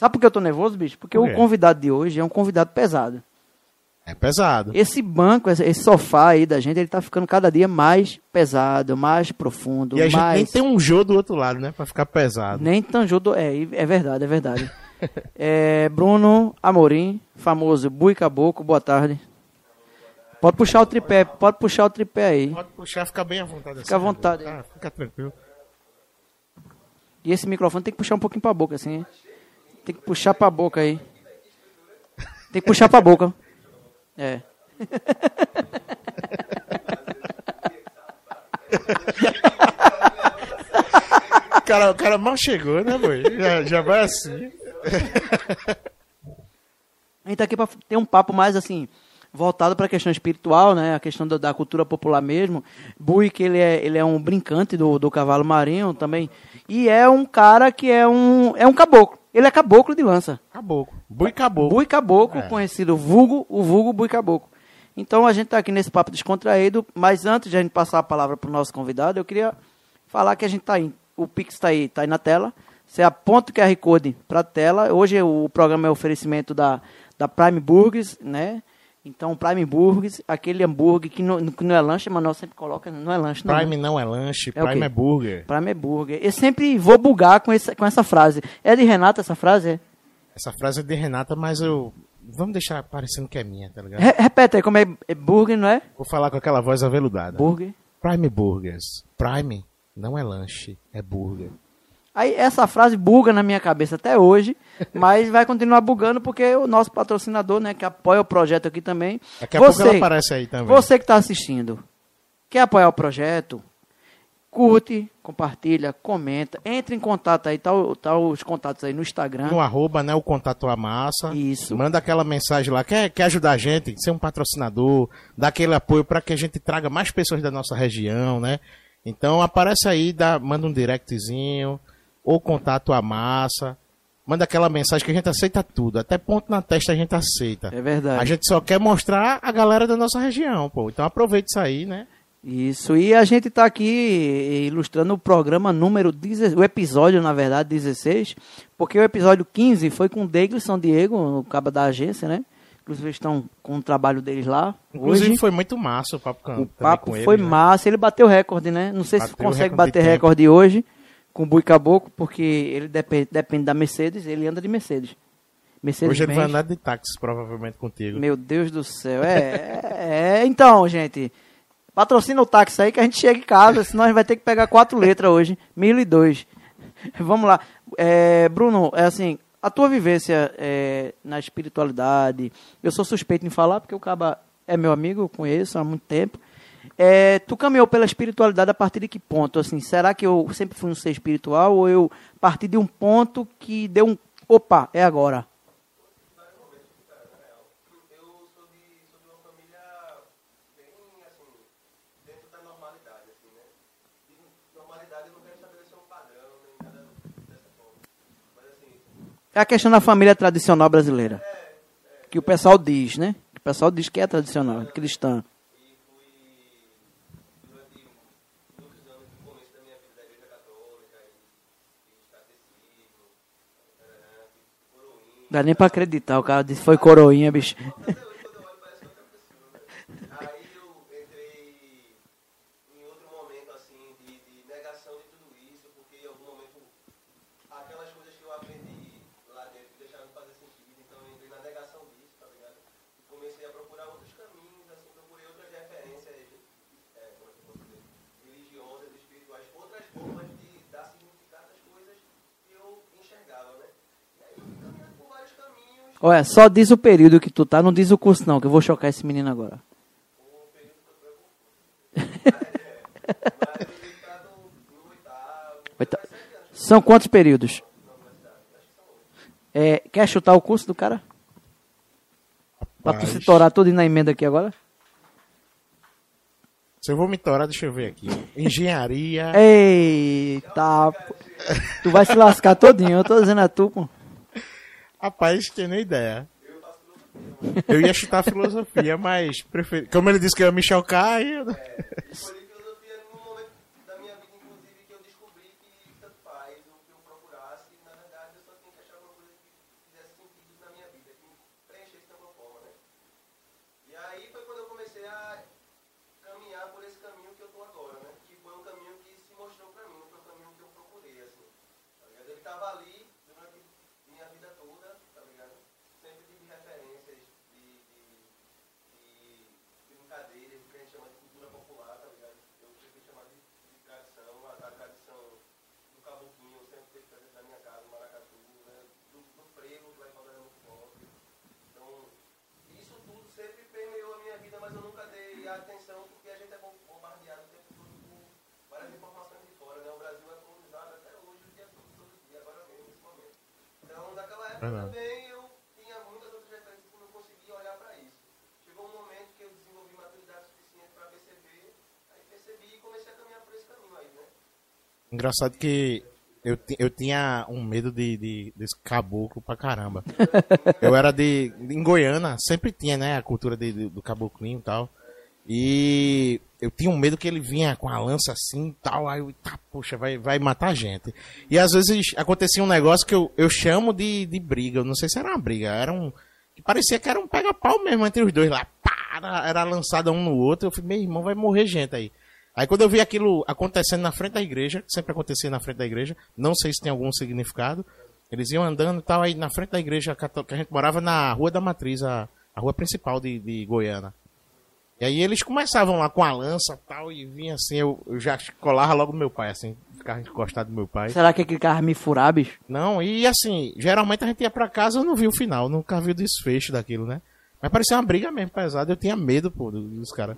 Sabe por que eu tô nervoso, bicho? Porque Por o convidado de hoje é um convidado pesado. É pesado. Esse banco, esse sofá aí da gente, ele tá ficando cada dia mais pesado, mais profundo, E a gente mais... nem tem um jogo do outro lado, né? Pra ficar pesado. Nem tão junto. É, é verdade, é verdade. É, Bruno Amorim, famoso Bui Caboclo, boa tarde. Pode puxar o tripé, pode puxar o tripé aí. Pode puxar, fica bem à vontade. Fica à assim, vontade. Tá, fica tranquilo. E esse microfone tem que puxar um pouquinho pra boca, assim. Tem que puxar pra boca aí. Tem que puxar pra boca. É. O cara, o cara mal chegou, né, boi? Já, já vai assim. A gente tá aqui pra ter um papo mais assim, voltado pra questão espiritual, né? A questão da, da cultura popular mesmo. Bui, que ele é, ele é um brincante do, do cavalo marinho também. E é um cara que é um, é um caboclo. Ele é caboclo de lança. Caboclo. Bui caboclo. Bui Caboclo, É. conhecido vulgo, o vulgo Bui Caboclo. Então a gente está aqui nesse papo descontraído, mas antes de a gente passar a palavra para o nosso convidado, eu queria falar que a gente está aí, o Pix está aí, tá aí na tela. Você aponta o QR Code para a tela. Hoje o programa é oferecimento da, da Prime Burgers, né? Então, Prime Burgers, aquele hambúrguer que não, que não é lanche, mas nós sempre coloca, não é lanche, não. Prime não é lanche, É Prime é burger. Prime é burger. Eu sempre vou bugar com, esse, com essa frase. É de Renata essa frase? É? Essa frase é de Renata, mas eu. Vamos deixar parecendo que é minha, tá ligado? Re- repete aí, como é, é burger, não é? Vou falar com aquela voz aveludada. Burger. Prime Burgers. Prime não é lanche, é burger. Aí essa frase buga na minha cabeça até hoje, mas vai continuar bugando porque o nosso patrocinador, né, que apoia o projeto aqui também. Daqui a pouco ela aparece aí também. Você que está assistindo, quer apoiar o projeto? Curte, compartilha, comenta, entre em contato aí, tá, tá os contatos aí no Instagram. No arroba, né? O contato a massa. Isso. Manda aquela mensagem lá. Quer, quer ajudar a gente? Ser um patrocinador, dar aquele apoio para que a gente traga mais pessoas da nossa região, né? Então aparece aí, dá, manda um directzinho, ou contato a massa. Manda aquela mensagem que a gente aceita tudo. Até ponto na testa a gente aceita. É verdade. A gente só quer mostrar a galera da nossa região, pô. Então aproveite isso aí, né? Isso, e a gente está aqui ilustrando o programa número 16, o episódio, na verdade, 16, porque o episódio 15 foi com o Daigle São Diego, o cabo da agência, né? Inclusive eles estão com o trabalho deles lá. Inclusive hoje. foi muito massa o papo com O papo com foi eles, né? massa, ele bateu recorde, né? Não sei se Bateu o consegue recorde de bater recorde hoje com o Bui Caboclo, porque ele depende, depende da Mercedes, ele anda de Mercedes. Mercedes Hoje ele vai andar de táxi, provavelmente, contigo. Meu Deus do céu. É, é, é, então, gente. Patrocina o táxi aí que a gente chega em casa, senão a gente vai ter que pegar quatro letras hoje. Mil e dois. Vamos lá. É, Bruno, é assim, a tua vivência é, na espiritualidade, eu sou suspeito em falar, porque o Caba é meu amigo, eu conheço há muito tempo. É, tu caminhou pela espiritualidade a partir de que ponto? Assim, será que eu sempre fui um ser espiritual ou eu parti de um ponto que deu um. Opa, é agora. eu sou de, sou de uma família bem, assim, dentro da normalidade, assim, né? E normalidade eu não quero estabelecer um padrão, nem nada dessa forma. Mas, assim, É a questão da família tradicional brasileira. Que o pessoal diz, né? Que o pessoal diz que é tradicional, cristã. e fui, durante muitos anos, no começo da minha vida da igreja católica, e fiz catecismo, eh, fiz coroinha. Dá nem pra acreditar, o cara disse foi coroinha, bicho. Até hoje, quando eu olho, parece outra pessoa, né? Aí eu entrei em outro momento, assim, de, de negação de tudo isso, porque em algum momento aquelas coisas que eu aprendi lá dentro que deixaram de fazer sentido, então eu entrei na negação disso, tá ligado? E comecei a procurar outros caminhos, assim, procurei outras referências, é, como é que eu posso dizer, religiosas, espirituais, outras formas de dar significado às coisas que eu enxergava, né? E aí eu fui caminhando por vários caminhos, Olha, só diz o período que tu tá, não diz o curso não, que eu vou chocar esse menino agora. o período que eu tô confuso. Mas ele no, no oitavo, Oita- São quantos períodos? É, quer chutar o curso do cara? Pra tu se torar tudo na emenda aqui agora? Se eu vou me torar, deixa eu ver aqui. Engenharia. Eita, tu vai se lascar todinho, eu tô dizendo a tu, pô. Rapaz, tenho nem ideia. Eu ia chutar filosofia, mas preferi... como ele disse que eu ia me chocar, eu... escolhi filosofia num momento da minha vida, inclusive, que eu descobri que tanto faz o que eu procurasse, na verdade eu só tinha que achar uma coisa que brincadeira, o que a gente chama de cultura popular, tá ligado? Eu prefiro chamar de, de tradição, a, a tradição do caboclinho, eu sempre teve presente na minha casa, o maracatu, né? Do, do frevo, que lá em Caldeira é muito forte. Então, isso tudo sempre permeou a minha vida, mas eu dei atenção, porque a gente é bom- bombardeado o tempo todo por várias informações de fora, né? O Brasil é colonizado até hoje, o dia todo, todo dia, agora mesmo, nesse momento. Então, naquela época Verdade. também eu tinha muitas outras referências que eu não conseguia olhar para isso. Chegou um momento que eu desenvolvi maturidade suficiente para perceber, aí percebi e comecei a caminhar por esse caminho aí, né? Engraçado que eu, eu tinha um medo de, de- desse caboclo pra caramba. Eu era de. Em Goiânia, sempre tinha, né, a cultura de- de- do caboclinho e tal. E eu tinha um medo que ele vinha com a lança assim e tal. Aí eu, tá, poxa, vai, vai matar a gente. E às vezes acontecia um negócio que eu, eu chamo de, de briga. Eu não sei se era uma briga, era um. Que parecia que era um pega-pau mesmo entre os dois lá. Pá, era, lançada um no outro. Eu falei, meu irmão, vai morrer gente aí. Aí quando eu vi aquilo acontecendo na frente da igreja, que sempre acontecia na frente da igreja, não sei se tem algum significado, eles iam andando e tal, aí na frente da igreja cató- que a gente morava na Rua da Matriz, a, a rua principal de, de Goiânia. E aí eles começavam lá com a lança e tal, e vinha assim, eu, eu já colava logo meu pai, assim, ficava encostado no meu pai. Será que aquele carro me furar, bicho? Não, e assim, geralmente a gente ia pra casa eu não vi o final, nunca vi o desfecho daquilo, né? Mas parecia uma briga mesmo pesada, eu tinha medo, pô, do- dos caras.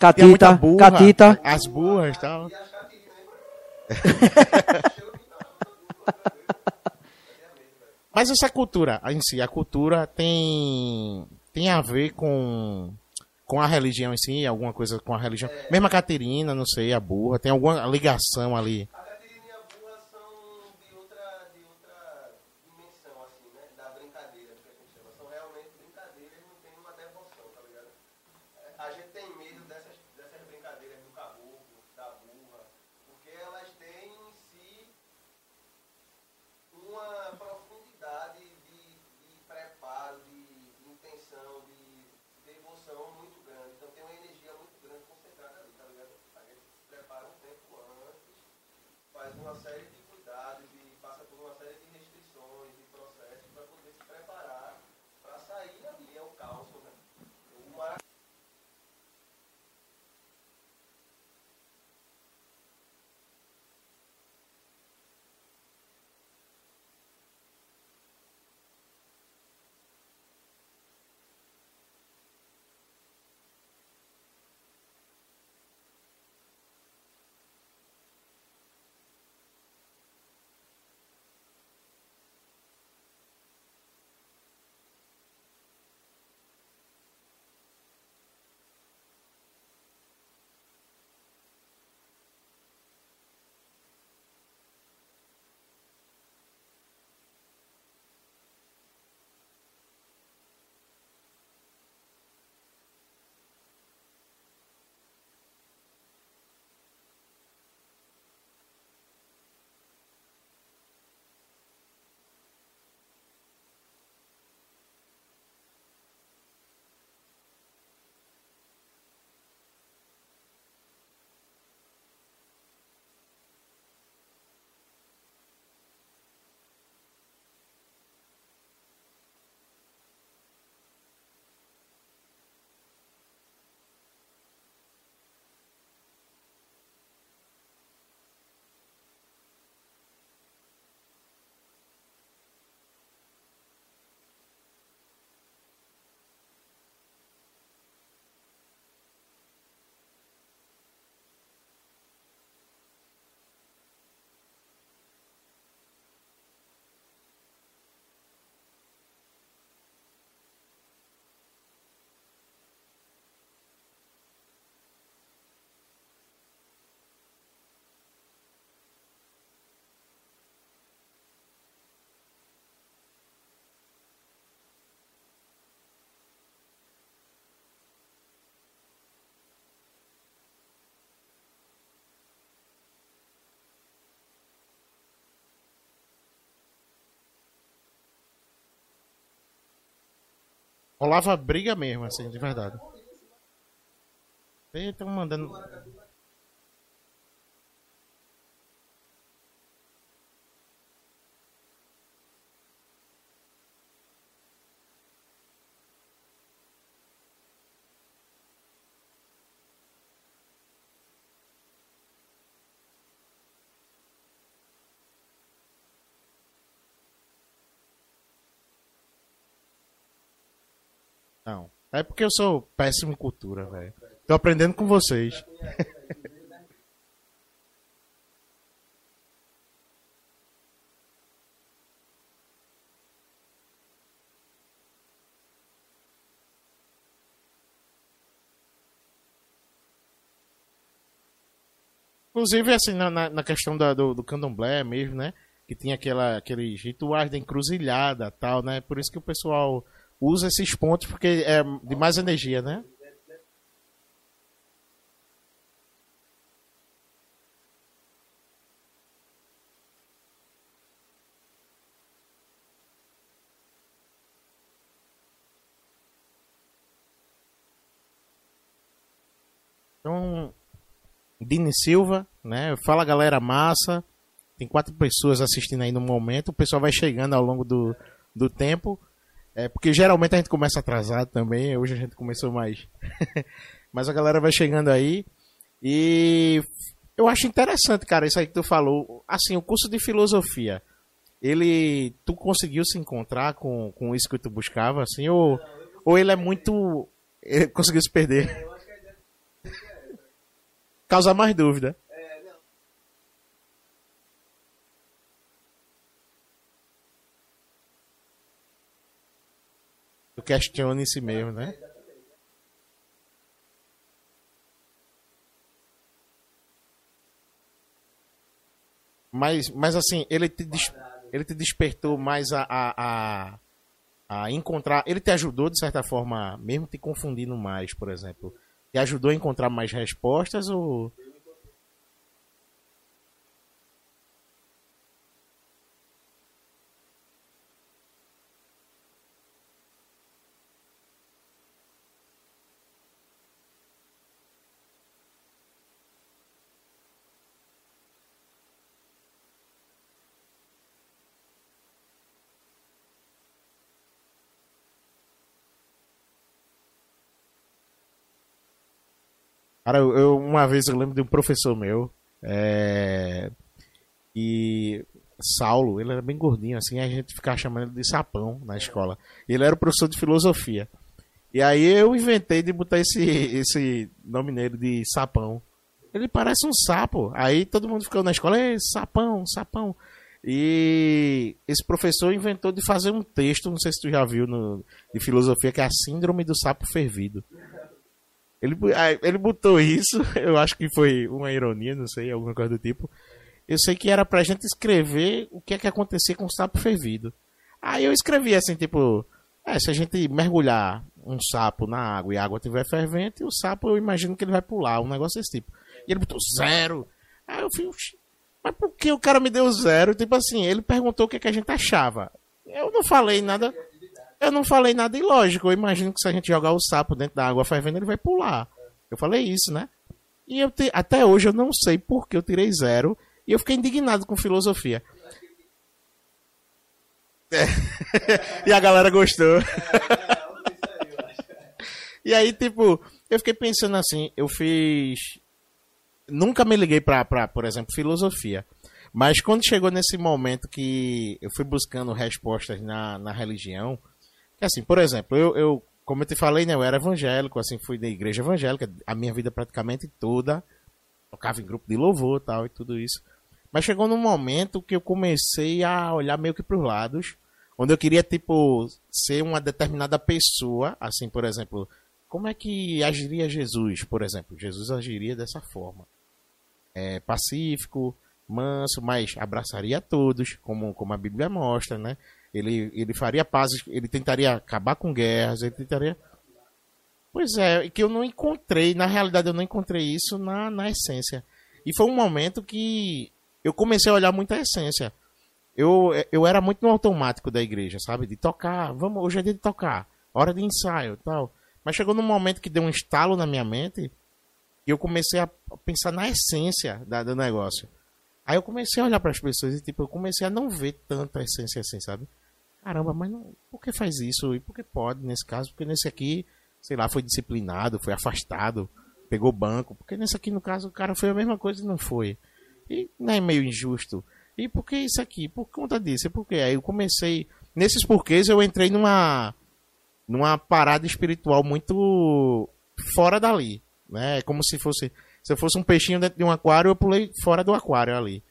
Catita, burra, catita. as burras e tal. Mas essa cultura em si, a cultura tem tem a ver com com a religião em si, alguma coisa com a religião. Mesmo a Caterina, não sei, a burra, tem alguma ligação ali. Rolava briga mesmo, assim, de verdade. Estão mandando. Não. É porque eu sou péssimo em cultura, velho. Tô aprendendo com vocês. Inclusive, assim, na, na, questão da- do, do candomblé mesmo, né? Que tinha aquela, aqueles rituais da encruzilhada tal, né? Por isso que o pessoal usa esses pontos, porque é de mais energia, né? Então, Dini Silva, né? Fala galera massa. Tem quatro pessoas assistindo aí no momento. O pessoal vai chegando ao longo do, do tempo. É, porque geralmente a gente começa atrasado também. Hoje a gente começou mais. Mas a galera vai chegando aí. E eu acho interessante, cara, isso aí que tu falou. Assim, o curso de filosofia. Ele. Tu conseguiu se encontrar com, com isso que tu buscava, assim? Ou, ou ele é muito. Ele conseguiu se perder? Causar mais dúvida. Em si mesmo, né? Mas, mas assim, ele te, des- ele te despertou mais a, a, a, a encontrar. Ele te ajudou, de certa forma, mesmo te confundindo mais, por exemplo. Te ajudou a encontrar mais respostas ou. Cara, eu, uma vez eu lembro de um professor meu, é, e Saulo, ele era bem gordinho, assim, a gente ficava chamando ele de sapão na escola. Ele era professor de filosofia. E aí eu inventei de botar esse, esse nome nele de sapão. Ele parece um sapo. Aí todo mundo ficou na escola, Ei, sapão, sapão. E esse professor inventou de fazer um texto, não sei se tu já viu, no, de filosofia, que é a síndrome do sapo fervido. Ele, ah, ele botou isso, eu acho que foi uma ironia, não sei, alguma coisa do tipo. Eu sei que era pra gente escrever o que é que acontecia com o sapo fervido. Aí eu escrevi assim, tipo, é, se a gente mergulhar um sapo na água e a água estiver fervente, o sapo eu imagino que ele vai pular, um negócio desse tipo. E ele botou zero. Aí eu fui, "Oxi, mas por que o cara me deu zero? Tipo assim, ele perguntou o que, é que a gente achava. Eu não falei nada. Eu não falei nada ilógico. Eu imagino que se a gente jogar o sapo dentro da água fervendo, ele vai pular. Eu falei isso, né? E eu te- até hoje eu não sei por que eu tirei zero. E eu fiquei indignado com filosofia. É. e a galera gostou. e aí, tipo, eu fiquei pensando assim, eu fiz. Nunca me liguei pra, pra, por exemplo, filosofia. Mas quando chegou nesse momento que eu fui buscando respostas na, na religião, que assim, por exemplo, eu, eu, como eu te falei, né, eu era evangélico, assim, fui da igreja evangélica, a minha vida praticamente toda, tocava em grupo de louvor tal e tudo isso. Mas chegou num momento que eu comecei a olhar meio que pros lados, onde eu queria, tipo, ser uma determinada pessoa, assim, por exemplo, como é que agiria Jesus, por exemplo? Jesus agiria dessa forma. É, pacífico, manso, mas abraçaria a todos, como, como a Bíblia mostra, né? Ele, ele faria paz, ele tentaria acabar com guerras, ele tentaria. Pois é, que eu não encontrei, na realidade eu não encontrei isso na, na essência. E foi um momento que eu comecei a olhar muito a essência. Eu, eu era muito no automático da igreja, sabe? De tocar, vamos, hoje é dia de tocar, hora de ensaio tal. Mas chegou num momento que deu um estalo na minha mente e eu comecei a pensar na essência da, do negócio. Aí eu comecei a olhar para as pessoas e tipo, eu comecei a não ver tanta essência assim, sabe? Caramba, mas não, por que faz isso? E por que pode nesse caso? Porque nesse aqui, sei lá, foi disciplinado, foi afastado, pegou banco. Porque nesse aqui, no caso, o cara foi a mesma coisa e não foi. E não é meio injusto. E por que isso aqui? Por conta disso. E por quê? Aí eu comecei. Nesses porquês eu entrei numa. numa parada espiritual muito fora dali, né? É como se fosse, se eu fosse um peixinho dentro de um aquário, eu pulei fora do aquário ali.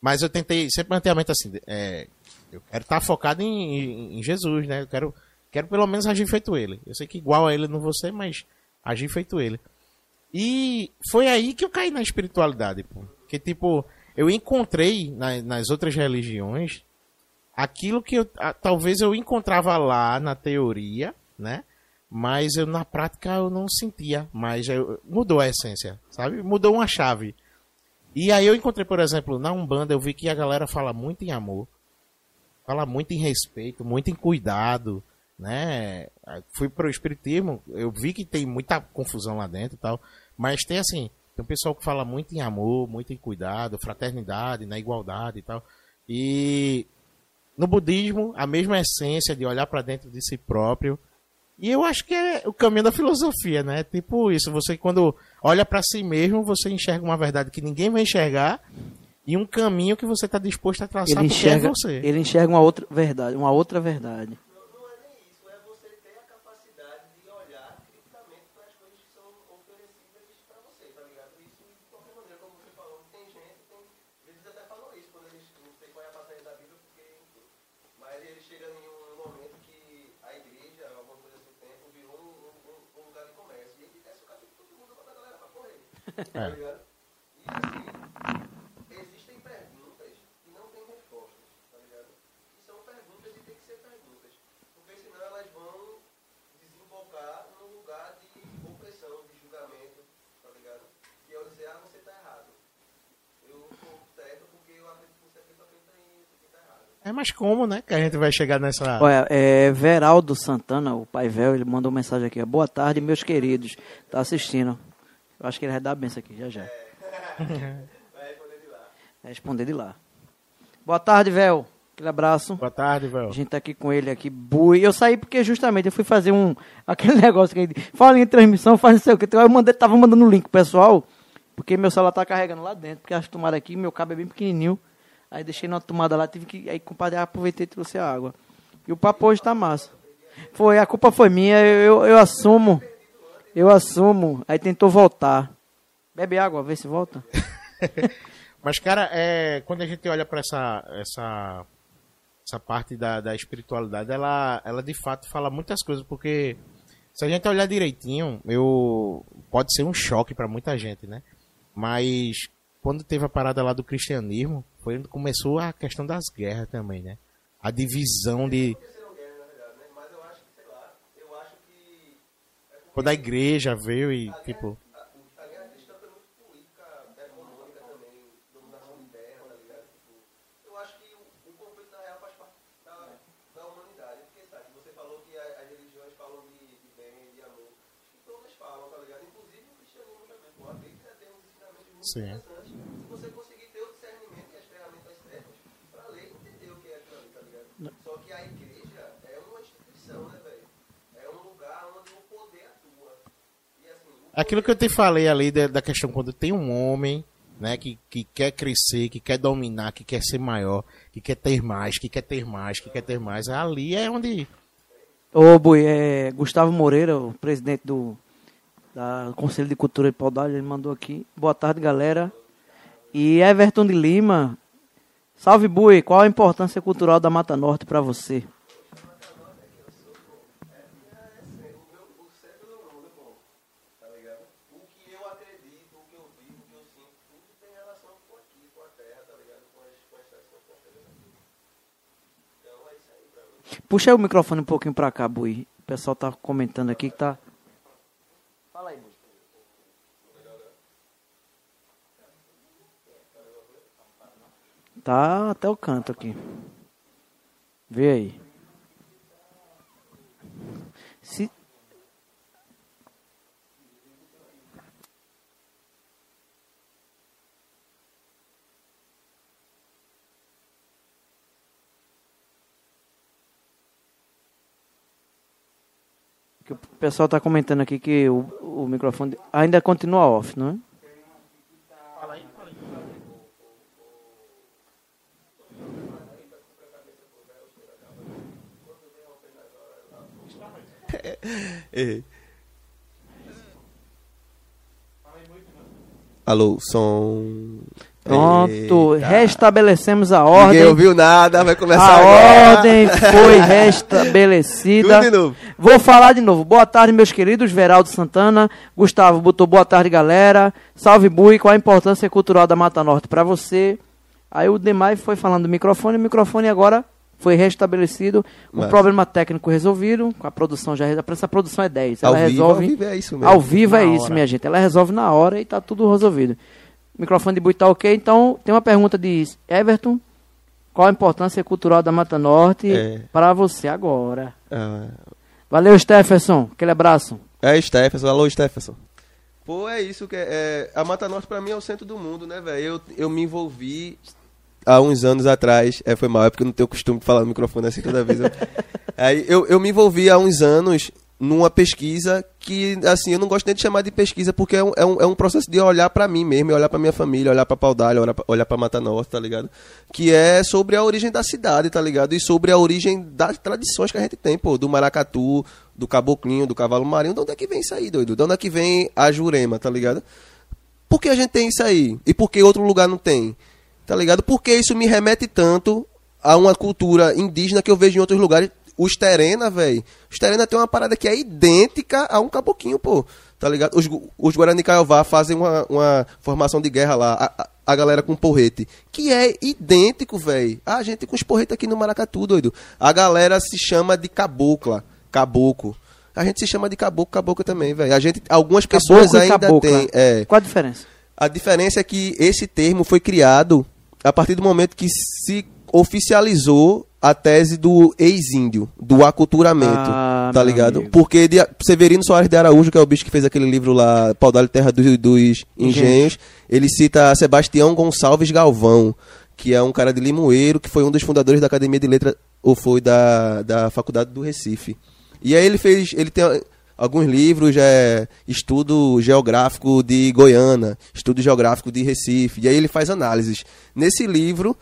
Mas eu tentei sempre manter a mente assim, é, eu quero estar focado em, em, em Jesus, né? Eu quero, quero pelo menos agir feito ele. Eu sei que igual a ele não vou ser, mas agir feito ele. E foi aí que eu caí na espiritualidade, pô. Tipo, eu encontrei na- nas outras religiões aquilo que eu, a- talvez eu encontrava lá na teoria, né? Mas eu na prática eu não sentia, mas eu- mudou a essência, sabe? Mudou uma chave. E aí eu encontrei, por exemplo, na Umbanda, eu vi que a galera fala muito em amor, fala muito em respeito, muito em cuidado, né? Fui pro espiritismo, eu vi que tem muita confusão lá dentro e tal, mas tem assim, tem um pessoal que fala muito em amor, muito em cuidado, fraternidade, na igualdade e tal. E no budismo, a mesma essência de olhar para dentro de si próprio. E eu acho que é o caminho da filosofia, né? Tipo isso, você quando olha para si mesmo, você enxerga uma verdade que ninguém vai enxergar e um caminho que você está disposto a traçar Ele porque enxerga, é você. ele enxerga uma outra verdade, uma outra verdade. Não, não é nem isso, é você ter a capacidade de olhar criticamente para as coisas que são oferecidas para você, tá ligado? Isso de qualquer maneira, como você falou, tem gente, tem. Eles até falam isso quando eles não sei qual é a passagem da Bíblia, porque, enfim. Mas ele chega em um momento que a igreja, alguma coisa do tempo, virou um, um- um lugar de comércio. E ele desce o cachorro de todo mundo manda a galera pra correr. Tá ligado? E assim, existem perguntas que não têm respostas, tá ligado? E são perguntas e tem que ser perguntas. Porque senão elas vão desembocar num lugar de opressão, de julgamento, tá ligado? E eu dizer, ah, você tá errado. Eu sou certo porque eu acredito que você acredita, que tá errado. É mais como, né? Que a gente vai chegar nessa. Olha, é, Veraldo Santana, o pai velho, ele mandou uma mensagem aqui. ó. Boa tarde, meus queridos. Tá assistindo. Eu acho que ele vai dar a benção aqui, já já. Vai responder de lá. Vai responder de lá. Boa tarde, velho. Aquele abraço. Boa tarde, velho. A gente tá aqui com ele aqui, bui. Eu saí porque justamente eu fui fazer um. Aquele negócio que a gente fala em transmissão, faz não sei o que. Eu mandei, tava mandando o link pro pessoal, porque meu celular tá carregando lá dentro, porque as tomadas aqui, meu cabo é bem pequenininho. Aí deixei na tomada lá, tive que. Aí, compadre, aproveitei e trouxe a água. E o papo hoje tá massa. Foi, a culpa foi minha, eu, eu, eu assumo. Eu assumo. Aí tentou voltar. Bebe água, vê se volta. Mas, cara, é, quando a gente olha para essa, essa, essa parte da, da espiritualidade, ela, ela de fato fala muitas coisas, porque se a gente olhar direitinho, eu pode ser um choque para muita gente, né? Mas quando teve a parada lá do cristianismo, foi onde começou a questão das guerras também, né? A divisão de Aconteceram guerras, na verdade, né? Mas eu acho que, sei lá, eu acho que. É porque quando a igreja veio e tipo a, Aquilo que eu te falei ali da, da questão quando tem um homem, né, que, que quer crescer, que quer dominar, que quer ser maior, que quer ter mais, que quer ter mais, que quer ter mais, ali é onde Ô, Bui, é, Gustavo Moreira, o presidente do da Conselho de Cultura de Paudalho, ele mandou aqui. Boa tarde, galera. E Everton de Lima. Salve, Bui. Qual a importância cultural da Mata Norte para você? o cérebro não muda, pô. Tá ligado? O que eu acredito, o que eu vivo, o que eu sinto, tudo tem relação com aqui, com a terra, tá ligado? Com as, com as tradições que nós temos aqui. Então é isso aí pra mim. Puxa aí o microfone um pouquinho pra cá, Bui. O pessoal tá comentando aqui que tá. Fala aí, Bui. Tá até o canto aqui. Vê aí. Se... Que o pessoal tá comentando aqui que o, o microfone ainda continua off, não é? Errei. Alô, som. Pronto, Eita. restabelecemos a Ninguém ordem. ouviu nada, vai começar A agora. ordem foi restabelecida. De novo. Vou falar de novo. Boa tarde, meus queridos. Veraldo Santana. Gustavo botou boa tarde, galera. Salve, Bui. Qual a importância cultural da Mata Norte para você? Aí o Demai foi falando do microfone. O microfone agora foi restabelecido. O Massa. problema técnico resolvido. A produção já Essa produção é 10. Ela Ao vivo, resolve. ao vivo é isso mesmo. Ao vivo é Na isso, hora. minha gente. Ela resolve na hora e tá tudo resolvido. O microfone de Bui tá ok. Então, tem uma pergunta de Everton. Qual a importância cultural da Mata Norte É. para você agora? Ah, Valeu, Stephenson. Aquele abraço. É, Stephenson. Alô, Stephenson. Pô, é isso que é, é- A Mata Norte pra mim é o centro do mundo, né, velho? Eu, eu me envolvi há uns anos atrás. É, foi mal, é porque eu não tenho costume de falar no microfone assim toda vez. Eu, aí, eu, eu me envolvi há uns anos numa pesquisa que, assim, eu não gosto nem de chamar de pesquisa porque é um, é um, é um processo de olhar pra mim mesmo, olhar pra minha família, olhar pra Paudalho, olhar pra, pra Mata Norte, tá ligado? Que é sobre a origem da cidade, tá ligado? E sobre a origem das tradições que a gente tem, pô, do maracatu, do caboclinho, do cavalo marinho. De onde é que vem isso aí, doido? De onde é que vem a jurema, tá ligado? Por que a gente tem isso aí? E por que outro lugar não tem? Tá ligado? Porque isso me remete tanto a uma cultura indígena que eu vejo em outros lugares. Os Terena, velho. Os Terena tem uma parada que é idêntica a um caboquinho, pô. Tá ligado? Os, os Guarani Caiová fazem uma, uma formação de guerra lá. A, a- a galera com porrete. Que é idêntico, velho. A gente com os porretes aqui no Maracatu, doido. A galera se chama de cabocla. Caboclo. A gente se chama de caboclo, caboclo também, velho. A gente, algumas pessoas Caboclo ainda cabocla. têm. É, Qual a diferença? a diferença é que esse termo foi criado a partir do momento que se oficializou a tese do ex-índio, do aculturamento, Ah, tá ligado? amigo. Porque de, Severino Soares de Araújo, que é o bicho que fez aquele livro lá, Paudalho Terra dos, dos Engenhos, ele cita Sebastião Gonçalves Galvão, que é um cara de Limoeiro, que foi um dos fundadores da Academia de Letras, ou foi da, da Faculdade do Recife. E aí ele fez, ele tem alguns livros, é, estudo geográfico de Goiânia, estudo geográfico de Recife, e aí ele faz análises. Nesse livro,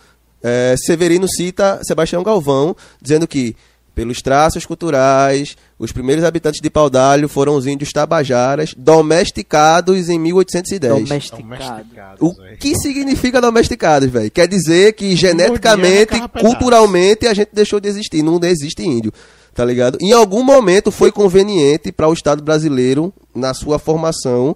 é, Severino cita Sebastião Galvão, dizendo que, pelos traços culturais, os primeiros habitantes de Paudalho foram os índios tabajaras, domesticados em 1810. Domesticado. Domesticados, O que significa domesticados, velho? Quer dizer que geneticamente, pedaços. culturalmente, a gente deixou de existir. Não existe índio, tá ligado? Em algum momento foi conveniente para o Estado brasileiro, na sua formação,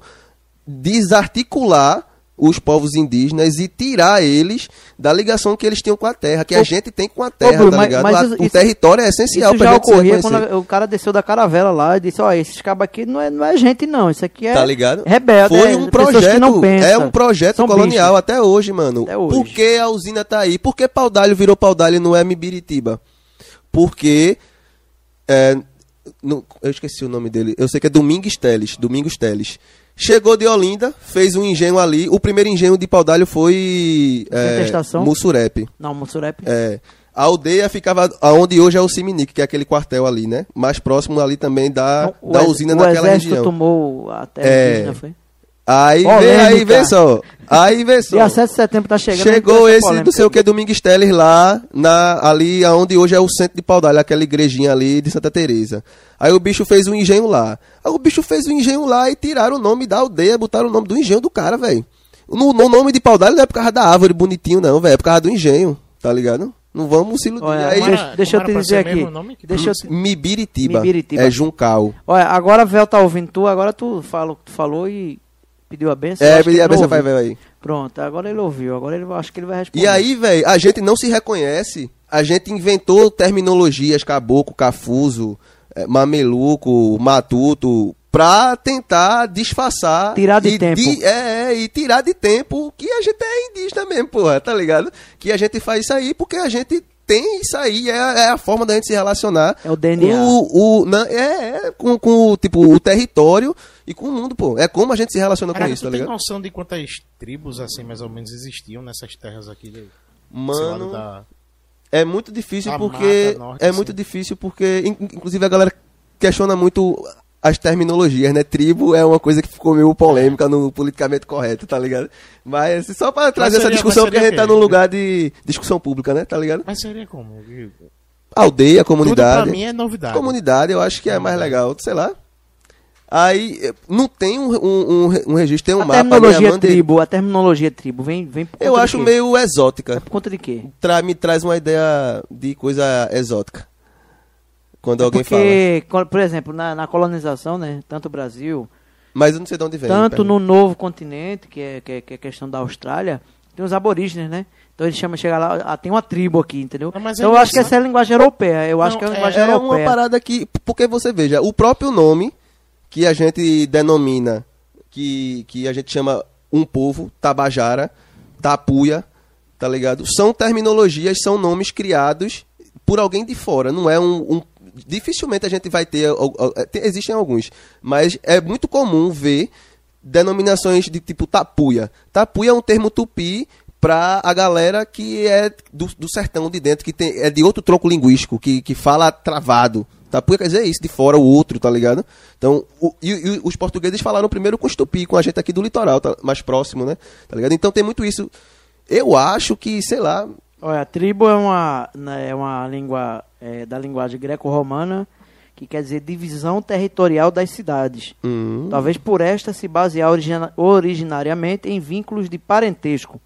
desarticular os povos indígenas e tirar eles da ligação que eles tinham com a terra, que a Ô, gente tem com a terra, Bruno, tá mas- ligado? mas A- isso- o isso- território é essencial já gente ocorria quando a- o cara desceu da caravela lá e disse, ó, esses cabos aqui não é, não é gente não, isso aqui é Tá ligado? rebelde, Foi é um pessoas projeto, é um projeto São colonial bichos. até hoje, mano. Até hoje. Por que a usina tá aí? Por que Paudalho virou Paudalho e não é Mibiritiba? Porque é, não- eu esqueci o nome dele. Eu sei que é Domingos Teles, Domingos Teles. Chegou de Olinda, fez um engenho ali. O primeiro engenho de Paudalho foi é, Estação? Mussurepe. Não, Mussurepe. É. A aldeia ficava aonde hoje é o Siminique, que é aquele quartel ali, né? Mais próximo ali também da, o da usina o exército região. tomou a terra É. indígena, foi? Aí Polêmica. aí vê só. Aí vê só. Dia 7 de setembro tá chegando. Chegou tem essa esse polêmica. não sei o que Domingos Teles lá, na, ali aonde hoje é o centro de Paudalho, aquela igrejinha ali de Santa Teresa. Aí o bicho fez um engenho lá. Aí o bicho fez um engenho lá e tiraram o nome da aldeia, botaram o nome do engenho do cara, velho. No, no nome de Paudalho não é por causa da árvore bonitinho, não, velho. É por causa do engenho, tá ligado? Não vamos se iludir. Olha, aí, deixa, deixa eu te dizer aqui. Deixa eu te... Mibiritiba. Mibiritiba. É Juncal. Olha, agora Vel tá ouvindo tu, agora tu, falou, tu falou e pediu a benção. É, acho que pedi a benção pra ver aí. Pronto, agora ele ouviu, agora ele acho que ele vai responder. E aí, velho, a gente não se reconhece. A gente inventou terminologias caboclo, cafuso, eh, mameluco, matuto, pra tentar disfarçar. Tirar de tempo. é, é, e tirar de tempo que a gente é indígena mesmo, porra, tá ligado? Que a gente faz isso aí porque a gente tem isso aí, é, é a forma da gente se relacionar. É o DNA. O, o, na- é, é com, com tipo, o território e com o mundo, pô. É como a gente se relaciona com Caraca, isso, tu tá tem ligado? noção de quantas tribos, assim, mais ou menos, existiam nessas terras aqui? De, Mano, da... É muito difícil porque. Norte, é assim. muito difícil porque. in- Inclusive a galera questiona muito as terminologias, né? Tribo é uma coisa que ficou meio polêmica no politicamente correto, tá ligado? Mas só pra trazer essa seria- discussão, mas porque a gente tá num lugar de discussão pública, né? Tá ligado? Mas seria como? aldeia, Tudo pra comunidade. mim é novidade. Comunidade, eu acho que é mais legal, sei lá. Aí, eh, não tem um, um, um, um registro, tem um a mapa. terminologia Amanda, tribo, a terminologia tribo, vem, vem por Eu acho quê? meio É exótica. por conta de quê? Tra, me traz uma ideia de coisa exótica. Quando alguém fala. Porque, co- por exemplo, na, na colonização, né, tanto o Brasil, Mas eu não sei de onde vem. tanto no novo continente, que é, que, é, que é a questão da Austrália, tem os aborígenes, né? Então eles chamam, chega lá, ah, tem uma tribo aqui, entendeu? Ah, mas é então eu acho que essa é a linguagem europeia, eu acho Não, que é a é- linguagem É uma europeia. parada que. Porque você veja, o próprio nome que a gente denomina, que, que a gente chama um povo, Tabajara, Tapuia, tá ligado? São terminologias, são nomes criados por alguém de fora. Não é um. um- dificilmente a gente vai ter. tem- Existem alguns. Mas é muito comum ver denominações de tipo tapuia. Tapuia é um termo tupi pra a galera que é do, do sertão de dentro, que tem, é de outro tronco linguístico, que, que fala travado. Tapuia quer dizer isso, de fora o outro, tá ligado? Então, o- e, e os portugueses falaram primeiro com os tupi, com a gente aqui do litoral, tá, mais próximo, né? Tá ligado? Então tem muito isso. Eu acho que, sei lá, Olha, tribo é uma, né, é uma língua é, da linguagem greco-romana que quer dizer divisão territorial das cidades. hum, Talvez por esta se basear origina- originariamente em vínculos de parentesco.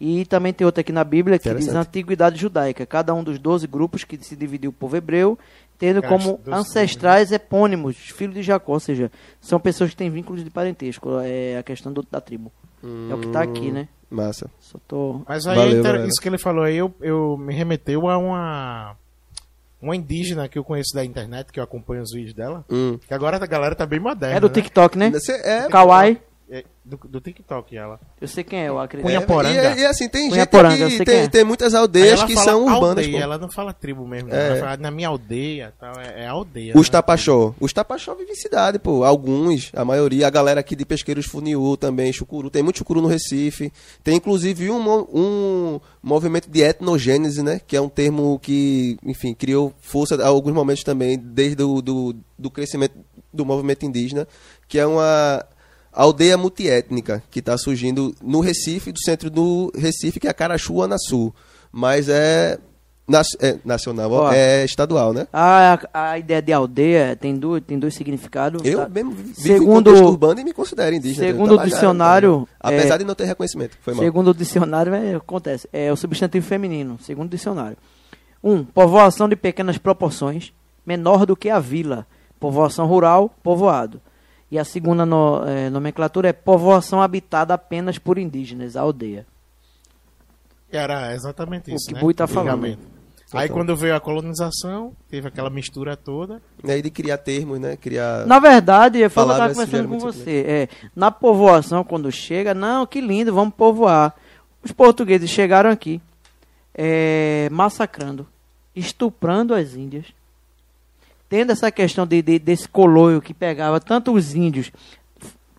E também tem outra aqui na Bíblia que diz. Antiguidade Judaica. Cada um dos doze grupos que se dividiu o povo hebreu, tendo como ancestrais epônimos, filhos de Jacó. Ou seja, são pessoas que têm vínculos de parentesco. É a questão do- da tribo. É o que está aqui, né? massa. Só tô... Mas aí, Valeu, inter- isso que ele falou aí, eu, eu me remeteu a uma uma indígena que eu conheço da internet, que eu acompanho os vídeos dela. Hum. Que agora a galera tá bem moderna. É do né? TikTok, né? Cê- é, Kawaii. É, do, do TikTok ela. Eu sei quem é, eu acredito. Cunha é, Poranga. E, e assim, tem Cunha gente que tem, é. tem muitas aldeias que são urbanas. aldeia, pô. ela não fala tribo mesmo. É. ela fala na minha aldeia, tal, é, é aldeia. Os né? Tapachó. Os Tapachó vivem em cidade, pô. Alguns, a maioria, a galera aqui de Pesqueiros Funiú também, Chucuru. Tem muito Chucuru no Recife. Tem inclusive um, um movimento de etnogênese, né? Que é um termo que, enfim, criou força a alguns momentos também, desde o do, do crescimento do movimento indígena, que é uma aldeia multiétnica que está surgindo no Recife, do centro do Recife, que é a Carachu, Anasul. Mas é, nas- é nacional, ó, é estadual, né? A, a ideia de aldeia tem, du, tem dois significados. Eu tá? mesmo vivo Segundo- em urbano e me considero indígena. segundo o dicionário, Tabajara. Apesar é- de não ter reconhecimento. Foi mal. Segundo o dicionário, é, acontece. É o substantivo feminino, segundo o dicionário. Um, povoação de pequenas proporções, menor do que a vila. Povoação rural, povoado. E a segunda no- é, nomenclatura é povoação habitada apenas por indígenas, a aldeia. Era exatamente O isso, que né? Bui tá falando. Aí Total. quando veio a colonização, teve aquela mistura toda. E aí de criar termos, né? Criar. Na verdade, eu estava conversando com geralmente você. É, na povoação, quando chega, não, que lindo, vamos povoar. Os portugueses chegaram aqui, é, massacrando, estuprando as índias, tendo essa questão de, de- desse coloio que pegava tanto os índios.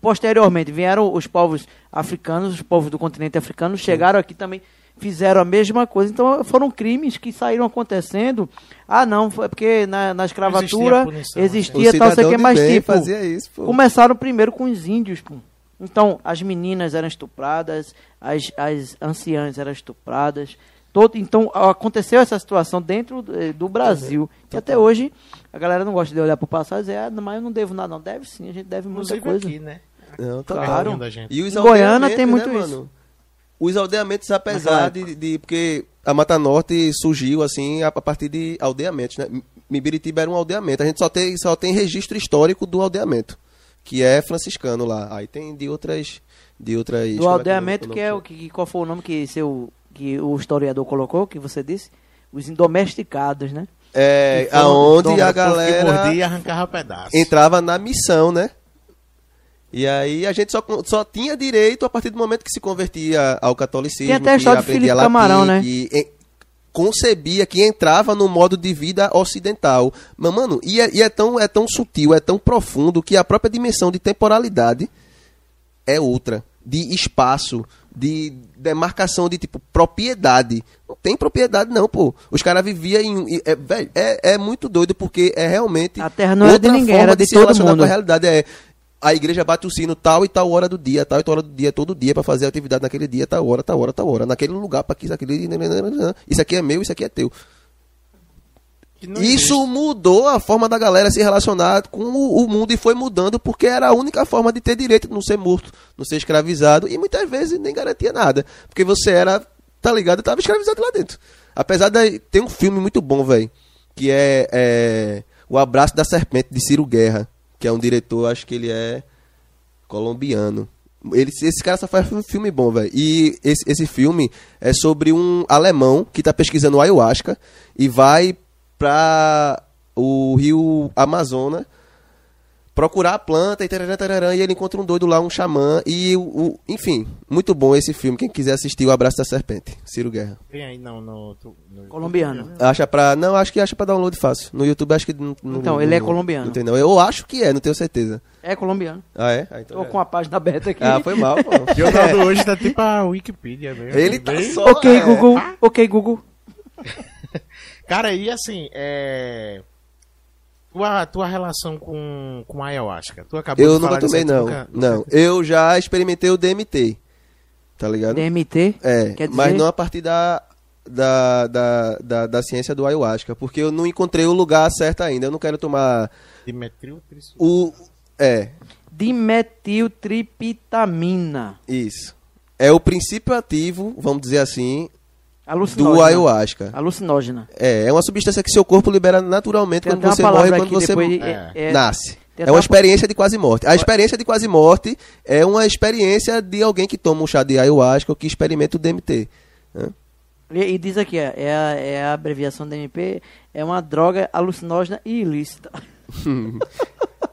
Posteriormente, vieram os povos africanos, os povos do continente africano, chegaram aqui também, fizeram a mesma coisa. Então, foram crimes que saíram acontecendo. Ah, não, foi porque na, na escravatura punição, existia, O tal, sei que, mas bem tipo, isso, começaram primeiro com os índios, pô. Então, as meninas eram estupradas, as, as anciãs eram estupradas. Todo, então, aconteceu essa situação dentro eh, do Brasil. Que até hoje a galera não gosta de olhar para o passado e dizer, ah, mas eu não devo nada, não. Deve sim, a gente deve muita Inclusive coisa. aqui, né? Não, tá Claro. Pertinho da gente. E os Goiânia aldeamentos, tem muito né, isso. mano? Os aldeamentos, apesar de, de- Porque a Mata Norte surgiu, assim, a, a partir de aldeamentos, né? Mibiritiba era um aldeamento. A gente só tem, só tem registro histórico do aldeamento, que é franciscano lá. Aí tem de outras. De outras como é Do que aldeamento, o que é o que, qual foi o nome que, seu, que o historiador colocou, que você disse? Os indomesticados, né? É, aonde a galera mordia e arrancava pedaço. entrava na missão, né? E aí a gente só, só tinha direito a partir do momento que se convertia ao catolicismo, Tem até a história de aprendia Felipe latim, Camarão, né? que eh, concebia, que entrava no modo de vida ocidental. Mas, mano, e, é, e é tão, é tão sutil, é tão profundo que a própria dimensão de temporalidade é outra. De espaço, de demarcação de tipo propriedade. Não tem propriedade, não, pô. Os caras viviam em. É, é, é muito doido porque é realmente. A terra não era de ninguém, forma era de se relacionar mundo. Com a realidade é. A igreja bate o sino tal e tal hora do dia, tal e tal hora do dia, todo dia, pra fazer a atividade naquele dia, tal hora, tal hora, tal hora, naquele lugar, para que isso aquele. Isso aqui é meu, isso aqui é teu. Isso mudou a forma da galera se relacionar com o, o mundo e foi mudando porque era a única forma de ter direito de não ser morto, não ser escravizado e muitas vezes nem garantia nada. Porque você era, tá ligado, tava escravizado lá dentro. Apesar de. Tem um filme muito bom, velho, que é, é O Abraço da Serpente, de Ciro Guerra, que é um diretor, acho que ele é colombiano. Ele, esse cara só faz filme bom, velho. E esse, esse filme é sobre um alemão que tá pesquisando ayahuasca e vai pra o rio Amazonas procurar a planta e tarará, tarará, e ele encontra um doido lá, um xamã e o, o- enfim, muito bom esse filme. Quem quiser assistir O Abraço da Serpente, Ciro Guerra. Tem aí não, no, no- Colombiano. Acha pra. Não, acho que acha pra download fácil. No YouTube acho que não. não- Então, não- ele é não- colombiano. Não tem não. Eu acho que é, não tenho certeza. É colombiano. Ah, é? Ah, então Tô é. com a página aberta aqui. Ah, foi mal, pô. O Naldo hoje tá tipo a Wikipedia mesmo. Ele tá Bem- só. Ok, é. Google. Ok, Google. Cara, e assim, é. Tua, tua relação com, com a ayahuasca? Tu acabou Eu de nunca tomei, não. nunca- Não, eu já experimentei o DMT. Tá ligado? DMT. É, Quer dizer- mas não a partir da, da, da, da, da ciência do ayahuasca, porque eu não encontrei o lugar certo ainda. Eu não quero tomar Dimetril, tris- o. É, Dimetiltripitamina. isso. É o princípio ativo, vamos dizer assim. Do ayahuasca. Alucinógena. É, é uma substância que seu corpo libera naturalmente quando você morre e quando você depois. É. é- nasce. É uma experiência de quase morte. A experiência de quase morte é uma experiência de alguém que toma um chá de ayahuasca ou que experimenta o DMT. né? E, e diz aqui, ó, é a, é a abreviação da MP, é uma droga alucinógena e ilícita.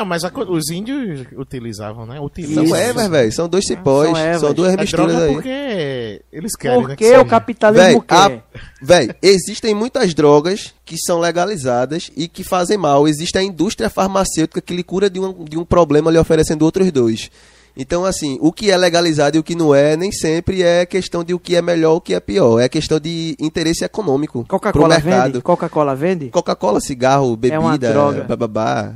Não, mas a os índios utilizavam, né? São Utilizam. Isso. ervas, velho. São dois cipós. São São, ervas. duas É misturas droga aí. porque eles querem, né? Porque que o capitalismo Véi, quer. a- véi, existem muitas drogas que são legalizadas e que fazem mal. Existe a indústria farmacêutica que lhe cura de um, de um problema lhe oferecendo outros dois. Então, assim, o que é legalizado e o que não é, nem sempre é questão de o que é melhor ou o que é pior. É questão de interesse econômico pro Coca-Cola mercado. vende? Coca-Cola vende? Coca-Cola, cigarro, É uma bebida, droga. bababá,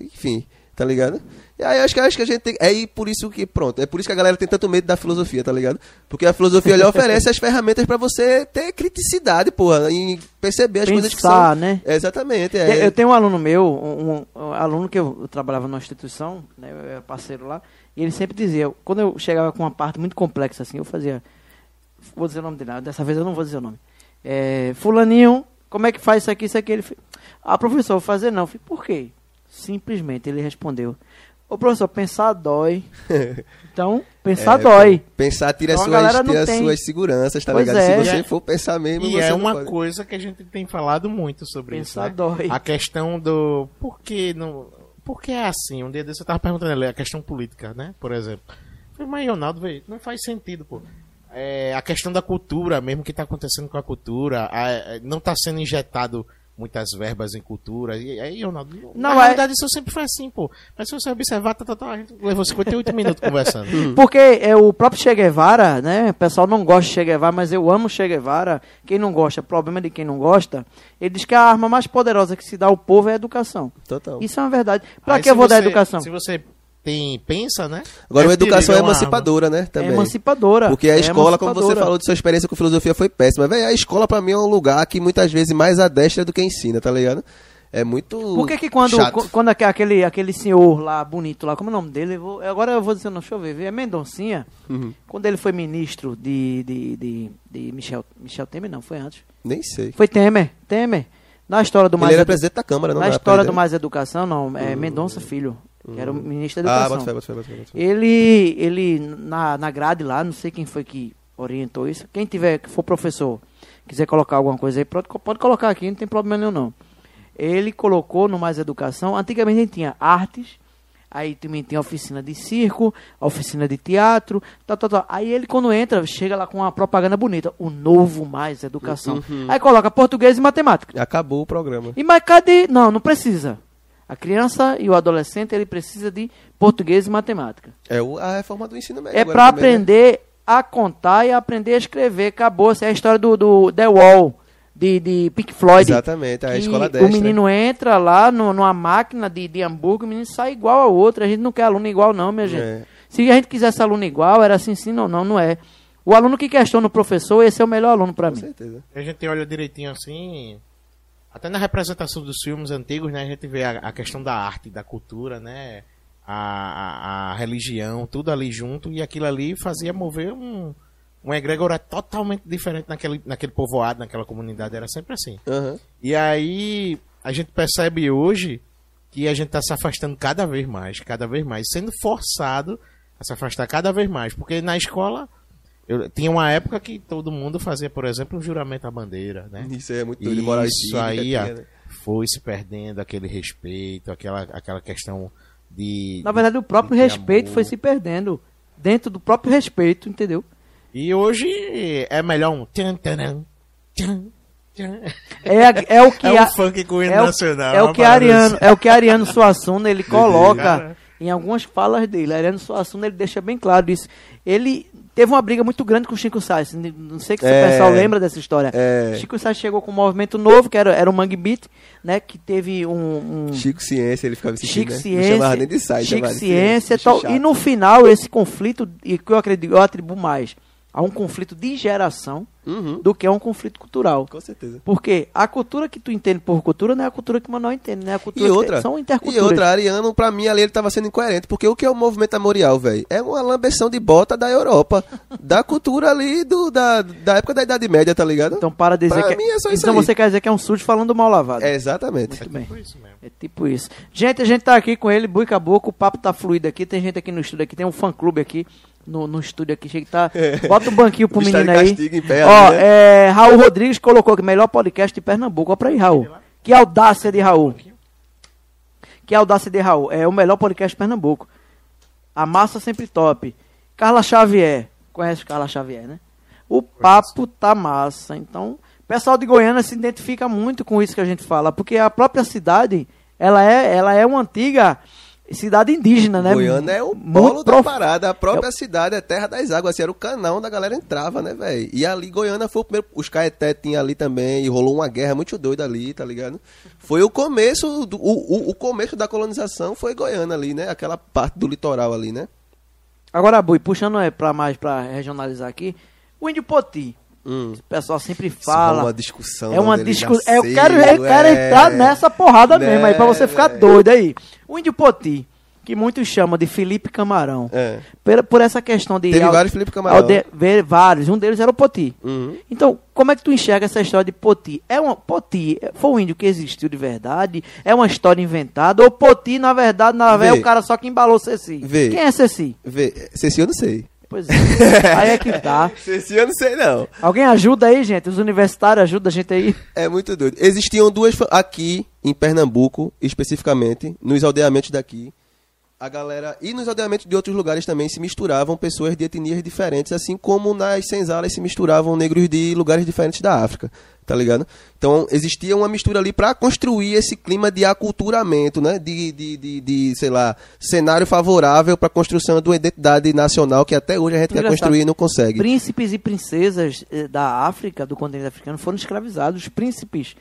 enfim, tá ligado? E aí acho que, acho que a gente tem. É por isso que, pronto, é por isso que a galera tem tanto medo da filosofia, tá ligado? Porque a filosofia lhe oferece as ferramentas pra você ter criticidade, porra, e perceber as coisas que são. Pensar, né? É, exatamente, Eu- é. Eu tenho um aluno meu, um, um aluno que eu, eu trabalhava numa instituição, né, eu era parceiro lá, e ele sempre dizia, quando eu chegava com uma parte muito complexa assim, eu fazia, vou dizer o nome dele, dessa vez eu não vou dizer o nome. É, fulaninho, como é que faz isso aqui, isso aqui? Ele ah, professor, vou fazer não. Eu falei, por quê? Simplesmente, ele respondeu, ô professor, pensar dói. Então, pensar É, dói. Pensar tira, Então a suas, tira tem. suas seguranças, tá Pois ligado? é. Se você for pensar mesmo, E você é não uma pode. coisa que a gente tem falado muito sobre Pensar isso. né? dói. A questão do. Por que não. Por que é assim? Um dia desse eu tava perguntando ali, a questão política, né? Por exemplo. Eu falei, mas Ronaldo, velho, não faz sentido, pô. É, a questão da cultura, mesmo que tá acontecendo com a cultura, a- é, não tá sendo injetado muitas verbas em cultura. E aí, Ronaldo, Não, na é- realidade isso sempre foi assim, pô. Mas se você observar, tá, tá, tá, a gente levou 58 minutos conversando. Porque é o próprio Che Guevara, né? O pessoal não gosta de Che Guevara, mas eu amo Che Guevara. Quem não gosta, problema de quem não gosta. Ele diz que a arma mais poderosa que se dá ao povo é a educação. Total. Isso é uma verdade. Pra Aí, que eu vou dar você- educação? Se você tem, pensa, né? Agora, a Deve educação é uma arma. emancipadora, né? É Também. emancipadora. Porque a É escola, como você emancipadora. falou de sua experiência com filosofia, foi péssima. Véi, a escola pra mim é um lugar que muitas vezes mais adestra do que ensina, tá ligado? É muito. Por que que quando, chato. qu- quando aque- aquele, aquele senhor lá, bonito lá, como é o nome dele? Eu vou- agora eu vou dizer, não, deixa eu ver, é Mendoncinha. Uhum. Quando ele foi ministro de, de, de, de Michel, Michel Temer, não, foi antes. Nem sei. Foi Temer, Temer. Na história do Ele Mais era Edu- presidente da Câmara, não Na era história do? Mais Educação, não, é Mendonça Filho, que era o ministro da Ah, Educação. bota fé, bota fé, bota fé, bota fé. Ele, ele na, na grade lá, não sei quem foi que orientou isso. Quem tiver, que for professor, quiser colocar alguma coisa aí, pode, pode colocar aqui, não tem problema nenhum não. Ele colocou no Mais Educação, antigamente a gente tinha artes, aí também tinha oficina de circo, oficina de teatro, tal, tal, tal. Aí ele quando entra, chega lá com uma propaganda bonita, o novo Mais Educação. Aí coloca português e matemática. Acabou o programa. E mas cadê? Não, não precisa. A criança e o adolescente, ele precisa de português e matemática. É o- a reforma do ensino médio. É também, né? aprender a contar e aprender a escrever. Acabou. Essa é a história do, do The Wall, de, de Pink Floyd. Exatamente, a escola O destra. menino entra lá no- numa máquina de, de hambúrguer, o menino sai igual ao outro. A gente não quer aluno igual, não, minha gente. É. Se a gente quisesse aluno igual, era assim, sim, não, não, não é. O aluno que questiona o professor, esse é o melhor aluno pra Com mim. certeza. A gente olha direitinho assim, até na representação dos filmes antigos, né, a gente vê a, a questão da arte, da cultura, né, a, a, a religião, tudo ali junto, e aquilo ali fazia mover um, um egrégora totalmente diferente naquele, naquele povoado, naquela comunidade, era sempre assim. Aham. E aí a gente percebe hoje que a gente está se afastando cada vez mais, cada vez mais, sendo forçado a se afastar cada vez mais, porque na escola eu, tinha uma época que todo mundo fazia, por exemplo, um juramento à bandeira, né? Isso aí é muito doido. Isso aí tinha, né? foi se perdendo aquele respeito, aquela, aquela questão de. Na verdade, o próprio respeito amor. foi se perdendo. Dentro do próprio respeito, entendeu? E hoje é melhor um. Tchan, tchan, tchan. É, a- é o que É um a- funk com o é o, nacional. é o que Ariano, assim. é o que Ariano Suassuna ele coloca Cara. Em algumas falas dele. Ariano Suassuna ele deixa bem claro isso. Ele teve uma briga muito grande com o Chico Sainz. Não sei se É. o pessoal lembra dessa história. É. Chico Sainz chegou com um movimento novo, que era, era o Mangue Beat, né? Que teve um. um Chico Ciência, ele ficava Chico né? Não Ciência, chamava nem de site, Chico Ciência, e bicho tal. chato. E no final, esse conflito, e que eu acredito, eu atribuo mais a um conflito de geração Uhum, do que a um conflito cultural. com certeza. Porque a cultura que tu entende por cultura não é a cultura que o Manuel entende, né? A cultura E que outra, são e interculturas. outra, Ariano, pra mim ali ele tava sendo incoerente, porque o que é o movimento memorial, velho? É uma lambeção de bota da Europa, da cultura ali do, da, da época da Idade Média, tá ligado? Então para de dizer Pra que mim é só isso então aí. você quer dizer que é um sujo falando mal lavado. É, exatamente. Muito bem. Por isso mesmo. É tipo isso. Gente, a gente tá aqui com ele, Bui Caboclo, o papo tá fluido aqui, tem gente aqui no estúdio aqui, tem um fã clube aqui no, no estúdio aqui, chega que tá. Bota um banquinho pro O menino aí. castigo em pé Ó, é, Raul Rodrigues colocou aqui, melhor podcast de Pernambuco. Ó pra aí, Raul. Que audácia de Raul. Que audácia de Raul. É o melhor podcast de Pernambuco. A massa sempre top. Carla Xavier. Conhece Carla Xavier, né? O papo tá massa. Então, o pessoal de Goiânia se identifica muito com isso que a gente fala, porque a própria cidade, ela é, ela é uma antiga cidade indígena, né? Goiânia é o Muito polo da prof- parada. A própria cidade é terra das águas. Assim, era o canal onde a galera entrava, né, velho? E ali, Goiânia foi o primeiro. Os Caeté tinha ali também. E rolou uma guerra muito doida ali, tá ligado? Foi o começo. Do, o, o, o começo da colonização foi Goiânia ali, né? Aquela parte do litoral ali, né? Agora, Bui, puxando é, pra mais pra regionalizar aqui, o Índio Poti. Hum. O pessoal sempre Isso fala. rola uma discussão. É uma discussão. Eu nasceu, quero, eu quero é. entrar nessa porrada Né, mesmo aí, pra você ficar velho? doido aí. O Índio Poti, que muitos chamam de Felipe Camarão, É. por, por essa questão de. Teve al- vários Felipe Camarão. alde- ver vários, um deles era o Poti. Uhum. Então, como é que tu enxerga essa história de Poti? É uma Poti foi um índio que existiu de verdade? É uma história inventada? Ou Poti, na verdade, na verdade, é o cara só que embalou Ceci? Vê. Quem é Ceci? Vê, Ceci eu não sei. Pois é. aí é que tá. Ceci eu não sei, não. Alguém ajuda aí, gente? Os universitários ajudam a gente aí. É muito doido. Existiam duas aqui em Pernambuco, especificamente, nos aldeamentos daqui. A galera e nos aldeamentos de outros lugares também se misturavam pessoas de etnias diferentes, assim como nas senzalas se misturavam negros de lugares diferentes da África, tá ligado? Então existia uma mistura ali para construir esse clima de aculturamento, né? De, de, de, de, sei lá, cenário favorável para a construção de uma identidade nacional que até hoje a gente quer construir e não consegue. Príncipes e princesas eh, da África, do continente africano, foram escravizados. Os príncipes,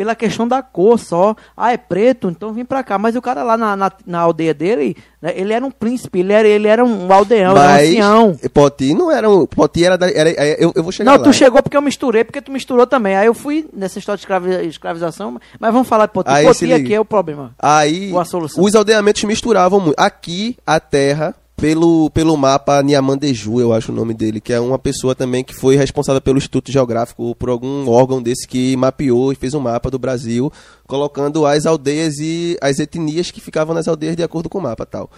pela questão da cor só. Ah, é preto, então vem pra cá. Mas o cara lá na, na, na aldeia dele, né, ele era um príncipe, ele era, ele era um aldeão, era um Mas ancião. Poti não era um. Poti era. Da, era é, eu, eu vou chegar Não, lá. tu chegou porque eu misturei, porque tu misturou também. Aí eu fui nessa história de escravi- escravização, mas vamos falar de Poti. Aí, Poti aqui é o problema. Aí a solução. os aldeamentos misturavam muito. Aqui a terra pelo, pelo mapa Niamandeju, eu acho o nome dele, que é uma pessoa também que foi responsável pelo Instituto Geográfico por algum órgão desse que mapeou e fez um mapa do Brasil, colocando as aldeias e as etnias que ficavam nas aldeias de acordo com o mapa, tal.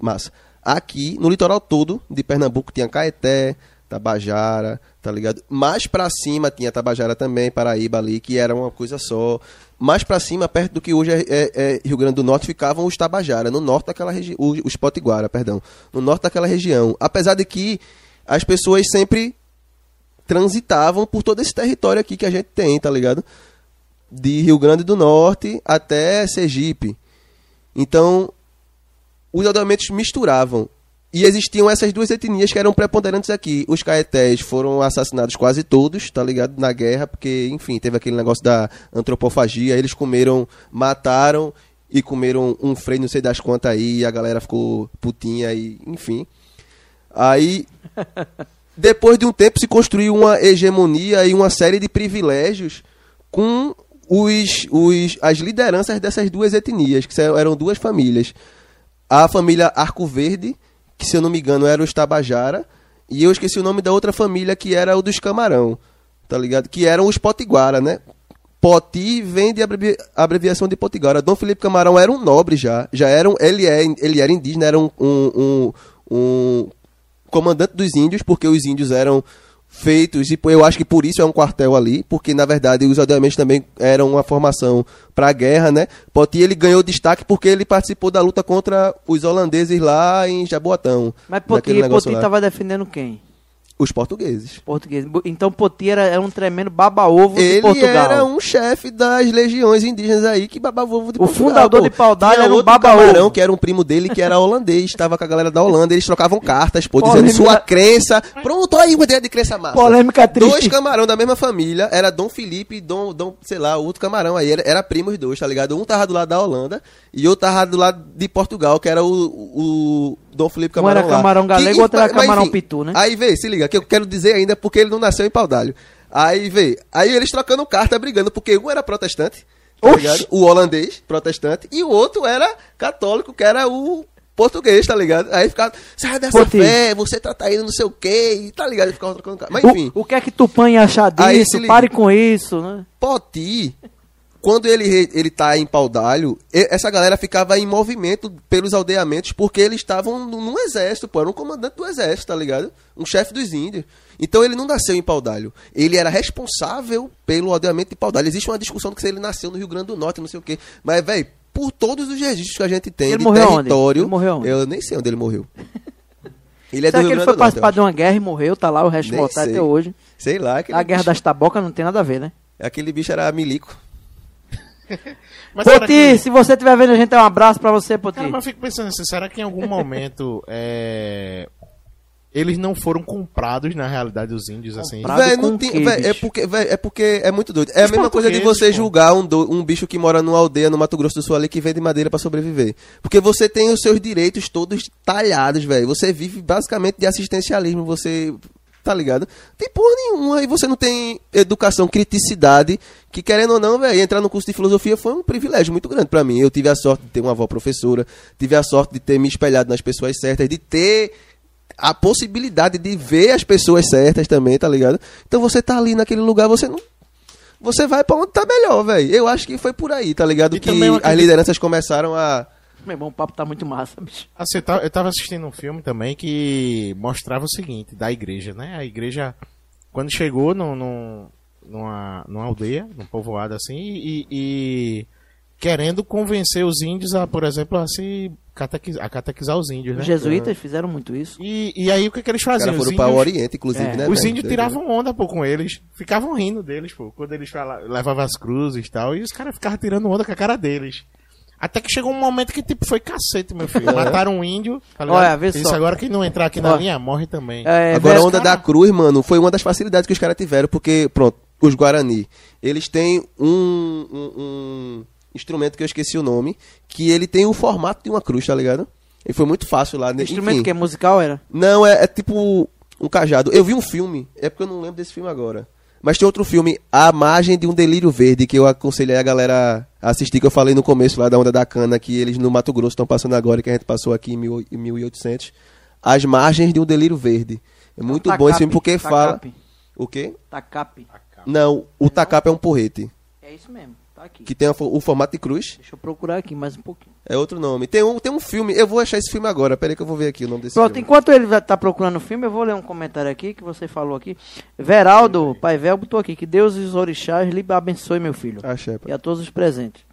Massa. Aqui no litoral todo de Pernambuco tinha Caeté, Tabajara, tá ligado? Mais pra cima tinha Tabajara também, Paraíba ali, que era uma coisa só. Mais pra cima, perto do que hoje é, é- é Rio Grande do Norte, ficavam os Tabajara, no norte daquela região, os Potiguara, perdão, no norte daquela região. Apesar de que as pessoas sempre transitavam por todo esse território aqui que a gente tem, tá ligado? De Rio Grande do Norte até Sergipe. Então, os aldeamentos misturavam. E existiam essas duas etnias que eram preponderantes aqui. Os caetés foram assassinados quase todos, tá ligado? Na guerra, porque, enfim, teve aquele negócio da antropofagia. Eles comeram, mataram e comeram um freio, não sei das quantas aí, e a galera ficou putinha e, enfim. Aí depois de um tempo se construiu uma hegemonia e uma série de privilégios com os, os, as lideranças dessas duas etnias, que eram duas famílias. A família Arco Verde, que se eu não me engano era os Tabajara, e eu esqueci o nome da outra família que era o dos Camarão, tá ligado? Que eram os Potiguara, né? Poti vem de abrevi abreviação de Potiguara. Dom Felipe Camarão era um nobre já, já era um, ele, é, ele era indígena, era um, um, um, um comandante dos índios, porque os índios eram feitos, e eu acho que por isso é um quartel ali, porque na verdade os aldeamentos também eram uma formação para a guerra, né? Poti ele ganhou destaque porque ele participou da luta contra os holandeses lá em Jaboatão. Mas Poti estava defendendo quem? Os portugueses. Português. Então Poti era, um tremendo baba-ovo de Ele Portugal. era um chefe das legiões indígenas aí que babava ovo de O Portugal. fundador pô. de Tinha era um baba-ovo. camarão, que era um primo dele, que era holandês, estava com a galera da Holanda, eles trocavam cartas, pô, dizendo Polêmica- sua crença. Pronto, aí uma ideia de crença massa. Polêmica triste. Dois camarão da mesma família, era Dom Felipe e Dom, Dom, sei lá, outro camarão aí, era, era primo os dois, tá ligado? Um tava do lado da Holanda e outro tava do lado de Portugal, que era o, o Dom Felipe Camarão era lá. camarão galego, Que- outro era mas, camarão enfim, pitu, né? Aí vê, se liga, que eu quero dizer ainda porque ele não nasceu em Paudalho. Aí vê, aí eles trocando carta, brigando, porque um era protestante, tá? O holandês, protestante, e o outro era católico, que era o português, tá ligado? Aí ficava, sai dessa fé, você tá traindo não sei o quê, e tá ligado? Ficava trocando carta. Mas enfim, O, o que é que Tupã ia achar Aí disso? liga. Pare com isso, né? Poti, quando ele, ele tá em Paudalho, essa galera ficava em movimento pelos aldeamentos porque eles estavam num exército, pô, era um comandante do exército, tá ligado? Um chefe dos índios. Então ele não nasceu em Paudalho. Ele era responsável pelo aldeamento de Paudalho. Existe uma discussão que se ele nasceu no Rio Grande do Norte, não sei o quê. Mas, velho, por todos os registros que a gente tem Ele de morreu onde? território. Ele morreu onde? Eu nem sei onde ele morreu. Ele é do Será Rio que ele Grande foi do Norte, participar de uma guerra e morreu? Tá lá o resto mortal até hoje. Sei lá. A guerra bicho, das tabocas não tem nada a ver, né? Aquele bicho era milico. Mas Poti, que- se você estiver vendo a gente, é um abraço pra você, Poti. Cara, mas eu fico pensando assim, será que em algum momento é, eles não foram comprados na realidade os índios assim? Comprado Véi, com não tem, véi, é porque, véi, é porque é muito doido. É a Os mesma coisa de você pô. julgar um, do- um bicho que mora numa aldeia no Mato Grosso do Sul ali que vende madeira pra sobreviver. Porque você tem os seus direitos todos talhados, velho. Você vive basicamente de assistencialismo, você tá ligado? Tem porra nenhuma e você não tem educação, criticidade, que querendo ou não, velho, entrar no curso de filosofia foi um privilégio muito grande pra mim. Eu tive a sorte de ter uma avó professora, tive a sorte de ter me espelhado nas pessoas certas, de ter a possibilidade de ver as pessoas certas também, tá ligado? Então você tá ali naquele lugar, você não. Você vai pra onde tá melhor, velho. Eu acho que foi por aí, tá ligado? E que as lideranças começaram a. Meu irmão, o papo tá muito massa, bicho. Assim, eu tava- assistindo um filme também que mostrava o seguinte, da igreja, né? A igreja, quando chegou no, no- numa, numa aldeia, num povoado assim, e, e querendo convencer os índios a, por exemplo, a se catequizar, a catequizar os índios, né? Os jesuítas fizeram muito isso. E, e aí o que, que eles Os faziam? Os foram para o índios- Oriente, inclusive, É. né? Os índios tiravam onda, pô, com eles. Ficavam rindo deles, pô. Quando eles fala- levavam as cruzes e tal. E os caras ficavam tirando onda com a cara deles. Até que chegou um momento que, tipo, foi cacete, meu filho. Mataram um índio, tá? Olha, vê Isso só. agora que não entrar aqui na Ó. linha, morre também. É, Agora a velho, onda cara, da cruz, mano, foi uma das facilidades que os caras tiveram, porque, pronto, os Guarani, eles têm um, um- um instrumento que eu esqueci o nome, que ele tem o formato de uma cruz, tá ligado? E foi muito fácil lá. né? Instrumento Enfim. que é musical era? Não, é, é tipo um cajado. Eu vi um filme, é porque eu não lembro desse filme agora. Mas tem outro filme, A Margem de um Delírio Verde, que eu aconselhei a galera a assistir, que eu falei no começo lá da Onda da Cana, que eles no Mato Grosso estão passando agora, que a gente passou aqui em mil- em 1800. As Margens de um Delírio Verde. É muito bom esse filme porque fala... Tacape. O quê? Tacape. Não, o tacap é um porrete, É isso mesmo, tá que tem o formato de cruz. Deixa eu procurar aqui mais um pouquinho. É outro nome. Tem um, tem um filme, eu vou achar esse filme agora, peraí que eu vou ver aqui o nome desse Pronto, filme. enquanto ele tá procurando o filme, eu vou ler um comentário aqui que você falou aqui. Veraldo Paivel botou aqui que Deus e os orixás lhe abençoe, meu filho. Achei, pá. E a todos os presentes.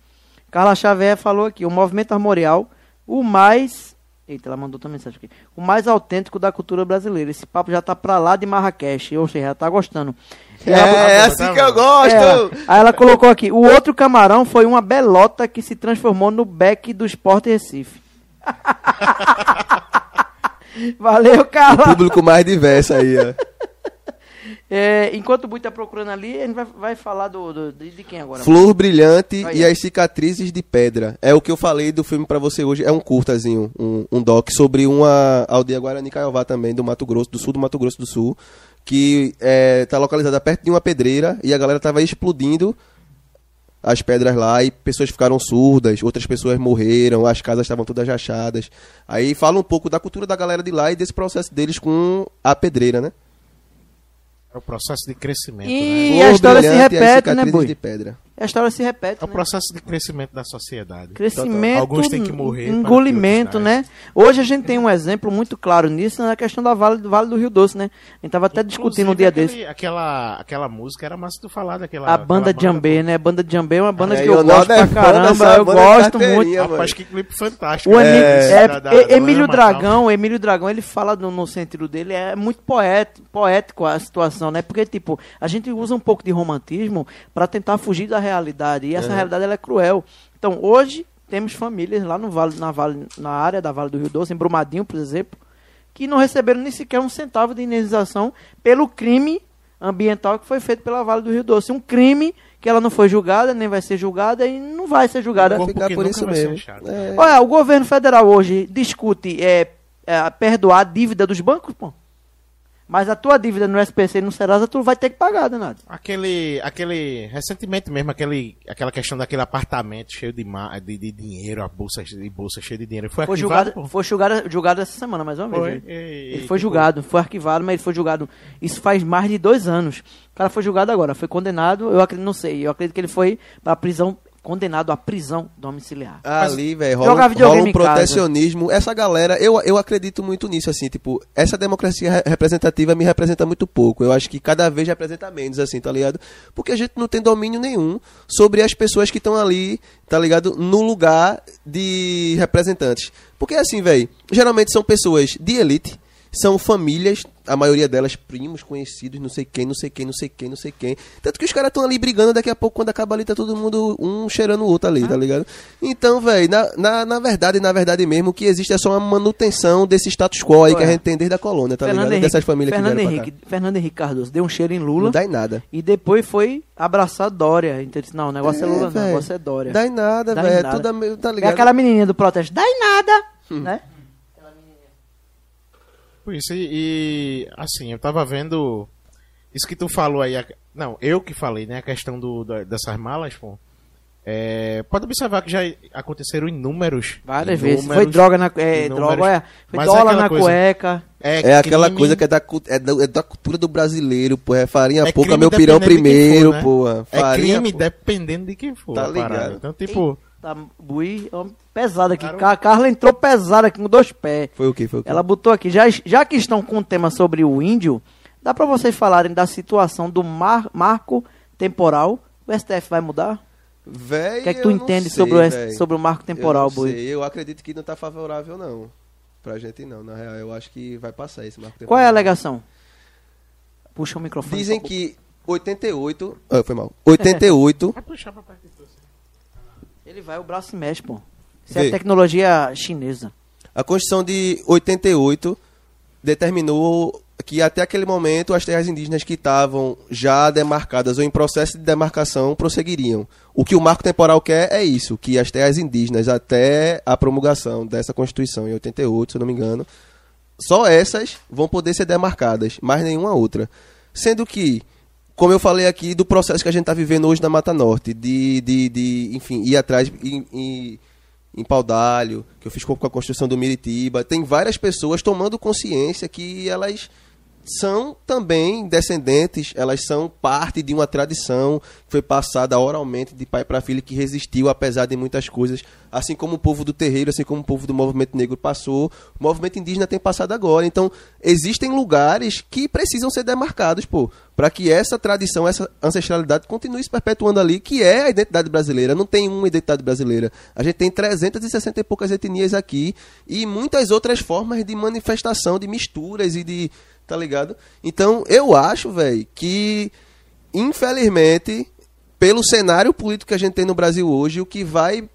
Carla Xavier falou aqui, o movimento armorial, o mais. Eita, ela mandou outra mensagem aqui. O mais autêntico da cultura brasileira. Esse papo já tá pra lá de Marrakech, ou seja, já tá gostando. E ela- É, assim que eu gosto! é, aí ela colocou aqui: o outro camarão foi uma belota que se transformou no beck do Esporte Recife. Valeu, O Carla. público mais diverso aí, ó. É, enquanto o Bui tá procurando ali, a gente vai, vai falar do, do- de, quem agora? Flor Brilhante Aí, e as Cicatrizes de Pedra. É o que eu falei do filme pra você hoje. É um curtazinho, um, um doc sobre uma aldeia Guarani Caiová também, do Mato Grosso, do sul do Mato Grosso do Sul, que é, tá localizada perto de uma pedreira e a galera tava explodindo as pedras lá e pessoas ficaram surdas, outras pessoas morreram, as casas estavam todas rachadas. Aí fala um pouco da cultura da galera de lá e desse processo deles com a pedreira, né? É o processo de crescimento, E- né? E a história se repete, né, Bui? de Pedra. A história se repete, É o né? processo de crescimento da sociedade. Crescimento, Alguns têm que morrer para engolimento, né? Hoje a gente tem um exemplo muito claro nisso na questão da vale, do Vale do Rio Doce, né? A gente tava até discutindo um dia Inclusive, desse. aquele- Aquela, aquela música era massa tu falar daquela. A banda Jambê, né? A banda Jambê é uma banda É, que eu o gosto é pra caramba, eu gosto muito. Rapaz, que clipe fantástico. O né? Emílio, Esse é, da- da- da Emílio. Dragão, Emílio Dragão, ele fala no, no sentido dele, é muito poético, poético a situação, né? Porque, tipo, a gente usa um pouco de romantismo pra tentar fugir da realidade, e essa realidade ela é cruel. Então, hoje, temos famílias lá no vale, na, vale, na área da Vale do Rio Doce, em Brumadinho, por exemplo, que não receberam nem sequer um centavo de indenização pelo crime ambiental que foi feito pela Vale do Rio Doce. Um crime que ela não foi julgada, nem vai ser julgada e não vai ser julgada. Corpo Ficar por isso vai mesmo. achado. É. Olha, o governo federal hoje discute é, é, perdoar a dívida dos bancos, pô. Mas a tua dívida no SPC e no Serasa, tu vai ter que pagar, danado. Aquele, aquele, recentemente mesmo, aquele, aquela questão daquele apartamento cheio de, ma- de, de dinheiro, a bolsa, de bolsa cheia de dinheiro. Foi, Foi arquivado, julgado, foi julgado, julgado essa semana, mais uma vez. Foi. Ele, E- ele foi tipo, julgado, foi arquivado, mas ele foi julgado. Isso faz mais de dois anos. O cara foi julgado agora, foi condenado, eu acredito, não sei, eu acredito que ele foi pra prisão, condenado à prisão domiciliar. Ali, velho, rola, rola um em casa. protecionismo. Essa galera, eu, eu acredito muito nisso, assim, tipo, essa democracia re- representativa me representa muito pouco. Eu acho que cada vez representa menos, assim, tá ligado? Porque a gente não tem domínio nenhum sobre as pessoas que estão ali, tá ligado? No lugar de representantes. Porque, assim, velho, geralmente são pessoas de elite, são famílias, a maioria delas primos, conhecidos, não sei quem, não sei quem, não sei quem, não sei quem. Tanto que os caras estão ali brigando, daqui a pouco, quando acaba ali, tá todo mundo um cheirando o outro ali, tá ligado? Então, velho, na, na, na verdade, na verdade mesmo, o que existe é só uma manutenção desse status quo aí que a Ué. gente tem desde a colônia, tá Fernando ligado? Henrique, Dessas famílias Fernando que Henrique, Fernando Henrique Cardoso deu um cheiro em. Lula Não dá em nada. e depois foi abraçar Dória. Então disse, não, o negócio é, Lula, não, o negócio é Dória. Dá em nada, velho. É tudo, tá É ligado? aquela menininha do protesto, dá em nada, né? Por isso, e, e, assim, eu tava vendo. Isso que tu falou aí. a- não, eu que falei, né? A questão do, da- dessas malas, pô. É, pode observar que já aconteceram inúmeros. Várias vezes. inúmeros- Foi droga na é, droga, é, foi Mas é dólar aquela na coisa, cueca. É aquela crime- coisa que é da, é, da, é da cultura do brasileiro, pô. É farinha é pouca, meu pirão primeiro, for, né? pô. É Farinha, crime pô. dependendo de quem for. Tá a parada. ligado. Então, tipo. Tá, bui, ó, pesado aqui. Claro. Ca- Carla entrou pesada aqui com dois pés. Foi o quê? Foi o quê? Ela botou aqui, já, já que estão com o tema sobre o índio, dá pra vocês falarem da situação do mar- marco temporal. O STF vai mudar? Véi, O que é que tu entende sei, sobre, o, véi. sobre o marco temporal, eu Bui? sei. Eu acredito que não tá favorável, não. Pra gente não, na real. Eu acho que vai passar esse marco Qual é a temporal. alegação? Puxa o microfone. Dizem um que 88... Ah, foi mal. 88... Vai puxar pra perto de você. pouco. Ele vai, o braço se mexe, pô. Isso é Vê. tecnologia chinesa. A Constituição de 88 determinou que até aquele momento as terras indígenas que estavam já demarcadas ou em processo de demarcação prosseguiriam. O que o marco temporal quer é isso, que as terras indígenas até a promulgação dessa Constituição em 88, se eu não me engano, só essas vão poder ser demarcadas, mais nenhuma outra. Sendo que, como eu falei aqui, do processo que a gente está vivendo hoje na Mata Norte, de, de, de enfim, ir atrás em, em, em Paudalho, que eu fiz com a construção do Miritiba, tem várias pessoas tomando consciência que elas são também descendentes, elas são parte de uma tradição que foi passada oralmente de pai para filho que resistiu apesar de muitas coisas, assim como o povo do terreiro, assim como o povo do movimento negro passou, o movimento indígena tem passado agora. Então, existem lugares que precisam ser demarcados, pô, para que essa tradição, essa ancestralidade continue se perpetuando ali, que é a identidade brasileira. Não tem uma identidade brasileira. A gente tem 360 e poucas etnias aqui e muitas outras formas de manifestação, de misturas e de tá ligado? Então, eu acho, velho, que infelizmente, pelo cenário político que a gente tem no Brasil hoje, o que vai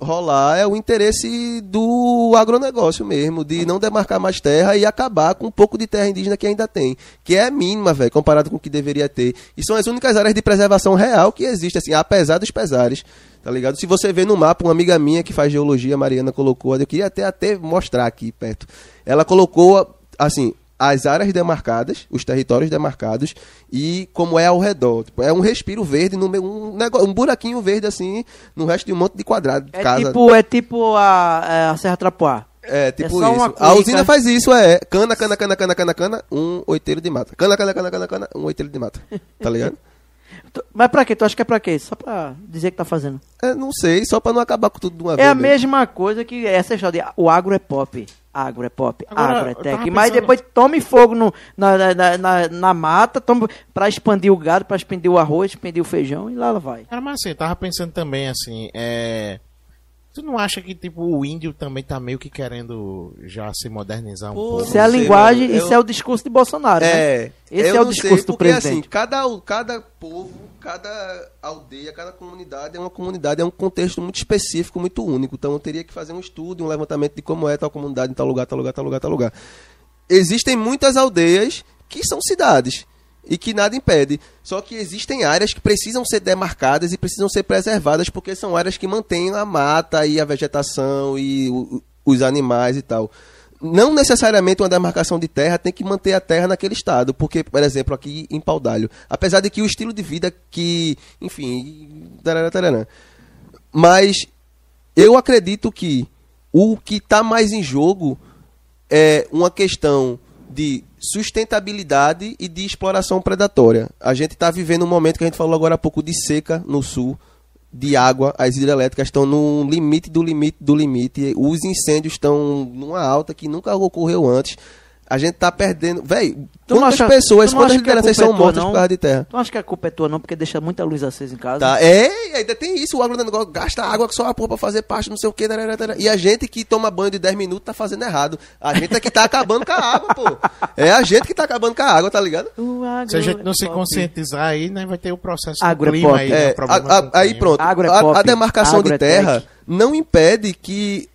rolar é o interesse do agronegócio mesmo, de não demarcar mais terra e acabar com um pouco de terra indígena que ainda tem, que é mínima, velho, comparado com o que deveria ter. E são as únicas áreas de preservação real que existem, assim, apesar dos pesares. Tá ligado? Se você vê no mapa, uma amiga minha que faz geologia, Mariana, colocou, eu queria até, até mostrar aqui perto. Ela colocou, assim, as áreas demarcadas, os territórios demarcados e como é ao redor. Tipo, é um respiro verde, no meio, um, negócio, um buraquinho verde assim, no resto de um monte de quadrado de É casa. tipo, é tipo a, é a Serra Trapoá. É, tipo só uma isso. A usina faz isso, é. Cana, cana, cana, cana, cana, cana, um oiteiro de mata. Cana, cana, cana, cana, cana, um oiteiro de mata. Tá ligado? Mas pra quê? Tu acha que é pra quê? Só pra dizer que tá fazendo. É, não sei, só pra não acabar com tudo de uma É vez. a mesmo. mesma coisa que essa história de o agro é pop. Agro é pop, Agora, agro é tech. tava Mas pensando- depois tome fogo no, na, na, na, na- mata tome, pra expandir o gado, pra expandir o arroz, expandir o feijão e lá vai. Cara, mas assim, eu tava pensando também assim, é. Tu não acha que, tipo, o índio também tá meio que querendo já se modernizar um Pô, pouco? Isso é a linguagem. Eu- isso é o discurso de Bolsonaro, né? É, Esse eu é o não discurso sei, do porque, presidente. Assim, cada, cada povo, cada aldeia, cada comunidade é uma comunidade, é um contexto muito específico, muito único. Então eu teria que fazer um estudo, um levantamento de como é tal comunidade em tal lugar, tal lugar, tal lugar, tal lugar. Existem muitas aldeias que são cidades e que nada impede. Só que existem áreas que precisam ser demarcadas e precisam ser preservadas porque são áreas que mantêm a mata e a vegetação e o- os animais e tal. Não necessariamente uma demarcação de terra tem que manter a terra naquele estado, porque, por exemplo, aqui em Paudalho, apesar de que o estilo de vida que, enfim, tarará, tarará. mas eu acredito que o que está mais em jogo é uma questão de sustentabilidade e de exploração predatória. A gente está vivendo um momento que a gente falou agora há pouco de seca no sul, de água, as hidrelétricas estão no limite do limite do limite, os incêndios estão numa alta que nunca ocorreu antes. A gente tá perdendo. Véi, Tu quantas acha- pessoas, quantas a lideranças é são mortas não? por causa de terra? Tu acha que a culpa é tua não, porque deixa muita luz acesa em casa? Tá, é, ainda tem isso, o agronegócio gasta água que só a porra pra fazer parte, não sei o que, e a gente que toma banho de 10 minutos tá fazendo errado. A gente é que tá acabando com a água, pô. É a gente que tá acabando com a água, tá ligado? Se a gente não é se conscientizar aí, né, vai ter o processo do Agro é clima pop. aí, né, É, o problema a- a- aí clima. pronto, Agro é a, a demarcação agro de é terra tech. não impede que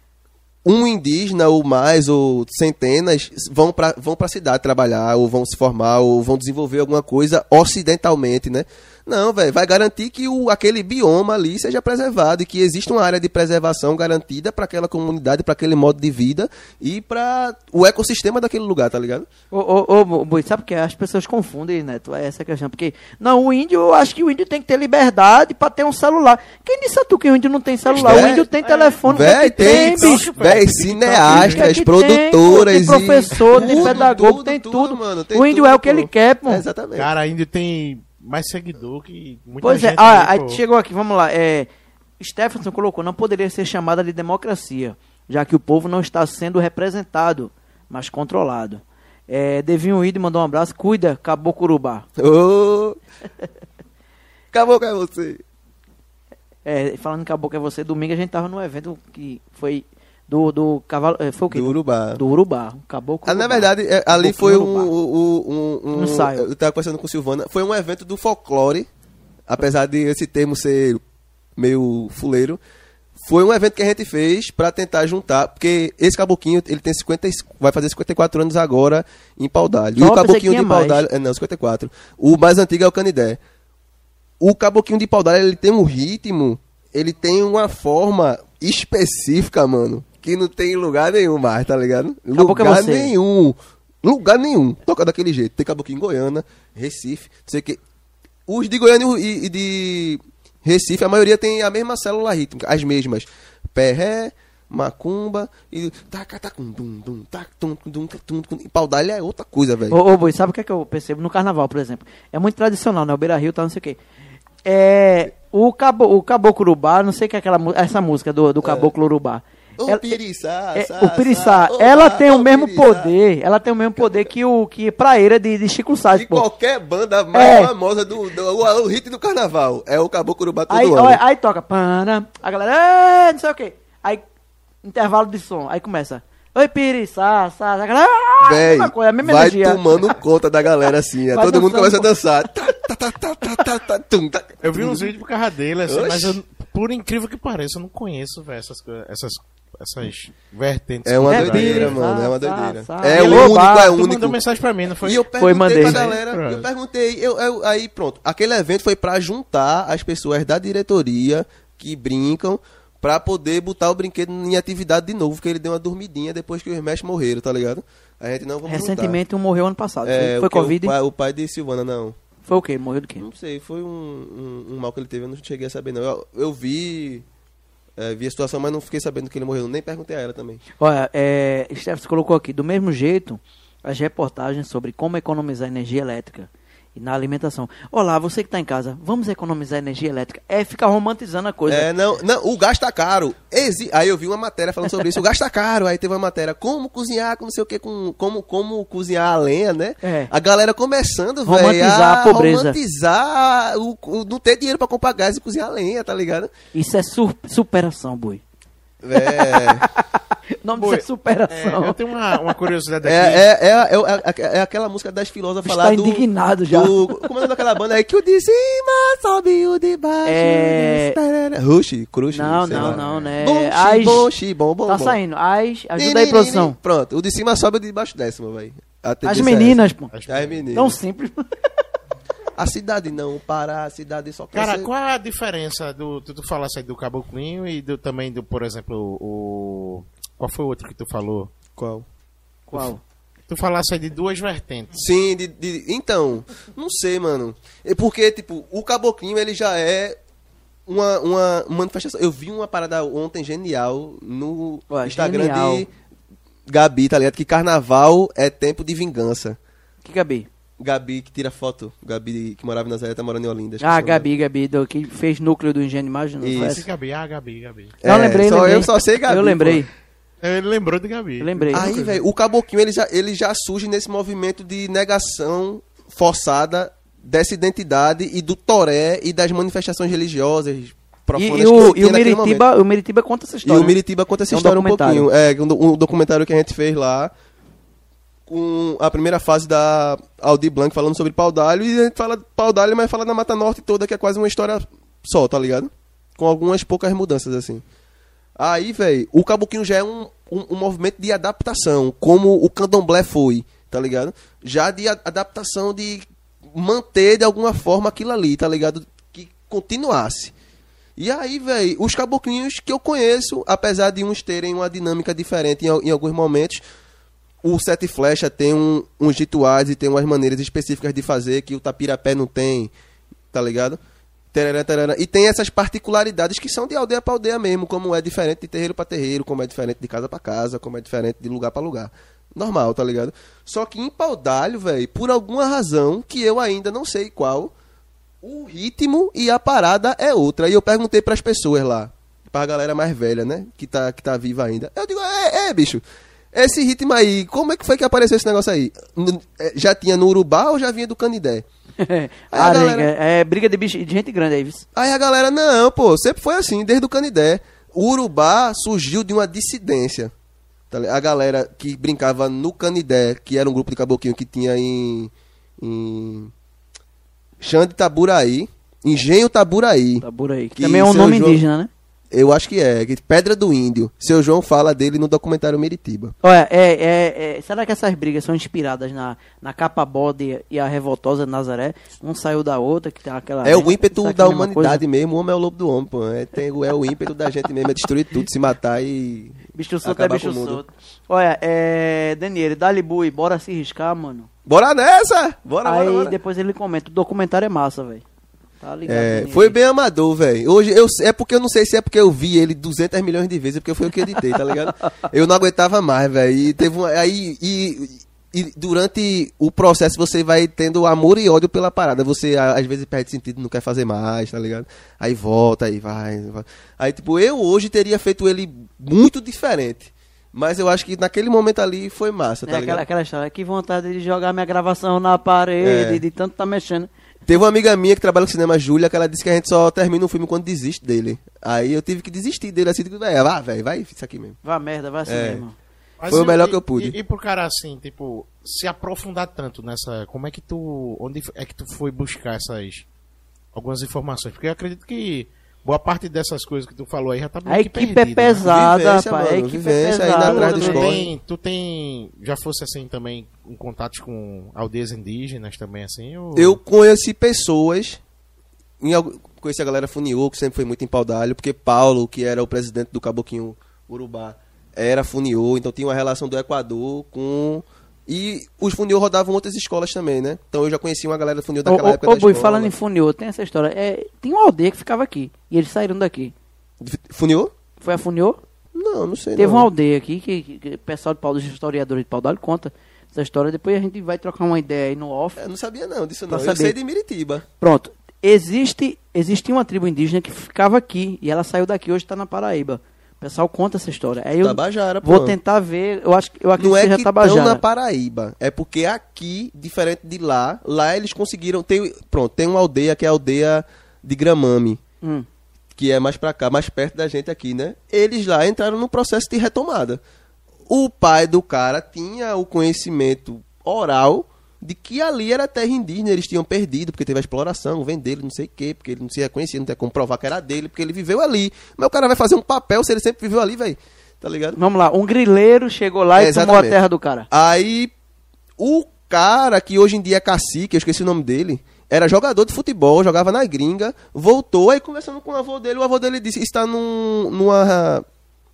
um indígena ou mais ou centenas vão para vão para cidade trabalhar ou vão se formar ou vão desenvolver alguma coisa ocidentalmente, né? Não, velho, vai garantir que o, aquele bioma ali seja preservado e que exista uma área de preservação garantida para aquela comunidade, para aquele modo de vida e para o ecossistema daquele lugar, tá ligado? Ô, ô, ô, Boi, sabe por que as pessoas confundem, Neto? É essa questão. Porque, não, o índio, eu acho que o índio tem que ter liberdade pra ter um celular. Quem disse a tu que o índio não tem celular? É, o índio tem telefone, o que é Véi, tem, tem, bicho? véi, cineastas, é que tem, produtoras Tem e professor, tem tudo, pedagogo, tudo, tem tudo, tudo. mano, tem o índio tudo, é o que pô. ele quer, pô. É, exatamente. Cara, ainda tem mais seguidor que muita Pois é, gente ah, aí, aí pô. chegou aqui, vamos lá. É, Stephenson colocou, não poderia ser chamada de democracia, já que o povo não está sendo representado, mas controlado. É, Devinho Ido mandou um abraço, cuida, Caboclo Urubá. Ô. Acabou com você. É, falando em Caboclo é você, domingo a gente tava num evento que foi do, do cavalo, é, foi o quê? Do Urubá. Do Urubá, um Caboclo Ah, na verdade, é, ali foi um, um, um, um- ensaio. Eu tava conversando com o Silvana. Foi um evento do folclore. Apesar de esse termo ser meio fuleiro. Foi um evento que a gente fez pra tentar juntar. Porque esse caboquinho, ele tem 50, e- vai fazer 54 anos agora em Paudalho. E Só o eu pensei caboquinho de tinha mais. Paudalho. É, não, 54. O mais antigo é o Canidé. O caboquinho de Paudalho, ele tem um ritmo. Ele tem uma forma específica, mano. Que não tem em lugar nenhum mais, tá ligado? É lugar nenhum. Lugar nenhum. Toca daquele jeito. Tem caboclo em Goiânia, Recife, não sei o que. Os de Goiânia e, e de Recife, a maioria tem a mesma célula rítmica, as mesmas. Pé, ré, macumba e taca, taca, dum, dum, tac, tum, dum, tum, tum. E Paudalho é outra coisa, velho. Ô, ô Boi, sabe o que, é que eu percebo no carnaval, por exemplo? É muito tradicional, né? O Beira Rio tá não sei o quê. É, o, cabo, o Caboclo Urubá, não sei o que é aquela, essa música do, do Caboclo Urubá. Ô, Ela- piriçá, É, sá, o Piriçá, sá, ela tem o mesmo piriçá. poder, ela tem o mesmo poder que o que praeira de, de Chico Sainz, De pô. qualquer banda mais É. famosa do, do o, o hit do carnaval. É o Caboclo Urubá todo Aí, ano. olha, aí toca, pana, a galera, não sei o que. Aí, intervalo de som, aí começa, oi Piriçá, sá, a galera, "Ah", Véi, mesma coisa, a mesma vai energia. tomando conta da galera assim. é, todo mundo começa a dançar. Tá, tá, tá, tá, tá, tá, tá, tá. Eu vi uns vídeos por causa dele, assim, mas eu, por incrível que pareça, eu não conheço, velho, essas, coisas- essas, essas vertentes. É uma É doideira, pira, mano. É uma doideira. sa- É sa- o único, é o Tu único. mandou mensagem pra mim, não foi? E eu Foi, perguntei mandei. pra galera, Pronto. eu perguntei, eu, eu- aí pronto, aquele evento foi pra juntar as pessoas da diretoria que brincam pra poder botar o brinquedo em atividade de novo, porque ele deu uma dormidinha depois que os Smash morreram, tá ligado? A gente não vamos Recentemente um morreu ano passado. É, foi Covid? O pai, o pai de Silvana, não. Foi o quê? Morreu do quê? Não sei, foi um, um, um mal que ele teve, eu não cheguei a saber não. Eu, eu vi, é, vi a situação, mas não fiquei sabendo que ele morreu, nem perguntei a ela também. Olha, é, Steph colocou aqui, do mesmo jeito, as reportagens sobre como economizar energia elétrica e na alimentação. Olá, você que está em casa, vamos economizar energia elétrica. É ficar romantizando a coisa. É, não, não, o gás tá caro. Exi- Aí eu vi uma matéria falando sobre isso. O gás tá caro. Aí teve uma matéria, como cozinhar com não sei o que, com, como, como cozinhar a lenha, né? É. A galera começando, velho, Romantizar a pobreza. romantizar o, o- não ter dinheiro pra comprar gás e cozinhar a lenha, tá ligado? Isso é superação, boi. É, O nome disso é superação. É, eu tenho uma, uma curiosidade é, aqui. é, é, é, é- é aquela música das filosofas Está falar do... indignado já. do- como é daquela banda aí? Que o de cima sobe o de baixo. É- Rush, Crush. Não, não, lá. não, né? Bom, As- bom, bom, bom, Tá saindo. As, ajuda aí, Nini, produção. nini. Pronto, o de cima sobe, o de baixo décimo, velho. A As é meninas, pô. As meninas. Tão simples. A cidade não para, a cidade só quer Cara, ser- qual a diferença do. Tu, tu falasse aí do Caboclinho e do, também do, por exemplo, o. Qual foi o outro que tu falou? Qual? Qual? Tu falasse aí de duas vertentes. Sim, de, de- então, não sei, mano. É porque, tipo, o Caboclinho, ele já é uma, uma manifestação. Eu vi uma parada ontem genial no Ué, Instagram genial. de Gabi, tá ligado? Que carnaval é tempo de vingança. Que Gabi? Gabi que tira foto. Gabi que morava em Nazaré, tá morando em Olinda. Ah, o nome. Gabi, Gabi, do, que fez núcleo do Engenho de Imagem, Isso. Gabi, ah, Gabi, Gabi. Não, É, lembrei, só- lembrei. eu só sei Gabi, Eu lembrei, pô. Ele lembrou de Gabi. eu lembrei. Aí, velho, o Caboclinho ele já, ele já surge nesse movimento de negação forçada dessa identidade e do toré e das manifestações religiosas E, profundas e o, e o Miritiba, o Miritiba conta essa E história. o Miritiba conta essa É um história um pouquinho. É, um, um documentário que a gente fez lá com a primeira fase da Aldi Blanc falando sobre pau d'alho e a gente fala pau d'alho, mas fala da Mata Norte toda, que é quase uma história só, tá ligado? Com algumas poucas mudanças, assim. Aí, velho, o Caboclinho já é um, um, um movimento de adaptação, como o Candomblé foi, tá ligado? Já de a- adaptação de manter de alguma forma aquilo ali, tá ligado? Que continuasse. E aí, velho, os caboclinhos que eu conheço, apesar de uns terem uma dinâmica diferente em, em alguns momentos, o Sete Flecha tem um- uns rituais e tem umas maneiras específicas de fazer que o Tapirapé não tem, tá ligado? Tarará, tarará. E tem essas particularidades que são de aldeia para aldeia mesmo, como é diferente de terreiro para terreiro, como é diferente de casa para casa, como é diferente de lugar para lugar. Normal, tá ligado? Só que em Paudalho, velho, por alguma razão que eu ainda não sei qual, o ritmo e a parada é outra. E eu perguntei pras pessoas lá, pra galera mais velha, né? Que tá, que tá viva ainda. Eu digo, é, é, bicho. Esse ritmo aí, como é que foi que apareceu esse negócio aí? É, Já tinha no Urubá ou já vinha do Canidé? a Arenga, galera- é briga de, bicho, de gente grande aí, viu? Aí a galera, não, pô, sempre foi assim, desde o Canidé. O Urubá surgiu de uma dissidência. tá? A galera que brincava no Canidé, que era um grupo de caboclinho que tinha em. em Xande Taburaí, Engenho Taburaí. Tabura aí. Que Que também é um nome João- indígena, né? Eu acho que é, que Pedra do Índio. Seu João fala dele no documentário Meritiba. Olha, é, é, é, será que essas brigas são inspiradas na, na capa bode e a revoltosa Nazaré? Um saiu da outra, que tem aquela. É o ímpeto da é humanidade mesmo, o homem é o lobo do homem, pô. É, tem, o- é o ímpeto da gente mesmo, é destruir tudo, se matar e. coisa? Bicho solto é bicho solto. Olha, é. Daniele, dá-lhe bui, bora se riscar, mano. Bora nessa! Bora, aí bora, bora. depois ele comenta. O documentário é massa, velho. Tá ligado? É, Daniele? foi bem amador, velho. Hoje eu é porque eu não sei se é porque eu vi ele 200 milhões de vezes, é porque foi o que eu editei, tá ligado? Eu não aguentava mais, velho. E teve uma, aí e, e durante o processo você vai tendo amor e ódio pela parada. Você às vezes perde sentido, não quer fazer mais, tá ligado? Aí volta, aí vai, vai. Aí tipo, eu hoje teria feito ele muito diferente. Mas eu acho que naquele momento ali foi massa, É tá aquela, ligado? aquela história, que vontade de jogar minha gravação na parede, É. de tanto tá mexendo. Teve uma amiga minha que trabalha com cinema, Júlia, que ela disse que a gente só termina um filme quando desiste dele. Aí eu tive que desistir dele assim, tipo, velho, vá, velho, vai isso aqui mesmo. Vá merda, vai assim É. mesmo. Mas Foi o melhor e- que eu pude. E, e pro cara assim, tipo, se aprofundar tanto nessa. Como é que tu. Onde é que tu foi buscar essas. Algumas informações? Porque eu acredito que boa parte dessas coisas que tu falou aí já tá meio A equipe é perdida, né? pesada, Vivência, rapaz. A equipe vivência é pesada. atrás do Tu escola. tem, tu tem, já fosse assim também, em contatos com aldeias indígenas também, assim? Ou... Eu conheci pessoas. Em, conheci a galera Funiô, que sempre foi muito em pau d'alho, porque Paulo, que era o presidente do Caboquinho Urubá, era Funiô, então tinha uma relação do Equador com. E os Funiô rodavam outras escolas também, né? Então eu já conheci uma galera do Funiô Ô, daquela ô, época. ô, da Bui, escola. falando em Funiô, tem essa história. É, tem uma aldeia que ficava aqui. E eles saíram daqui. Funiô? Foi a Funiô? Não, não sei. Teve não. uma aldeia aqui que, o pessoal de pau, dos historiadores de pau d'alho conta essa história. Depois a gente vai trocar uma ideia aí no off. Eu não sabia não disso não. Eu saber. sei de Miritiba. Pronto. Existe, existia uma tribo indígena que ficava aqui e ela saiu daqui hoje está na Paraíba. O pessoal conta essa história. Aí eu Tabajara, pô. vou tentar ver. Eu acho que eu acredito Não que é seja que Tabajara. na Paraíba. É porque aqui, diferente de lá, lá eles conseguiram. Tem, pronto, tem uma aldeia que é a aldeia de Gramame, Hum. que é mais pra cá, mais perto da gente aqui, né? Eles lá entraram no processo de retomada. O pai do cara tinha o conhecimento oral de que ali era terra indígena, eles tinham perdido, porque teve a exploração, vem dele, não sei o quê, porque ele não se reconhecia, não tem como provar que era dele, porque ele viveu ali. Mas o cara vai fazer um papel se ele sempre viveu ali, velho. Tá ligado? Vamos lá. Um grileiro chegou lá É, e tomou a exatamente. terra do cara. Aí, o cara que hoje em dia é cacique, eu esqueci o nome dele, era jogador de futebol, jogava na gringa, voltou, aí conversando com o avô dele, o avô dele disse, está num, numa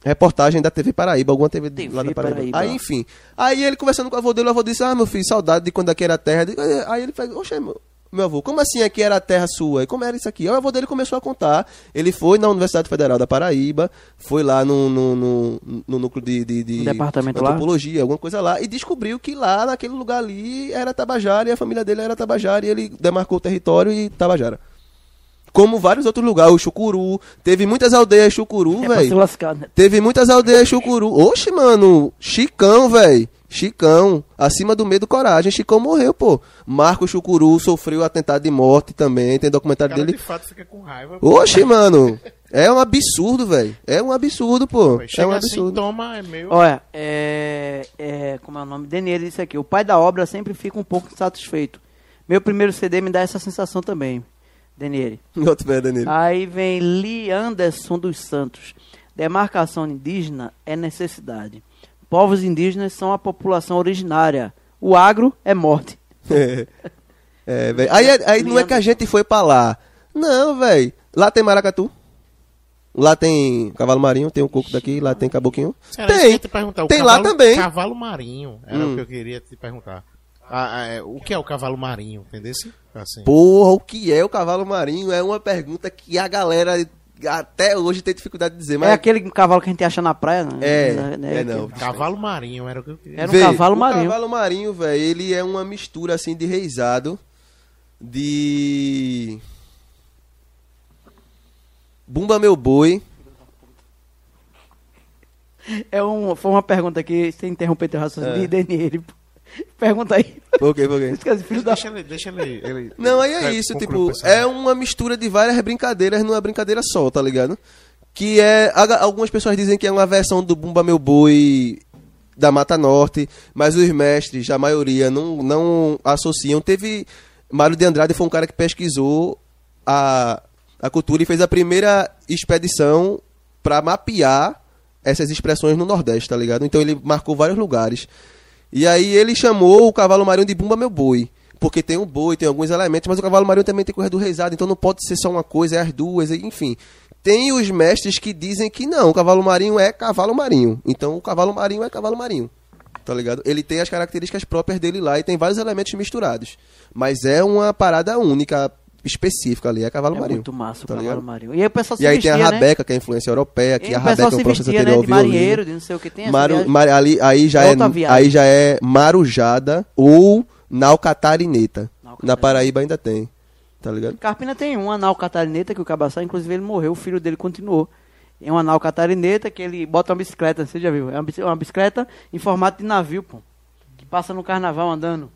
reportagem da TV Paraíba, alguma TV, TV lá da Paraíba. Paraíba. Aí, enfim, aí ele conversando com o avô dele, o avô disse, ah, meu filho, saudade de quando aqui era terra. Aí ele faz, oxe, meu, meu avô, como assim aqui era a terra sua? E como era isso aqui? Aí o avô dele começou a contar. Ele foi na Universidade Federal da Paraíba, foi lá no, no, no, no núcleo de, de, de Um departamento lá? antropologia, alguma coisa lá, e descobriu que lá, naquele lugar ali, era Tabajara e a família dele era Tabajara e ele demarcou o território e Tabajara. Como vários outros lugares, o Chucuru, teve muitas aldeias Chucuru, É velho. né? Teve muitas aldeias Chucuru. Oxe, mano, Chicão, velho. Chicão, acima do medo coragem, Chicão morreu, pô. Marco Chucuru sofreu atentado de morte também, tem documentário cara dele. de fato fica com raiva. Oxe, mano, é um absurdo, velho. É um absurdo, pô. Pô, É Chega um assim, absurdo. toma, é meio... Olha, é, é, como é o nome? Denier disse aqui. O pai da obra sempre fica um pouco insatisfeito. Meu primeiro CD me dá essa sensação também, Denier. Outro merda nele. Aí vem Lee Anderson dos Santos. Demarcação indígena é necessidade. Povos indígenas são a população originária. O agro é morte. É, é velho. Aí, aí não é que a gente foi pra lá. Não, velho. Lá tem maracatu. Lá tem cavalo marinho, tem o coco daqui, lá tem caboquinho. Era Tem. te perguntar. O Tem lá cavalo- também. Cavalo marinho, era Hum. o que eu queria te perguntar. Ah, ah, é, o que é o cavalo marinho, entendeu? Assim. Porra, o que é o cavalo marinho? É uma pergunta que a galera até hoje tem dificuldade de dizer, mas É aquele cavalo que a gente acha na praia, né? É, Né? é não. Cavalo marinho, era o que eu queria. Era um Vê, cavalo o marinho. cavalo marinho, velho, ele é uma mistura assim de reizado de Bumba meu boi. É um, foi uma pergunta aqui, sem interromper teu raciocínio, É. de Denier. Pergunta aí. Por quê? Por quê? Esquece, filho da... Deixa ele, deixa ele, ele- Não, aí Vai, é isso, tipo, é uma mistura de várias brincadeiras numa brincadeira só, tá ligado? Que é. a- Algumas pessoas dizem que é uma versão do Bumba Meu Boi da Mata Norte, mas os mestres, a maioria, não, não associam. Teve. Mário de Andrade foi um cara que pesquisou a, a cultura e fez a primeira expedição pra mapear essas expressões no Nordeste, tá ligado? Então ele marcou vários lugares. E aí ele chamou o cavalo marinho de Bumba Meu Boi. Porque tem um boi, tem alguns elementos, mas o cavalo marinho também tem coisa do reizado, então não pode ser só uma coisa, é as duas, enfim. Tem os mestres que dizem que não, o cavalo marinho é cavalo marinho. Então o cavalo marinho é cavalo marinho. Tá ligado? Ele tem as características próprias dele lá e tem vários elementos misturados. Mas é uma parada única, específica ali, é cavalo É marinho. muito massa o tá cavalo ligado? marinho. E aí o pessoal se E aí vestia, tem a né? rabeca, que é a influência europeia, que a rabeca é um processo vestia, né, anterior de ao violino. marinheiro, de não sei o que tem. Maru, viagem. mar- ali, aí, já é, viagem. aí já é marujada ou nau catarineta. Nau Na. Paraíba ainda tem. Tá ligado? Carpina tem um anal catarineta que o cabaçá, inclusive ele morreu, o filho dele continuou. É um anal catarineta que ele bota uma bicicleta, você já viu? É uma uma bicicleta em formato de navio, pô. Que passa no carnaval andando.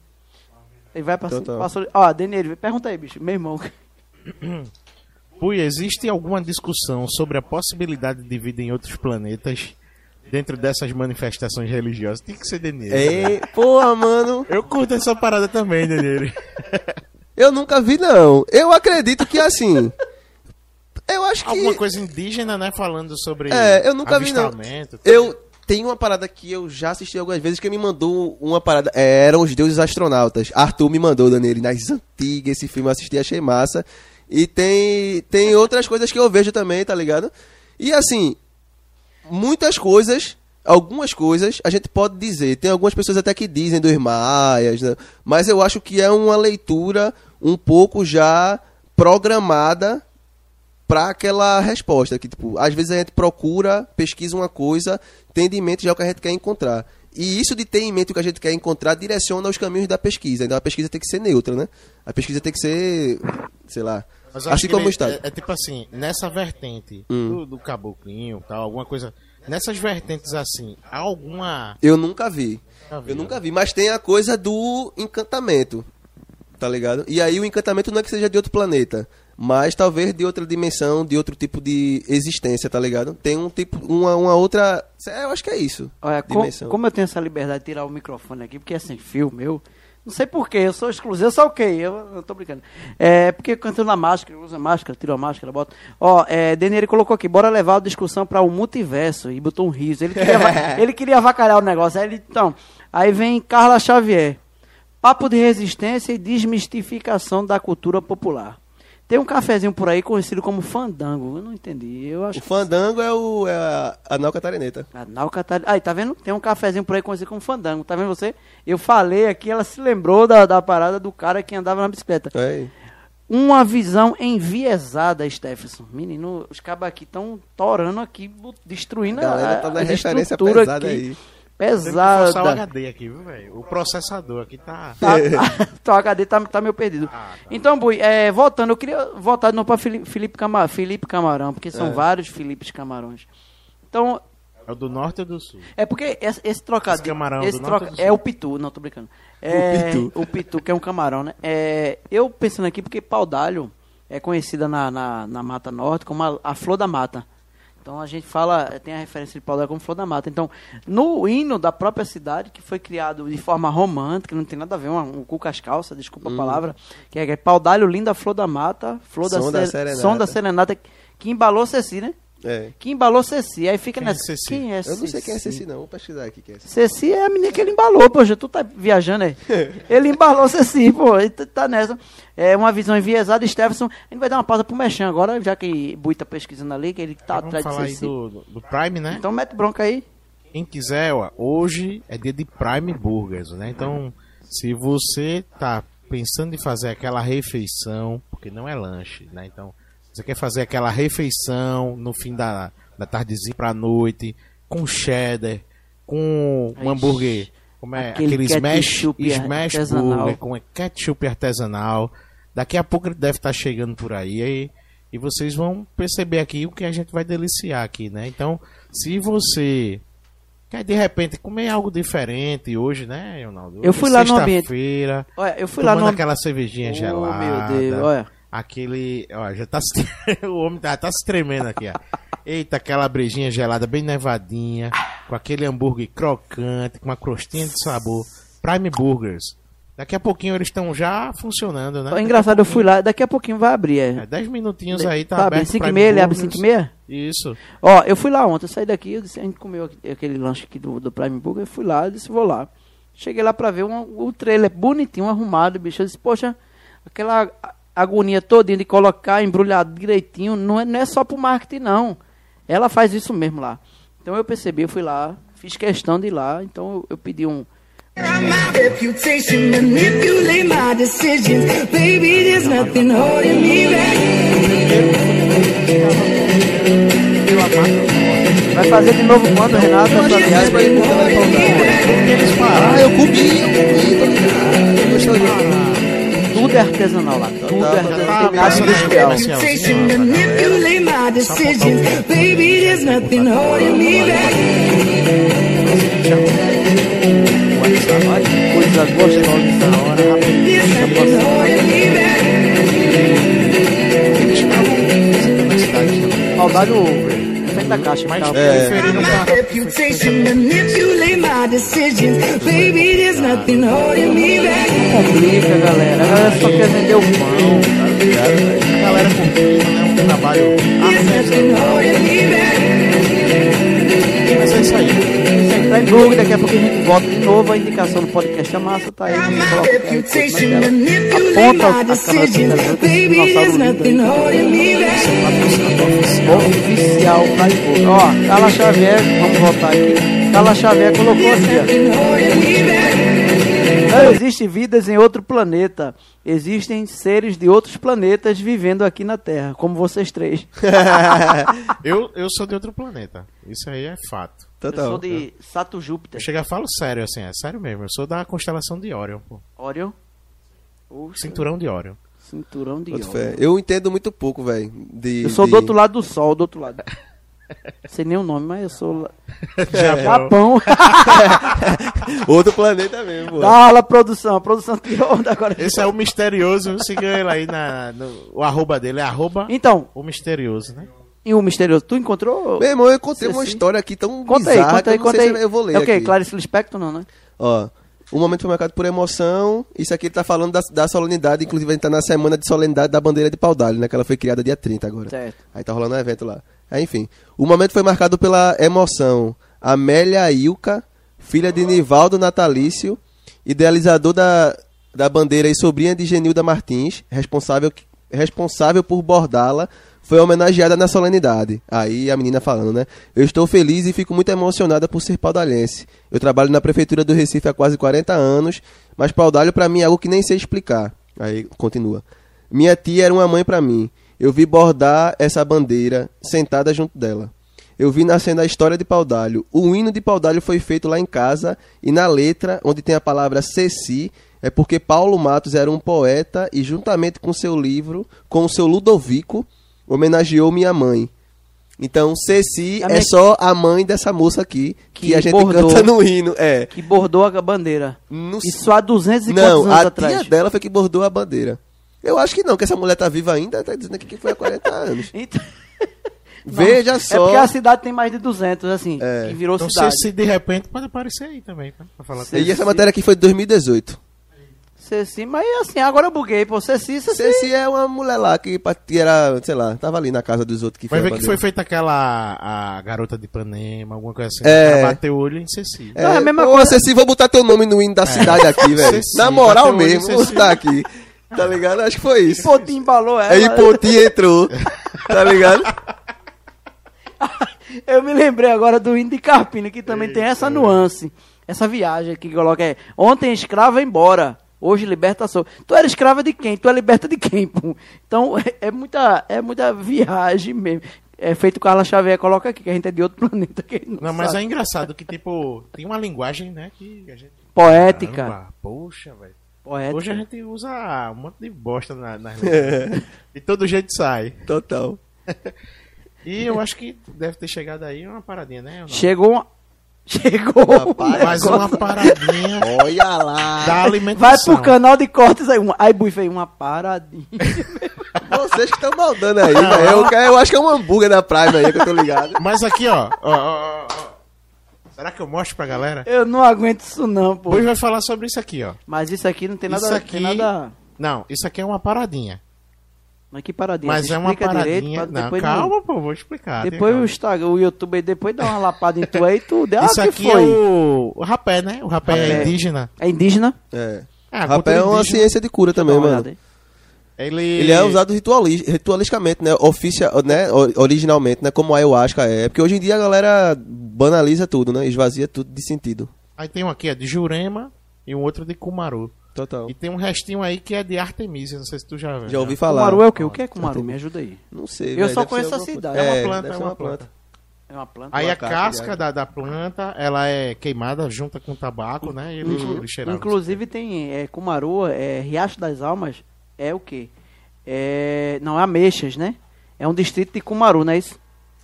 Ele vai passando. Total. Passou, ó, Denir, pergunta aí, bicho. Meu irmão. Pui, existe alguma discussão sobre a possibilidade de vida em outros planetas dentro dessas manifestações religiosas? Tem que ser Denir. É, porra, mano. Eu curto essa parada também, Denir. Eu nunca vi, não. Eu acredito que assim. Eu acho que. Alguma coisa indígena, né? Falando sobre É, eu nunca vi, não. Eu tenho uma parada que eu já assisti algumas vezes que me mandou uma parada. é, eram os deuses astronautas. Arthur me mandou, Daniele, nas antigas. Esse filme eu assisti, achei massa. E tem, tem outras coisas que eu vejo também, tá ligado? E assim, muitas coisas, algumas coisas, a gente pode dizer. Tem algumas pessoas até que dizem dos maias, né? Mas eu acho que é uma leitura um pouco já programada para aquela resposta que tipo às vezes a gente procura pesquisa uma coisa tendo em mente já o que a gente quer encontrar e isso de ter em mente o que a gente quer encontrar direciona os caminhos da pesquisa então a pesquisa tem que ser neutra né a pesquisa tem que ser sei lá assim que como o estado É, é tipo assim, nessa vertente Hum. do, do caboclinho, tal, alguma coisa. Nessas vertentes assim, há alguma. eu nunca vi Nunca vi, eu nunca vi mas tem a coisa do encantamento tá ligado e aí o encantamento não é que seja de outro planeta mas talvez de outra dimensão de outro tipo de existência tá ligado tem um tipo uma, uma outra eu acho que é isso Olha, com- dimensão como eu tenho essa liberdade de tirar o microfone aqui, porque é sem fio meu. Não sei porquê, eu sou exclusivo, eu sou ok, eu, eu tô brincando. É, porque eu canto na máscara, usa máscara, tiro a máscara, bota. Ó, é, Denieri colocou aqui, bora levar a discussão para o multiverso e botou um riso. Ele queria, ele queria avacalhar o negócio. Aí ele, então, aí vem Carla Xavier. Papo de resistência e desmistificação da cultura popular. Tem um cafezinho por aí conhecido como fandango. Eu não entendi. Eu acho O fandango é, o, é a, a Nau Catarineta. a Nau Catarina. Aí, tá vendo? Tem um cafezinho por aí conhecido como fandango. Tá vendo você? Eu falei aqui, ela se lembrou da, da parada do cara que andava na bicicleta. É. Uma visão enviesada, Stephenson. Menino, os cabos aqui estão torando aqui, destruindo A galera tá a, na a referência pesada aqui. aí. Tem que forçar o Pesada. HD aqui, viu, velho? O processador aqui tá. Tá, tá, o HD tá, tá meio perdido. Ah, tá. Então, Bui, é, voltando, eu queria voltar de novo pra Felipe, Felipe, Cama- Felipe Camarão, porque são É. vários Filipes Camarões. Então, É o do norte ou do sul? É porque esse, esse trocadilho. Esse camarão esse do troca- norte ou do é o pitu, não tô brincando. É, pitu. O pitu, que é um camarão, né? É, eu pensando aqui, porque pau d'alho é conhecida na, na, na Mata Norte como a, a flor da mata. Então a gente fala, tem a referência de pau d'alho como flor da mata. Então, no hino da própria cidade, que foi criado de forma romântica, não tem nada a ver, um cu as calças, desculpa a palavra, que é, que é pau d'alho, linda flor da mata, flor Som da, da se- serenata. som da serenata, que embalou Ceci, né? É. Que embalou Ceci. Aí fica Quem é nessa. Ceci? Quem é Eu não sei quem é Ceci? Ceci, não. Vou pesquisar aqui quem é Ceci. Ceci é a menina que ele embalou, poxa, tu tá viajando aí. Ele embalou Ceci, pô, ele tá- nessa. É uma visão enviesada, Stephenson. A gente vai dar uma pausa pro Mechan agora, já que Bui tá pesquisando ali, que ele tá Vamos atrás de falar aí Ceci. do, do, do Prime, né? Então mete bronca aí. Quem quiser, ó, hoje é dia de Prime Burgers, né? Então, se você tá pensando em fazer aquela refeição, porque não é lanche, né? Então, você quer fazer aquela refeição no fim da, da tardezinha pra noite, com cheddar, com um hambúrguer, como é? aquele Aquele smash, smash artesanal. burger com ketchup artesanal. Daqui a pouco ele deve estar chegando por aí. aí e vocês vão perceber aqui o que a gente vai deliciar aqui, né? Então, se você quer de repente comer algo diferente hoje, né, Ronaldo? Eu fui lá no ambiente. Sexta-feira, Olha, eu fui lá no. aquela cervejinha Oh, gelada. meu Deus, olha. Aquele, ó, já tá se- o homem tá, tá se tremendo aqui, ó. Eita, aquela brejinha gelada bem nevadinha, com aquele hambúrguer crocante, com uma crostinha de sabor. Prime Burgers. Daqui a pouquinho eles estão já funcionando, né? Engraçado, eu fui lá, daqui a pouquinho vai abrir. É, É. 10 minutinhos aí tá, tá aberto. abrindo 5 e meia, ele abre Burgers. 5 e meia? Isso. Ó, eu fui lá ontem, eu saí daqui, eu disse, a gente comeu aquele lanche aqui do, do Prime Burger, eu fui lá, eu disse, vou lá. Cheguei lá pra ver um, o trailer bonitinho, arrumado, bicho. Eu disse, poxa, aquela agonia todinha de colocar embrulhado direitinho, não é, não é só pro marketing, não. Ela faz isso mesmo lá. Então eu percebi, eu fui lá, fiz questão de ir lá, então eu, eu pedi um. Vai fazer de novo quando, Renato? Ah, eu comi, eu comi, tô ligado. Eu gostei de- Tudo é artesanal lá. Tudo é tá, artesanal. nada tá, industrial. Baby, there's nothing holding me back. Coisa gostosa hora, rapaz. Saudade do frente da caixa. Mas é. preferindo My uma- reputation manipulate my decisions. Baby, there's nothing holding me back. complica, galera. A galera só quer vender o pão. A galera curtindo, né? Um trabalho. Back. Mas é isso aí. Dúvida, daqui a pouco a gente volta de novo. A indicação do podcast é massa, tá aí. Aponta my a câmera decisions. pra tela, Baby, dinossauro there's lindo nothing aí. holding me back. Oficial tá de boa. Ó, Carla Xavier, vamos voltar aqui. Carla Xavier colocou assim, back. Não existe vidas em outro planeta. Existem seres de outros planetas vivendo aqui na Terra, como vocês três. Eu, eu sou de outro planeta. Isso aí é fato. Eu Total. sou de Sato Júpiter. Eu chego e falo sério, assim, é sério mesmo. Eu sou da constelação de Orion, pô. Orion. Oxa, Cinturão de Orion. cinturão de Boto Orion. fé. Eu entendo muito pouco, velho. de- Eu sou de- do outro lado do sol, do outro lado. Sei nem o nome, mas eu sou Japão. Outro planeta mesmo, pô. Dá aula produção, a produção tirou onda agora. Esse é o misterioso. Siga ele aí na. no- o arroba dele é arroba Então, o misterioso, né? E o misterioso, tu encontrou? Meu irmão, eu contei uma história aqui tão Conta aí, bizarra conta aí, eu não conta aí. eu vou ler É o quê? Clarice Lispector não, né? Ó, o momento foi marcado por emoção. Isso aqui ele tá falando da, da solenidade, inclusive a gente tá na semana de solenidade da bandeira de Paudalho, né? Que ela foi criada dia 30 agora. Certo. Aí tá rolando um evento lá. Aí, enfim, o momento foi marcado pela emoção. Amélia Ilka, filha de Nivaldo Natalício, idealizador da, da bandeira e sobrinha de Genilda Martins, responsável, responsável por bordá-la, foi homenageada na solenidade. Aí a menina falando, né? Eu estou feliz e fico muito emocionada por ser paudalhense. Eu trabalho na prefeitura do Recife há quase 40 anos, mas paudalho pra mim é algo que nem sei explicar. Aí continua. Minha tia era uma mãe pra mim. Eu vi bordar essa bandeira sentada junto dela. Eu vi nascendo a história de Paudalho. O hino de Paudalho foi feito lá em casa e na letra, onde tem a palavra Ceci, é porque Paulo Matos era um poeta e juntamente com seu livro, com o seu Ludovico, homenageou minha mãe. Então, Ceci A é minha- só a mãe dessa moça aqui que, Que a gente bordou. canta no hino. É. Que bordou a bandeira. No- Isso há 200 e Não, quantos anos a atrás? tia dela foi que bordou a bandeira. Eu acho que não, que essa mulher tá viva ainda, tá dizendo aqui que foi há 40 anos. Então- Veja É só. porque a cidade tem mais de 200, assim, É. que virou Então, cidade. se, se de repente pode aparecer aí também, tá? Pra falar Ceci. E essa matéria aqui foi de 2018. Ceci, mas assim, agora eu buguei, pô. Ceci, Ceci. Ceci é uma mulher lá que, que era, sei lá, tava ali na casa dos outros que Vai foi ver que foi feita aquela a garota de Ipanema, alguma coisa assim. É. Bateu o olho em Ceci. É, Não, é a mesma Ô, coisa. Ceci, vou botar teu nome no hino da cidade aqui, velho. Ceci, Na moral mesmo, vou botar aqui. Tá ligado? Acho que foi isso. Pô, te embalou ela. Aí Poti entrou. Tá ligado? Eu me lembrei agora do hino de Carpina, que também tem essa nuance. Essa viagem aqui que coloca é, ontem escrava embora, hoje libertação. Tu era escrava de quem? Tu é liberta de quem, pô? Então é, é muita, é muita viagem mesmo. É feito Carla Xavier, coloca aqui, que a gente é de outro planeta. Não Não, mas é engraçado que, tipo, tem uma linguagem, né, que a gente... Poética. Caramba, poxa, velho. Poética. Hoje a gente usa um monte de bosta na, nas letras. E todo jeito sai. Total. E eu acho que deve ter chegado aí uma paradinha, né? Chegou. Chegou um Mais negócio. uma paradinha Olha lá. da Vai alimentação. pro canal de cortes aí. Aí, Bui fez uma paradinha. Vocês que estão maldando aí, velho. Eu, eu acho que é um hambúrguer da Prime aí que eu tô ligado. Mas aqui, ó. ó, ó, ó. Será que eu mostro pra galera? Eu não aguento isso não, pô. Hoje vai falar sobre isso aqui, ó. Mas isso aqui não tem nada... Isso aqui- nada... Não, isso aqui é uma paradinha. Mas que paradinha. Mas Você é uma paradinha. direito não, depois calma, pô, vou explicar. Depois o Instagram, o YouTube aí, depois dá uma lapada em tu aí, tu deu. Ah, Isso que aqui foi? é o, o rapé, né? O rapé, é Rapé. indígena. É indígena? É. É, a Rapé é uma indígena. ciência de cura também, mano. olhada aí. Ele... Ele é usado rituali ritualisticamente, né? Oficia né? Originalmente, né? Como a ayahuasca é. Porque hoje em dia a galera banaliza tudo, né? Esvazia tudo de sentido. Aí tem um aqui, é de Jurema e um outro de Kumaru. Total. E tem um restinho aí que é de Artemisia, não sei se tu já viu. Já ouvi falar. Kumaru é o quê? O que é Kumaru? Me ajuda aí. Não sei. Eu velho, só conheço a cidade. coisa. É uma planta, é ser uma planta. É uma planta. Aí Uma a casca de da, da planta, ela é queimada junto com tabaco, né? E cheiravam. Inclusive tem é, Kumaru, é, Riacho das Almas, é o quê? É, não, é Ameixas, né? É um distrito de Kumaru, não é isso?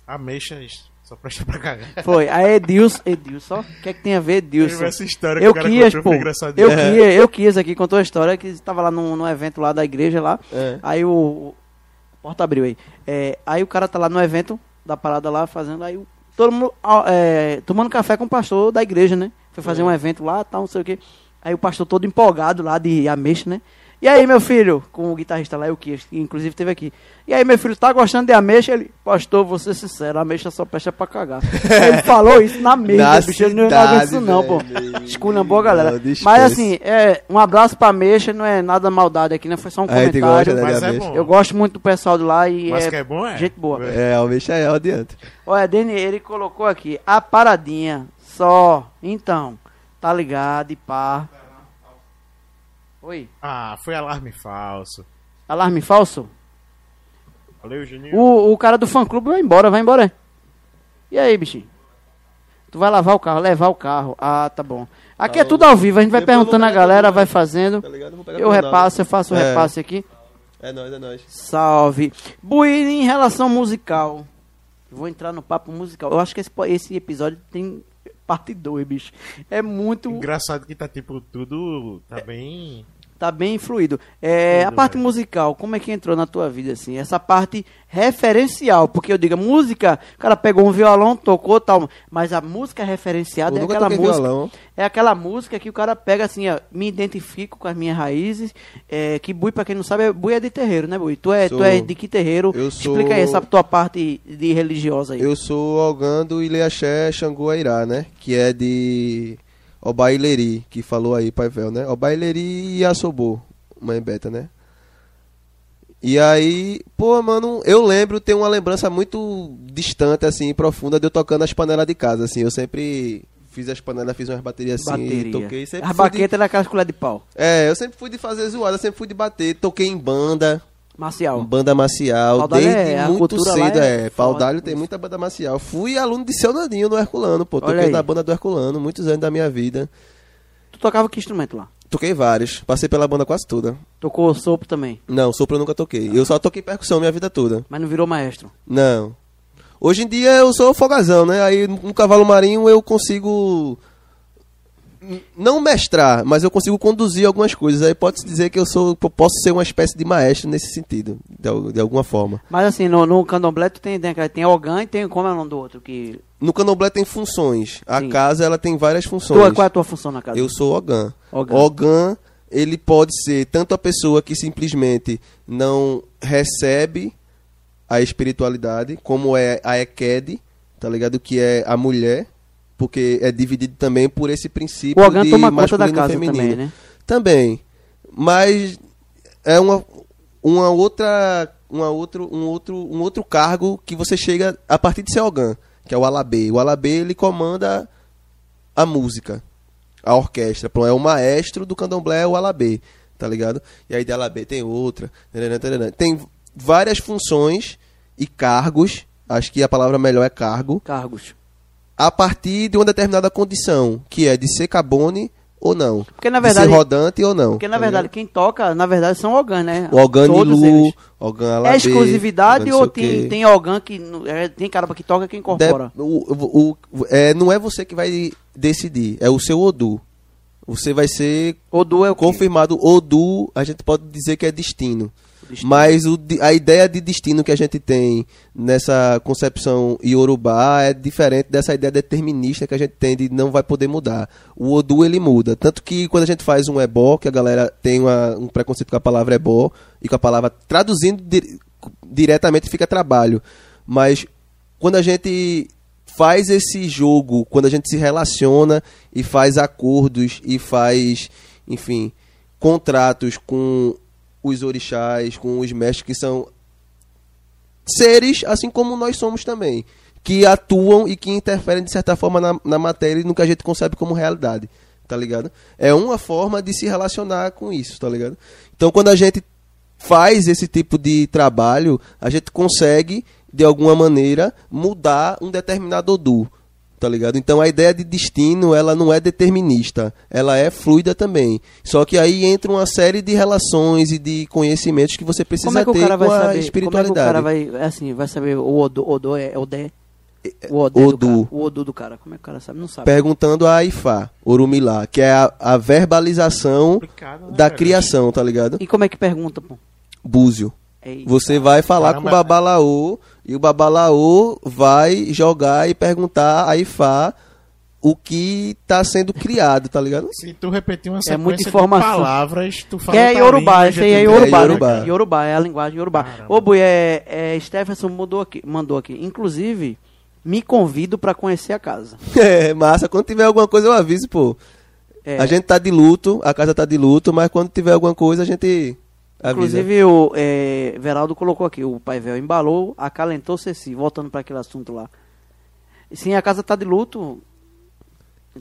Ameixas, só presta pra cagar. Foi. Aí Edilson, Edilson, ó, o que é que tem a ver Edilson? Essa história que Eu o cara quis, pô. Eu quis, eu quis aqui, contou a história que estava lá num, num evento lá da igreja lá. É. Aí o. o- Porta abriu aí. É, aí o cara tá lá no evento, da parada lá, fazendo aí o- todo mundo é, tomando café com o pastor da igreja, né? Foi fazer um evento lá, tal, não sei o quê. Aí o pastor todo empolgado lá de ameixa, né? E aí, meu filho, com o guitarrista lá, o que inclusive teve aqui. E aí, meu filho, tá gostando de ameixa? Ele, pastor, vou ser sincero, a ameixa só presta pra cagar. Ele falou isso na mesa, Na bicho. Ele não cidade, aguenta isso não, pô. Esculhambou a galera. Mas assim, é, um abraço pra ameixa, não é nada maldade aqui, né? Foi só um comentário. gosta, né? Mas é ameixa. bom. Eu gosto muito do pessoal de lá e Mas é, que é bom, é? gente boa. É, almeja é, adianta. Olha, Deni, ele colocou aqui, a paradinha, só, então, tá ligado e pá. Oi, Ah, foi alarme falso. alarme falso? Valeu, Juninho. O, o cara do fã clube vai embora, vai embora. E aí, bichinho? Tu vai lavar o carro, levar o carro. Ah, tá bom. Aqui é tudo ao vivo, a gente vai perguntando a galera, vai né? fazendo. Tá ligado? Vou pegar Eu pro Ronaldo. repasso, eu faço o É. repasse aqui. É nóis, é nóis. Salve. Buíri, em relação musical. Vou entrar no papo musical. Eu acho que esse, esse episódio tem parte 2, bicho. É muito. Engraçado que tá tipo tudo. Tá bem. Tá bem fluido. É, a parte musical, como é que entrou na tua vida, assim? Essa parte referencial, porque eu digo, música, o cara pegou um violão, tocou tal, mas a música referenciada é aquela música. violão. É aquela música que o cara pega assim, ó, me identifico com as minhas raízes. É, que Bui, pra quem não sabe, é, Bui é de terreiro, né, Bui? Tu é, tu Sou. é de que terreiro? Eu Explica sou- aí essa tua parte de religiosa aí. Eu sou Ogando Ileaxé Xangô Airá, né? Que é de Obaileri, que falou aí, Paivel, né? Obaileri e Assobô, mãe beta, né? E aí, pô, mano, eu lembro, tenho uma lembrança muito distante, assim, profunda de eu tocando as panelas de casa, assim. Eu sempre fiz as panelas, fiz umas baterias assim, Bateria. toquei. Sempre As fui de- era colher de pau. É, eu sempre fui de fazer zoada, sempre fui de bater. Toquei em banda, Marcial. banda marcial, Paudalho desde é- a muito cedo, é é. Paudalho tem muita banda marcial. Fui aluno de seu Nandinho no Herculano, pô. Toquei na banda do Herculano, muitos anos da minha vida. Tu tocava que instrumento lá? Toquei vários, passei pela banda quase toda. Tocou sopro também, Não, sopro eu nunca toquei. Eu só toquei percussão minha vida toda. mas não virou maestro. Não. Hoje em dia eu sou fogazão, né? Aí no cavalo marinho eu consigo não mestrar, mas eu consigo conduzir algumas coisas. Aí pode-se dizer que eu sou, eu posso ser uma espécie de maestro nesse sentido, de, de alguma forma. Mas assim, no, no candomblé tu tem, tem, tem Ogan e tem como é o nome do outro? Que, No candomblé tem funções. A Sim. casa ela tem várias funções. tu, qual é a tua função na casa? Eu sou Ogã. Ogã. Ogã, ele pode ser tanto a pessoa que simplesmente não recebe a espiritualidade, como é a Eked, tá ligado? Que é a mulher, porque é dividido também por esse princípio o de toma conta masculino da e casa feminino. também, né? Também. Mas é uma, uma outra uma outro, um outro um outro cargo que você chega a partir de ser Ogã, que é o Alabê. O Alabê ele comanda a música, a orquestra. É o maestro do candomblé, é o Alabê, tá ligado? E aí de Alabê tem outra. Tem várias funções e cargos, acho que a palavra melhor é cargo, Cargos. A partir de uma determinada condição, que é de ser cabone ou não. Porque na de verdade, ser rodante ou não. porque na tá verdade ligado? quem toca, na verdade são Ogan, né? O Ogan Todos Nilu, eles. Ogan Alabê. É exclusividade Ogan ou tem, tem Ogan que é, tem cara que toca quem incorpora? De- o, o- é, não é você que vai decidir, é o seu Odu. Você vai ser Odu é o confirmado Odu, a gente pode dizer que é destino. Mas o a ideia de destino que a gente tem nessa concepção iorubá é diferente dessa ideia determinista que a gente tem de não vai poder mudar. O Odu ele muda. Tanto que quando a gente faz um ebó, que a galera tem uma- um preconceito com a palavra ebó, e com a palavra traduzindo di- diretamente fica trabalho. Mas quando a gente faz esse jogo, quando a gente se relaciona e faz acordos e faz, enfim, contratos com os orixás, com os mestres que são seres, assim como nós somos também, que atuam e que interferem de certa forma na, na matéria e no que a gente concebe como realidade, tá ligado? É uma forma de se relacionar com isso, tá ligado? Então quando a gente faz esse tipo de trabalho, a gente consegue de alguma maneira mudar um determinado Odu, tá ligado? Então a ideia de destino, ela não é determinista, ela é fluida também. Só que aí entra uma série de relações e de conhecimentos que você precisa Como é que o ter cara vai com a saber? Como é que o espiritualidade. cara vai, é assim, vai saber o Odu, Odu é Odé? O Odé Odu. do cara. O Odu do cara. Como é que o cara sabe? Não sabe. Perguntando a Ifá, Orumilá, que é a, a verbalização Complicado, né, da velho? criação, tá ligado? E como é que pergunta, pô? Búzio. Eita. Você vai falar Caramba. com o babalaô e o babalaô vai jogar e perguntar a Ifá o que tá sendo criado, tá ligado? Se tu repetir uma É sequência muita de informação. palavras, tu fala Que é Yorubá, língua, esse aí é Yorubá, É né? Yorubá. Yorubá, é a linguagem Yorubá. Caramba. Ô, Bui, é, é, Stephenson mudou aqui, mandou aqui. Inclusive, me convido pra conhecer a casa. É, massa. Quando tiver alguma coisa eu aviso, pô. É, A gente tá de luto, a casa tá de luto, mas quando tiver alguma coisa a gente. Inclusive, o é, Veraldo colocou aqui, o Pai Véu embalou, acalentou Ceci, voltando para aquele assunto lá. Sim, a casa tá de luto.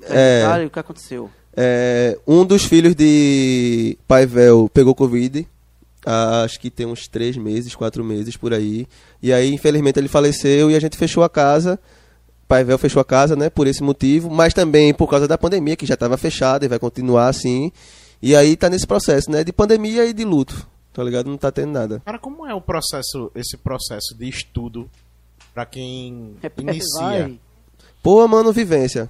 É. Detalhe, O que aconteceu? É, um dos filhos de Paivel pegou Covid, acho que tem uns três meses, quatro meses por aí. E aí, infelizmente, ele faleceu e a gente fechou a casa. Paivel fechou a casa, né, por esse motivo, mas também por causa da pandemia, que já estava fechada e vai continuar assim. E aí tá nesse processo, né, de pandemia e de luto, tá ligado? Não tá tendo nada. Cara, como é o processo, esse processo de estudo pra quem É, inicia? Pô, mano, vivência.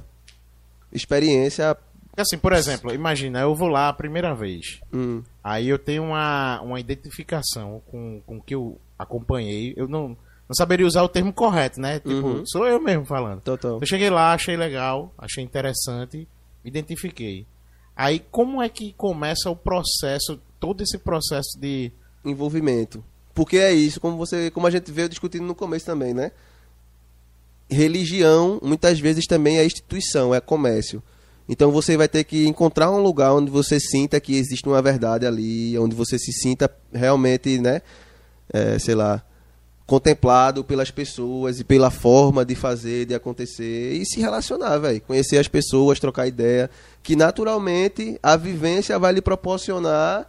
Experiência. Assim, por exemplo, imagina, eu vou lá a primeira vez. Hum, Aí eu tenho uma, uma identificação com, com o que eu acompanhei. Eu não, não saberia usar o termo correto, né? Tipo, Uhum. sou eu mesmo falando. total. Eu cheguei lá, achei legal, achei interessante, me identifiquei. Aí como é que começa o processo, todo esse processo de. envolvimento. Porque é isso, como você, como a gente veio discutindo no começo também, né? Religião, muitas vezes também é instituição, é comércio. Então você vai ter que encontrar um lugar onde você sinta que existe uma verdade ali, onde você se sinta realmente, né, é, sei lá, contemplado pelas pessoas e pela forma de fazer, de acontecer e se relacionar, velho. Conhecer as pessoas, trocar ideia, que naturalmente a vivência vai lhe proporcionar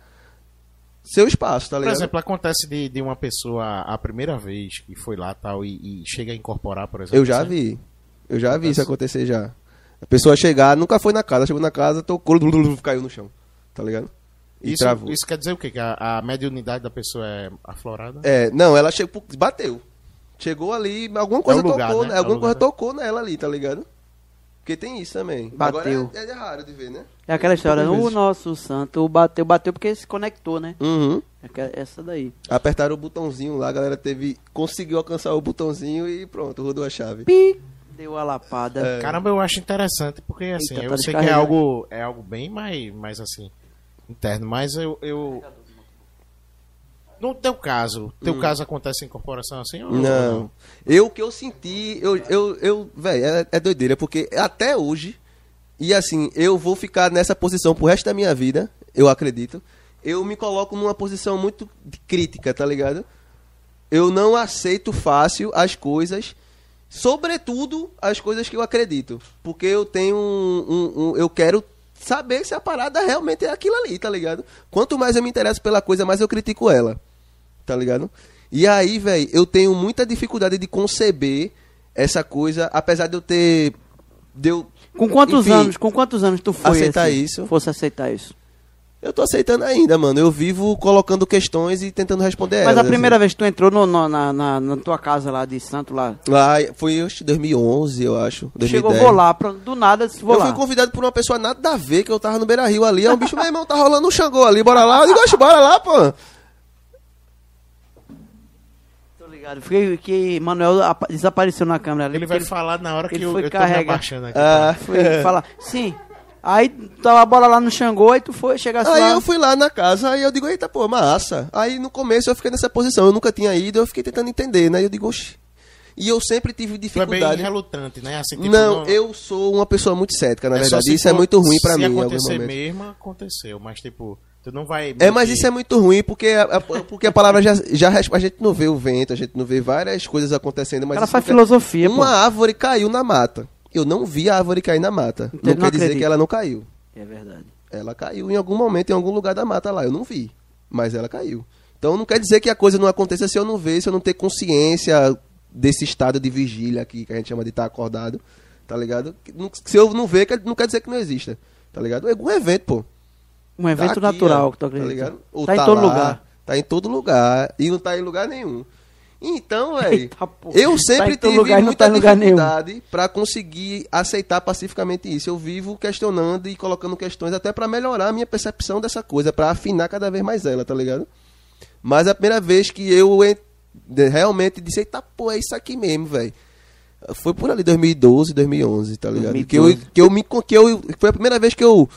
seu espaço, tá Por ligado? exemplo, acontece de, de uma pessoa a primeira vez que foi lá tal e, e chega a incorporar, por exemplo. Eu já assim? vi. Eu já vi isso acontecer já. A pessoa chegar, nunca foi na casa, chegou na casa, tocou, caiu no chão. Tá ligado? E Isso, travou. isso quer dizer o quê? Que a, a mediunidade da pessoa é aflorada? É, não, ela chegou, bateu. Chegou ali, alguma coisa É lugar, tocou, né? né? É Alguma coisa lugar. tocou nela ali, tá ligado? Porque tem isso também. Bateu. Agora é, é raro de ver, né? É aquela história, o nosso santo bateu, bateu porque se conectou, né? Uhum. É que- Essa daí. Apertaram o botãozinho lá, a galera teve. Conseguiu alcançar o botãozinho e pronto, rodou a chave. Pi! Deu a lapada. É. Caramba, eu acho interessante, porque assim, Eita, eu tá sei que é algo, é algo bem mais, mais assim, interno, mas eu. eu... No teu caso, teu caso acontece incorporação assim? Ou Hum. Não. Eu que eu senti, eu, eu, eu velho, é, é doideira, porque até hoje, e assim, eu vou ficar nessa posição pro resto da minha vida, eu acredito. Eu me coloco numa posição muito crítica, tá ligado? Eu não aceito fácil as coisas, sobretudo as coisas que eu acredito. Porque eu tenho um, um- um- eu quero saber se a parada realmente é aquilo ali, tá ligado? Quanto mais eu me interesso pela coisa, mais eu critico ela tá ligado? E aí, velho, eu tenho muita dificuldade de conceber essa coisa, apesar de eu ter. De eu, Com quantos enfim, anos? Com quantos anos tu foi aceitar assim, isso. Fosse aceitar isso. Eu tô aceitando ainda, mano. Eu vivo colocando questões e tentando responder Mas a elas, primeira assim. vez que tu entrou no- no- na, na, na tua casa lá de santo lá, Lá foi em 2011, eu acho. 2010. chegou, vou lá, do nada, disse, vou eu lá. fui convidado por uma pessoa nada a ver, que eu tava no Beira Rio ali. Aí um bicho, meu irmão, tá rolando um Xangô ali, bora lá. Eu digo, "Oxe, bora lá, pô. Tô ligado. Fiquei que Manuel apa- desapareceu na câmera ali. Ele vai falar na hora que ele eu, foi eu tô me carregar. abaixando aqui. Ah, Foi falar, sim. Aí tava a bola lá no Xangô, aí tu foi, chegasse Aí lá. eu fui lá na casa, aí eu digo, eita, pô, massa. Aí no começo eu fiquei nessa posição, eu nunca tinha ido, eu fiquei tentando entender, né? Eu digo, oxi. E eu sempre tive é bem dificuldade. relutante, né? Assim, tipo, não, eu sou uma pessoa muito cética, na é só verdade. Isso é muito ruim pra mim Se acontecer mesmo, aconteceu. Mas, tipo, tu não vai... É, mas isso é muito ruim porque a, a- porque a palavra já, já a gente não vê o vento, a gente não vê várias coisas acontecendo, mas Ela faz quer- filosofia, Uma pô. árvore caiu na mata. Eu não vi a árvore cair na mata. Então não não quer dizer acredita. que ela não caiu. É verdade. Ela caiu em algum momento, em algum lugar da mata lá. Eu não vi, mas ela caiu. Então não quer dizer que a coisa não aconteça se eu não ver, se eu não ter consciência desse estado de vigília aqui, que a gente chama de estar acordado, tá ligado? Se eu não ver, não quer dizer que não exista, tá ligado? É um evento, pô. Um evento Tá aqui, natural ó, que tu acredita. Tá, ligado? Ou tá em todo lá, lugar. Tá em todo lugar. E não tá em lugar nenhum. Então, velho, eu Tá sempre em todo tive lugar não muita tá dificuldade pra conseguir aceitar pacificamente isso. Eu vivo questionando e colocando questões até pra melhorar a minha percepção dessa coisa, pra afinar cada vez mais ela, tá ligado? Mas a primeira vez que eu realmente disse, eita, pô, é isso aqui mesmo, velho. Foi por ali 2012, 2011, tá ligado? Que eu, 2012. que eu me que eu foi a primeira vez que eu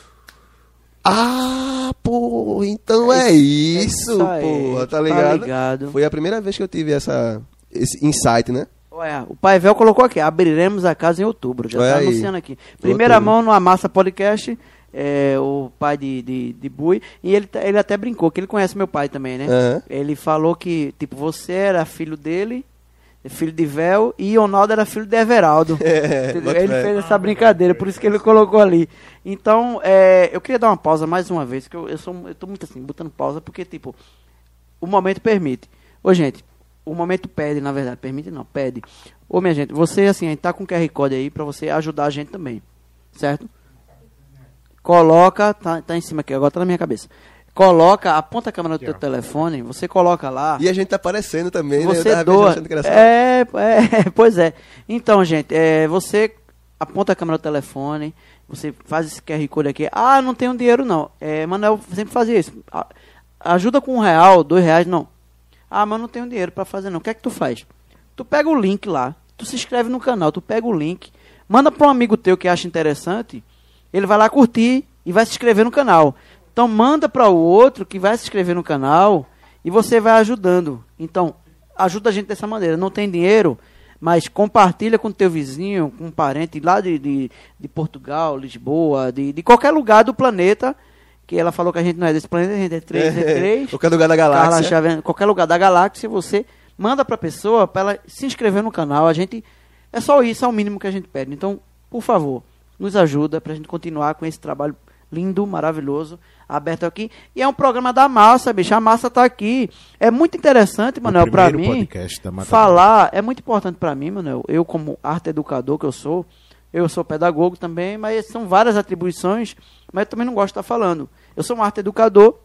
Ah, pô, então é, isso, isso aí, pô, tá tá ligado? ligado. Foi a primeira vez que eu tive essa esse insight, né? Olha, o Pai Vel colocou aqui, abriremos a casa em outubro, já Olha tá anunciando aqui. Primeira Outubro. mão no Amassa Podcast, é, o pai de, de, de Bui, e ele, tá- ele até brincou, que ele conhece meu pai também, né? Ele falou que, tipo, você era filho dele, filho de Vel, e Ronaldo era filho de Everaldo. É, ele fez essa brincadeira, por isso que ele colocou ali. Então, é, eu queria dar uma pausa mais uma vez, que eu, eu, sou, eu tô muito assim, botando pausa, porque, tipo, o momento permite. Ô, gente, o momento pede, na verdade, permite não, pede. Ô, minha gente, você, assim, a gente tá com o QR Code aí pra você ajudar a gente também, certo? Coloca, tá, tá em cima aqui, agora tá na minha cabeça. Coloca, aponta a câmera do teu telefone, você coloca lá. E a gente tá aparecendo também, né? Você vendo, doa. É, é, pois é. Então, gente, é, você aponta a câmera do telefone, você faz esse QR Code aqui. Ah, não tenho dinheiro não. É, Manuel sempre fazia isso. Ajuda com um real, dois reais, não. Ah, mas não tenho dinheiro pra fazer não. O que é que tu faz? Tu pega o link lá, tu se inscreve no canal, tu pega o link, manda pra um amigo teu que acha interessante, ele vai lá curtir e vai se inscrever no canal. Então manda para o outro que vai se inscrever no canal e você vai ajudando. Então, ajuda a gente dessa maneira. Não tem dinheiro, mas compartilha com teu vizinho, com um parente lá de, de, de Portugal, Lisboa, de, de qualquer lugar do planeta. Que ela falou que a gente não é desse planeta, a gente é três, é três. Qualquer lugar da galáxia. Xavier, qualquer lugar da galáxia, você manda pra pessoa para ela se inscrever no canal. A gente é só isso, é o mínimo que a gente pede. Então, por favor, nos ajuda pra gente continuar com esse trabalho lindo, maravilhoso, aberto aqui. E é um programa da massa, bicho. A massa tá aqui. É muito interessante, Manuel, primeiro mim. Falar é muito importante pra mim, Manuel. Eu como arte educador que eu sou, eu sou pedagogo também, mas são várias atribuições, mas eu também não gosto de estar falando. Eu sou um arte educador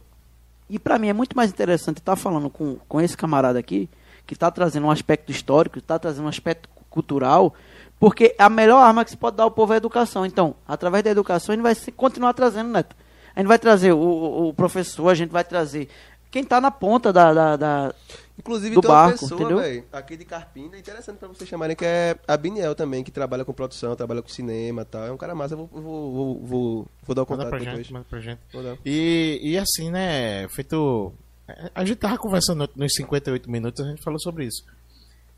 e para mim é muito mais interessante estar falando com, com esse camarada aqui, que está trazendo um aspecto histórico, está trazendo um aspecto cu- cultural, porque a melhor arma que se pode dar ao povo é a educação. Então, através da educação, a gente vai se- continuar trazendo, Neto. A gente vai trazer o, o- professor, a gente vai trazer quem está na ponta da, da- da- Inclusive do tem uma barco, pessoa, entendeu? velho, aqui de Carpina, interessante pra vocês chamarem, que é a Biniel também, que trabalha com produção, trabalha com cinema e tal. É um cara massa, eu vou, vou, vou, vou, vou dar o Manda contato pra depois. gente, manda pra gente. Vou dar. E, e assim, né, feito... A gente tava conversando nos 58 minutos, a gente falou sobre isso.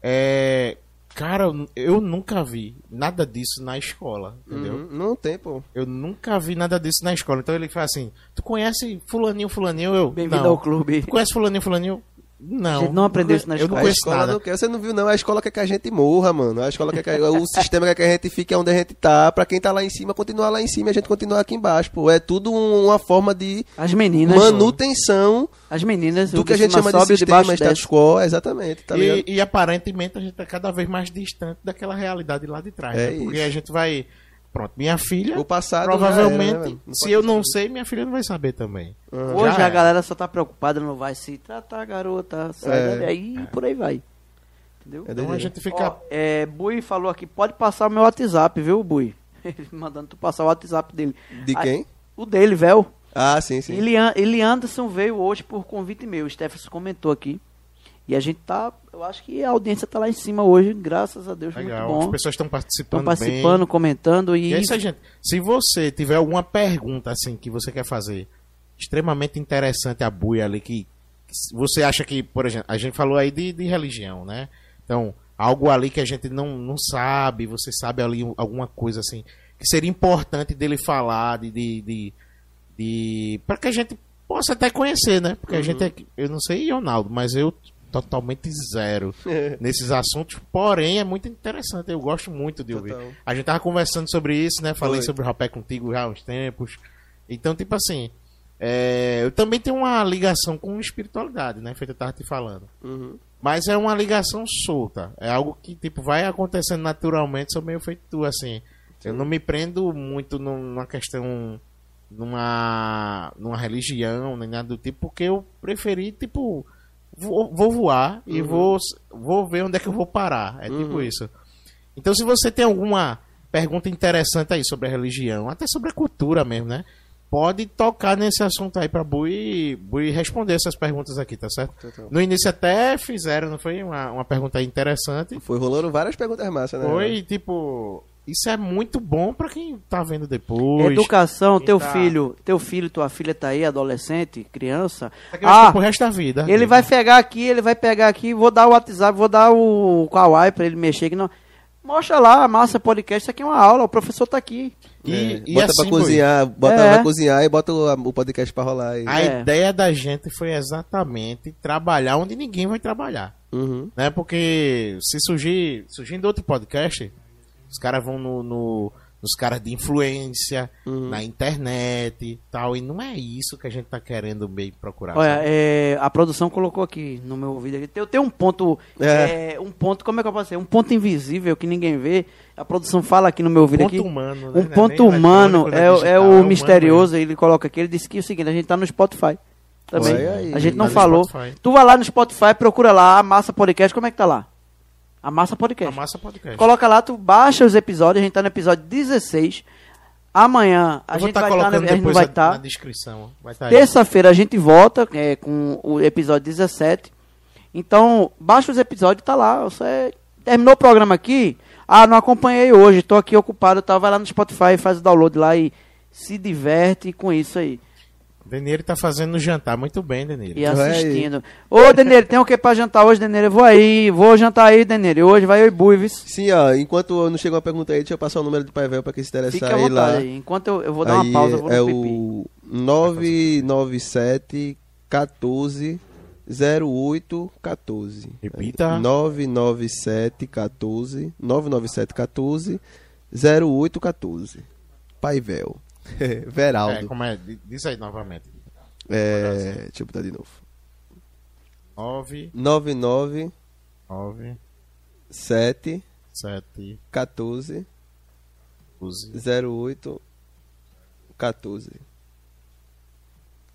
É, cara, eu- nunca vi nada disso na escola, entendeu? Uhum, Não tem, pô. Eu nunca vi nada disso na escola. Então ele fala assim, tu conhece fulaninho, fulaninho? Eu, Bem-vindo ao clube. Tu conhece fulaninho, fulaninho? Não. A gente não aprendeu isso na Eu não escola. A conheço escola nada. não quer, você não viu não, a escola quer que a gente morra, mano. A escola quer que a- o sistema quer que a gente fique onde a gente tá, pra quem tá lá em cima continuar lá em cima e a gente continuar aqui embaixo, pô. É tudo um- uma forma de As meninas. manutenção As meninas. do que a gente chama de sistema, status quo, exatamente, tá e, e aparentemente a gente tá cada vez mais distante daquela realidade lá de trás. É né? Porque isso. a gente vai. Pronto, minha filha. O passado provavelmente, era, né, velho? Não se eu não sei, minha filha não vai saber também. Hoje Já a é. galera só tá preocupada, não vai se tratar, garota, sai É. daí e por aí vai. Entendeu? É Então a gente fica. Ó, é, Bui falou aqui, pode passar o meu WhatsApp, viu, Bui? Ele mandando tu passar o WhatsApp dele. De Ah, quem? O dele, véu. Ah, sim, sim. Eli Anderson veio hoje por convite meu. O Stefferson comentou aqui. E a gente tá. Eu acho que a audiência tá lá em cima hoje, graças a Deus, Legal, muito as bom. pessoas estão participando. Estão participando, bem. comentando e. E é isso aí, gente. Se você tiver alguma pergunta assim que você quer fazer, extremamente interessante a buia ali, que, você acha que, por exemplo, a gente falou aí de, de religião, né? Então, algo ali que a gente não, não sabe, você sabe ali um- alguma coisa assim, que seria importante dele falar, de. de, de, de para que a gente possa até conhecer, né? Porque a gente é, eu não sei, Ronaldo, mas eu totalmente zero nesses assuntos, porém é muito interessante, eu gosto muito de ouvir. Total. A gente tava conversando sobre isso, né? Falei Foi. sobre o rapé contigo já há uns tempos. Então, tipo assim, é, eu também tenho uma ligação com espiritualidade, né? Feito eu tava te falando. Uhum. Mas é uma ligação solta. É algo que, tipo, vai acontecendo naturalmente, sou meio feito tu, assim. Eu não me prendo muito num- numa questão, numa, numa religião, nem nada do tipo, porque eu preferi, tipo, vou, vou voar e vou, vou ver onde é que eu vou parar. É tipo isso. Então, se você tem alguma pergunta interessante aí sobre a religião, até sobre a cultura mesmo, né? pode tocar nesse assunto aí pra Bui, Bui responder essas perguntas aqui, tá certo? Total. No início até fizeram, não foi? Uma, uma pergunta interessante. Foi rolando várias perguntas massas, né? Foi, tipo, isso é muito bom pra quem tá vendo depois. Educação, teu tá. filho, teu filho, tua filha tá aí, adolescente, criança. Isso aqui Ah, pro resto da vida. ele vai pegar aqui, ele vai pegar aqui, vou dar o WhatsApp, vou dar o Kawaii pra ele mexer que não. Mostra lá, massa podcast, isso aqui é uma aula, o professor tá aqui. E, É, e bota assim, pra cozinhar, bota É. pra cozinhar e bota o, o podcast pra rolar aí. a É. ideia da gente foi exatamente trabalhar onde ninguém vai trabalhar. Uhum. né? Porque se surgir, surgindo outro podcast, os caras vão no, no- nos caras de influência, Uhum. na internet e tal. E não é isso que a gente tá querendo meio procurar. Olha, é, a produção colocou aqui no meu vídeo. aqui. Tem, tem um ponto, É. é, um ponto, como é que eu posso dizer? Um ponto invisível que ninguém vê. A produção fala aqui no meu vídeo Ponto aqui. humano, né? Um Não ponto humano eletrônico, é, o- é digital, o humano misterioso. Ele coloca aqui. Ele disse que é o seguinte: a gente tá no Spotify. Também. Aí. a gente não Tá no falou. Tu vai lá no Spotify, procura lá a Massa Podcast. Como é que tá lá? A Massa. Podcast. A massa podcast. Coloca lá, tu baixa os episódios. A gente tá no episódio 16. Amanhã a gente tá vai estar. colocando a gente vai na- estar. na descrição. Tá. Terça-feira a gente volta é, com o episódio 17. Então, baixa os episódios, tá lá. Você terminou o programa aqui. Ah, não acompanhei hoje, tô aqui ocupado, tá? Vai lá no Spotify, faz o download lá e se diverte com isso aí. Deneiro tá fazendo jantar muito bem, Deneiro. E Vai assistindo. Ô, Deneiro, tem o que pra jantar hoje, Deneiro? Eu vou aí, vou jantar aí, Deneiro. E Hoje vai eu e Buivis. Sim, ó, enquanto não chega uma pergunta aí, deixa eu passar o número do Pai Velho pra quem se interessar Fique à aí lá. vontade aí. Enquanto eu, eu vou dar uma Aí pausa, eu vou no é o 997 14 08 14. Repita. 997 14 997 14 08 14. Veraldo. É, como é? Diz aí novamente. É, deixa eu botar de novo. 9, 99 9, 7 7, 14 12. 08 14.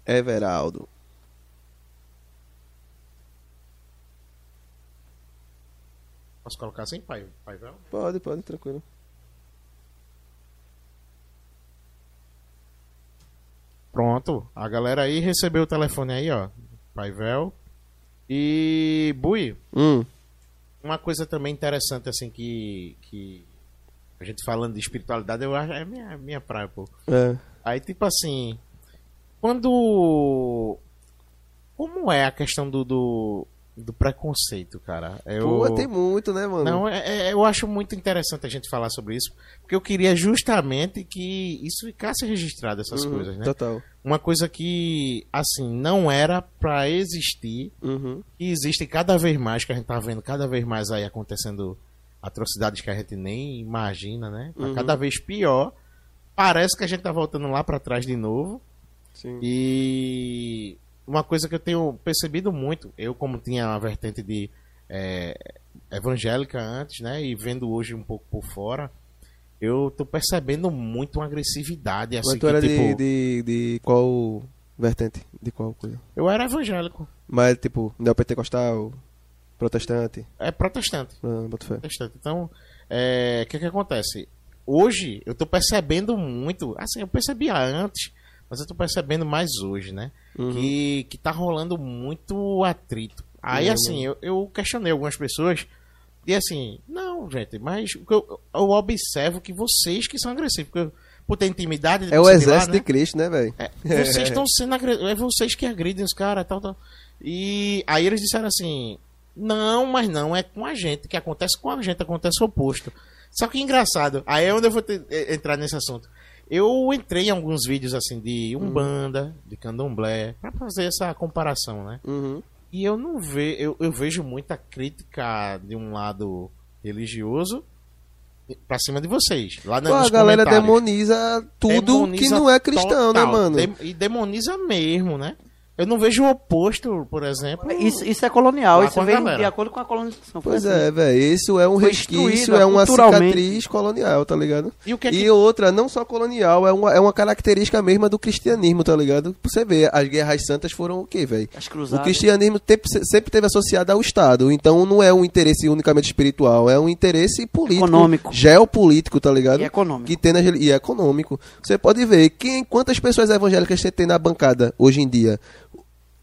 Everaldo. Posso colocar assim, pai? pai? Pode, pode, tranquilo. Pronto. A galera aí recebeu o telefone aí, ó. Paivel. E Bui, Hum, uma coisa também interessante assim que que a gente falando de espiritualidade, eu acho é minha minha praia, pô. é. Aí tipo assim, quando como é a questão do do, do preconceito, cara? Eu Pô, tem muito, né, mano? Não, é- é- eu acho muito interessante a gente falar sobre isso, porque eu queria justamente que isso ficasse registrado, essas Uhum, coisas, né? Total. Uma coisa que, assim, não era pra existir, Uhum. e existe cada vez mais, que a gente tá vendo cada vez mais aí acontecendo atrocidades que a gente nem imagina, né? Tá Uhum. cada vez pior. Parece que a gente tá voltando lá pra trás de novo. Sim. E uma coisa que eu tenho percebido muito, eu como tinha uma vertente de é, evangélica antes, né, e vendo hoje um pouco por fora, eu tô percebendo muito uma agressividade, assim, Mas tu que, era de, tipo, de, de qual vertente? De qual coisa? eu era evangélico, Mas, tipo, neopentecostal, protestante. é protestante, Ah, boto fé. protestante. Então, é, o que que acontece? Hoje, eu tô percebendo muito, assim, eu percebia antes, mas eu tô percebendo mais hoje, né, Uhum. que, que tá rolando muito atrito. Aí, Uhum. assim, eu, eu questionei algumas pessoas e assim, não, gente, mas eu, eu observo que vocês que são agressivos, porque eu- por ter intimidade... É o sei lá, exército né? de Cristo, né, velho? É, vocês estão sendo agredidos, é vocês que agridem os caras, tal, tal. E aí eles disseram assim, não, mas não, é com a gente, que acontece com a gente, acontece o oposto. Só que engraçado, aí é onde eu vou ter- entrar nesse assunto. Eu entrei em alguns vídeos assim de Umbanda, de Candomblé, pra fazer essa comparação, né? Uhum. E eu não ve, eu, eu vejo muita crítica de um lado religioso pra cima de vocês. Lá na, Pô, a galera demoniza tudo que Demoniza não é cristão, né, total. mano? Dem- e demoniza mesmo, né? Eu não vejo o oposto, por exemplo. Isso, isso é colonial, isso galera. de acordo com a colonização. Pois assim. é, velho. Isso é um resquício, é uma cicatriz colonial, tá ligado? E o que é E que- outra, não só colonial, é uma, é uma característica mesma do cristianismo, tá ligado? Pra você ver, as guerras santas foram o quê, velho? As O cruzadas. cristianismo temp- sempre teve associado ao Estado, então não é um interesse unicamente espiritual, é um interesse político, Econômico. geopolítico, tá ligado? E econômico. Que tem nas e econômico. Você pode ver quem, quantas pessoas evangélicas você tem na bancada hoje em dia.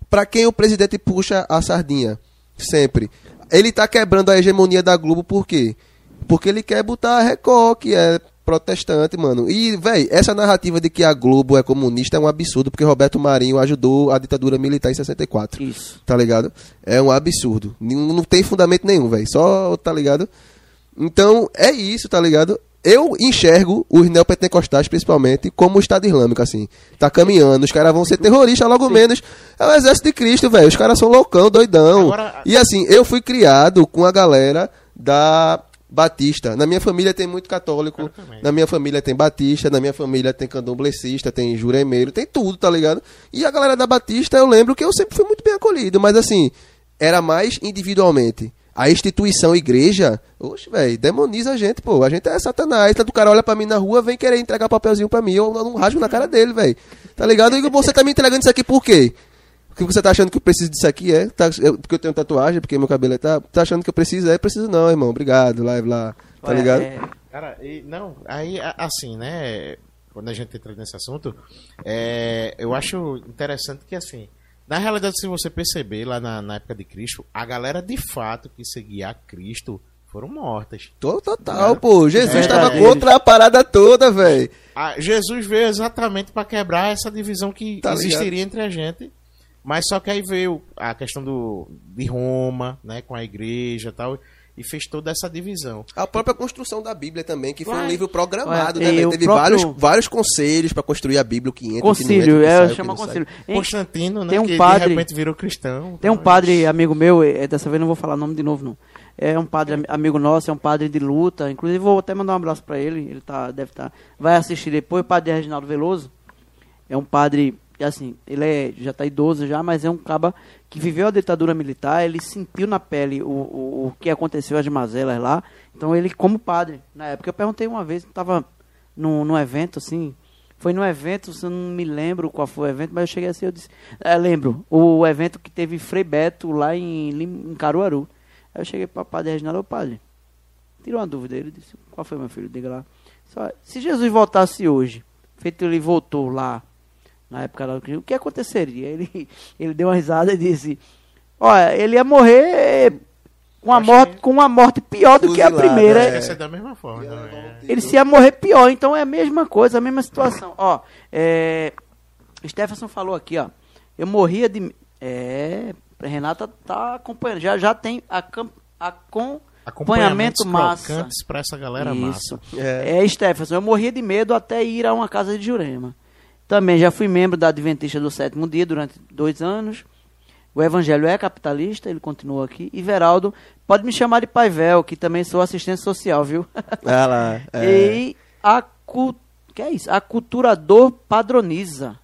Pra quem o presidente puxa a sardinha? Sempre. Ele tá quebrando a hegemonia da Globo por quê? Porque ele quer botar a Record, que é protestante, mano. E, véi, essa narrativa de que a Globo é comunista é um absurdo, porque Roberto Marinho ajudou a ditadura militar em 64. Isso. Tá ligado? É um absurdo. Não, não tem fundamento nenhum, velho. Só, tá ligado? Então, é isso, tá ligado? Eu enxergo os neopentecostais, principalmente, como o Estado Islâmico, assim. Tá caminhando, os caras vão ser terroristas logo menos. É o exército de Cristo, velho. Os caras são loucão, doidão. Agora- E assim, eu fui criado com a galera da Batista. Na minha família tem muito católico. Na minha família tem Batista. Na minha família tem candomblessista, tem juremeiro, tem tudo, tá ligado? E a galera da Batista, eu lembro que eu sempre fui muito bem acolhido. Mas assim, era mais individualmente. A instituição igreja, oxe, velho, demoniza a gente, pô. A gente é satanás. Tanto o cara olha pra mim na rua, vem querer entregar papelzinho pra mim, eu não rasgo na cara dele, velho. Tá ligado? E você tá me entregando isso aqui por quê? Porque você tá achando que eu preciso disso aqui, é? Tá, eu- porque eu tenho tatuagem, porque meu cabelo é tá. Tá achando que eu preciso? É, preciso não, irmão. Obrigado, lá, lá. Tá Olha, ligado? é, Cara, e, não, aí assim, né? Quando a gente entra nesse assunto, é, eu acho interessante que assim, na realidade, se você perceber lá na, na época de Cristo, a galera de fato que seguia a Cristo foram mortas. Tô total, pô. Jesus É tava verdade. contra a parada toda, velho. Ah, Jesus veio exatamente para quebrar essa divisão que Tá existiria entre a gente. Mas só que aí veio a questão do, de Roma, né, com a igreja e tal, e fez toda essa divisão. A própria construção da Bíblia também, que foi um Vai. livro programado, Ué, né, o Teve próprio- vários, vários conselhos pra construir a Bíblia, o que entra, o que concílio, não entra, o que é, o que chama concílio. Constantino, né, tem um que padre- de repente virou cristão. Tem um Então, padre amigo meu, é, dessa vez não vou falar nome de novo, não. É um padre am- amigo nosso, é um padre de luta. Inclusive vou até mandar um abraço pra ele. Ele tá, deve estar. vai assistir depois. O padre Reginaldo Veloso. É um padre, assim, ele é, já tá idoso já, mas é um caba que viveu a ditadura militar. Ele sentiu na pele o, o, o que aconteceu, as mazelas lá. Então ele, como padre, na época, eu perguntei uma vez, tava num, num evento assim. Foi num evento, eu não me lembro qual foi o evento, mas eu cheguei assim, eu disse, é, lembro, o evento que teve Frei Beto lá em, em Caruaru. Aí eu cheguei para o padre Reginaldo, ô padre, tirou uma dúvida, ele disse, qual foi meu filho? Diga lá. Só, se Jesus voltasse hoje, feito ele voltou lá, na época lá, o que aconteceria? Ele, ele deu uma risada e disse, olha, ele ia morrer com uma morte, com uma morte pior do que a primeira. é. Essa é da mesma forma é. Ele se ia morrer pior, então é a mesma coisa, a mesma situação. Ó, é, Stephenson falou aqui, ó. Eu morria de. É. Renata tá acompanhando. Já, já tem acam- acompanhamento Acompanhamentos massa. crocantes pra essa galera Isso. massa. É. É. Stephenson, eu morria de medo até ir a uma casa de Jurema. Também já fui membro da Adventista do Sétimo Dia durante dois anos. O Evangelho é capitalista, ele continua aqui. E Veraldo, pode me chamar de Paivel, que também sou assistente social, viu? Ah lá. É. E a que é isso? Aculturador padroniza.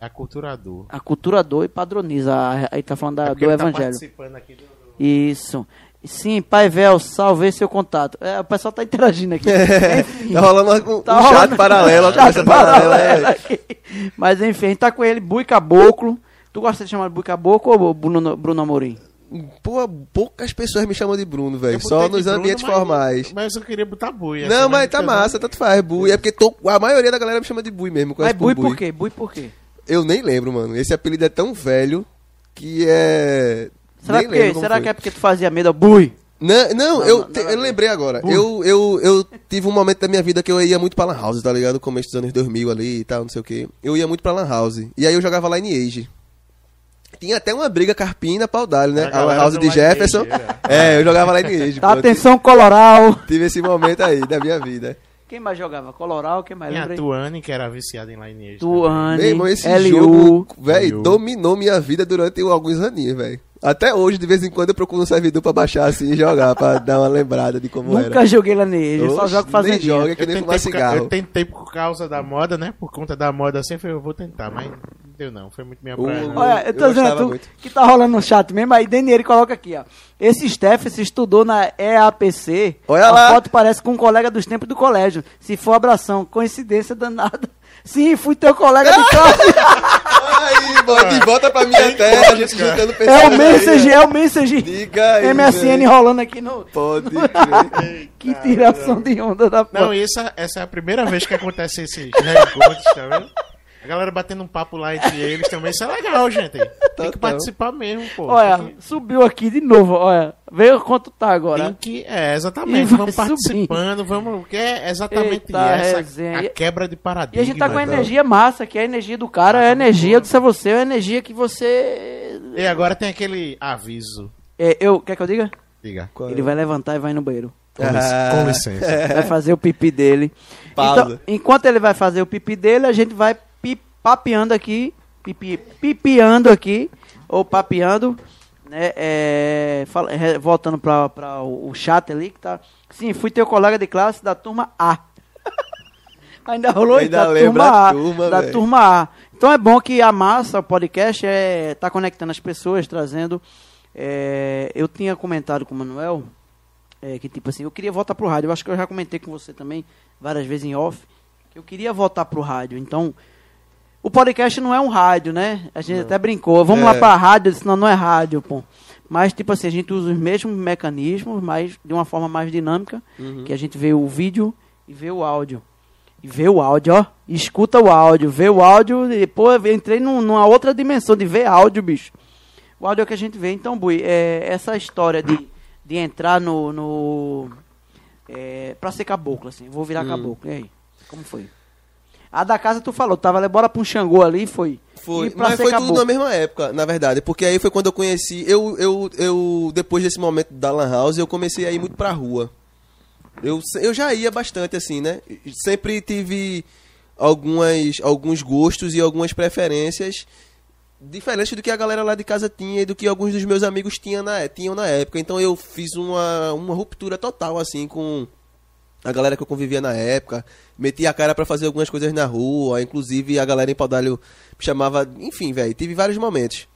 É aculturador. Aculturador e padroniza. Aí tá falando da- É do ele tá evangelho. participando aqui do- isso. Sim, Pai Vel, salvei seu contato. É, o pessoal tá interagindo aqui. Enfim, Tá rolando um, um tá chat rolando- paralelo, uma chat paralelo é. Mas enfim, a gente tá com ele, Bui Caboclo. Tu gosta de chamar de Bui Caboclo ou Bruno, Bruno Amorim? Pô, poucas pessoas me chamam de Bruno, Eu velho. Só nos Bruno, ambientes mas- formais. Mas eu queria botar bui. Não, assim, mas tá massa, tanto faz. Bui. É porque tô- a maioria da galera me chama de Bui mesmo. Mas Bui por quê? Bui por quê? Eu nem lembro, mano. Esse apelido é tão velho que é. Será, nem que, como será foi. que é porque tu fazia medo? Bui! Não, não, Não, eu, não, te- a eu lembrei agora. Eu, eu, eu tive um momento da minha vida que eu ia muito pra Lan House, tá ligado? Começo dos anos 2000 ali e tal, não sei o que. Eu ia muito pra Lan House. E aí eu jogava Lineage. Tinha até uma briga carpina pau dali, né? A A Lan House de Jefferson. é. É, eu jogava Lineage. Tá, pô. atenção, Coloral! Tive esse momento aí da minha vida. Quem mais jogava? Coloral, quem mais Tinha a? Tuane, que era viciada em Lineage. Tuane, Meu irmão, esse LU. jogo, velho, dominou minha vida durante alguns aninhos, velho. Até hoje, de vez em quando, eu procuro um servidor pra baixar assim e jogar, pra dar uma lembrada de como Nunca era. joguei lá nele, só Oxe, jogo nem fazendinha. joga. É que Eu nem fumar por, ca- cigarro. eu tentei por causa da moda, né? Por conta da moda assim, eu falei, eu vou tentar, mas não bateu, não. Foi muito minha praia. não. Olha, eu tô Eu dizendo, tu, muito. que tá rolando no chat mesmo, aí Daniele coloca aqui, ó. Esse Steph se estudou na EAPC. Olha a lá. foto parece com um colega dos tempos do colégio. Se for abração, coincidência danada. Sim, fui teu colega de classe. Aí, bota, volta pra minha terra, a gente juntando pessoas. é o ó. é o message. Diga aí, MSN velho. rolando aqui no. Pode crer. Que tiração de onda da Não, porra. e essa, essa é a primeira vez que acontece esses reencontros, tá vendo? A galera batendo um papo lá entre eles também, isso é legal, gente. Tem que participar mesmo, pô. Olha, que- subiu aqui de novo, olha. Veio quanto tá agora. Tem que, é, E exatamente, vamos participando, vamos, porque é exatamente Eita, essa, resenha. a quebra de E paradigma. a gente tá com a né? energia massa, que é a energia do cara, é a energia, eu disse a você, é a energia que você. E agora tem aquele aviso, É, eu, quer que eu diga? diga, Ele vai levantar e vai no banheiro. com, Ah. com licença. Vai fazer o pipi dele. Pausa. Então, enquanto ele vai fazer o pipi dele, a gente vai papeando aqui, pipi, pipiando aqui, ou papeando, né? é, fala- voltando para o o chat ali, que tá. Sim, fui teu colega de classe da turma A. Ainda rolou isso, da turma a A. turma, da velho. turma A. Então é bom que a massa, o podcast, é, tá conectando as pessoas, trazendo. é, eu tinha comentado com o Manuel é, que tipo assim, eu queria voltar pro rádio. Eu acho que eu já comentei com você também várias vezes em off. que Eu queria voltar pro rádio. Então, o podcast não é um rádio, né? A gente até brincou. Vamos É. lá pra rádio, eu disse, não, não é rádio, pô. Mas, tipo assim, a gente usa os mesmos mecanismos, mas de uma forma mais dinâmica. Que a gente vê o vídeo e vê o áudio. E vê o áudio, ó. E escuta o áudio, vê o áudio. E, pô, eu entrei num- numa outra dimensão de ver áudio, bicho. O áudio é o que a gente vê. Então, Bui, é, essa história de, de entrar no. no é, pra ser caboclo, assim. Vou virar caboclo. E aí? Como foi? A da casa tu falou, tava bora pra um Xangô ali, foi. Foi, mas foi tudo na mesma época, na verdade, porque aí foi quando eu conheci, eu, eu, eu depois desse momento da Lan House, eu comecei a ir muito pra rua. Eu, eu já ia bastante, assim, né? Sempre tive algumas, alguns gostos e algumas preferências diferentes do que a galera lá de casa tinha e do que alguns dos meus amigos tinham na, tinham na época. Então eu fiz uma, uma ruptura total, assim, com a galera que eu convivia na época, meti a cara pra fazer algumas coisas na rua, inclusive a galera em Paudalho me chamava, enfim, velho, tive vários momentos.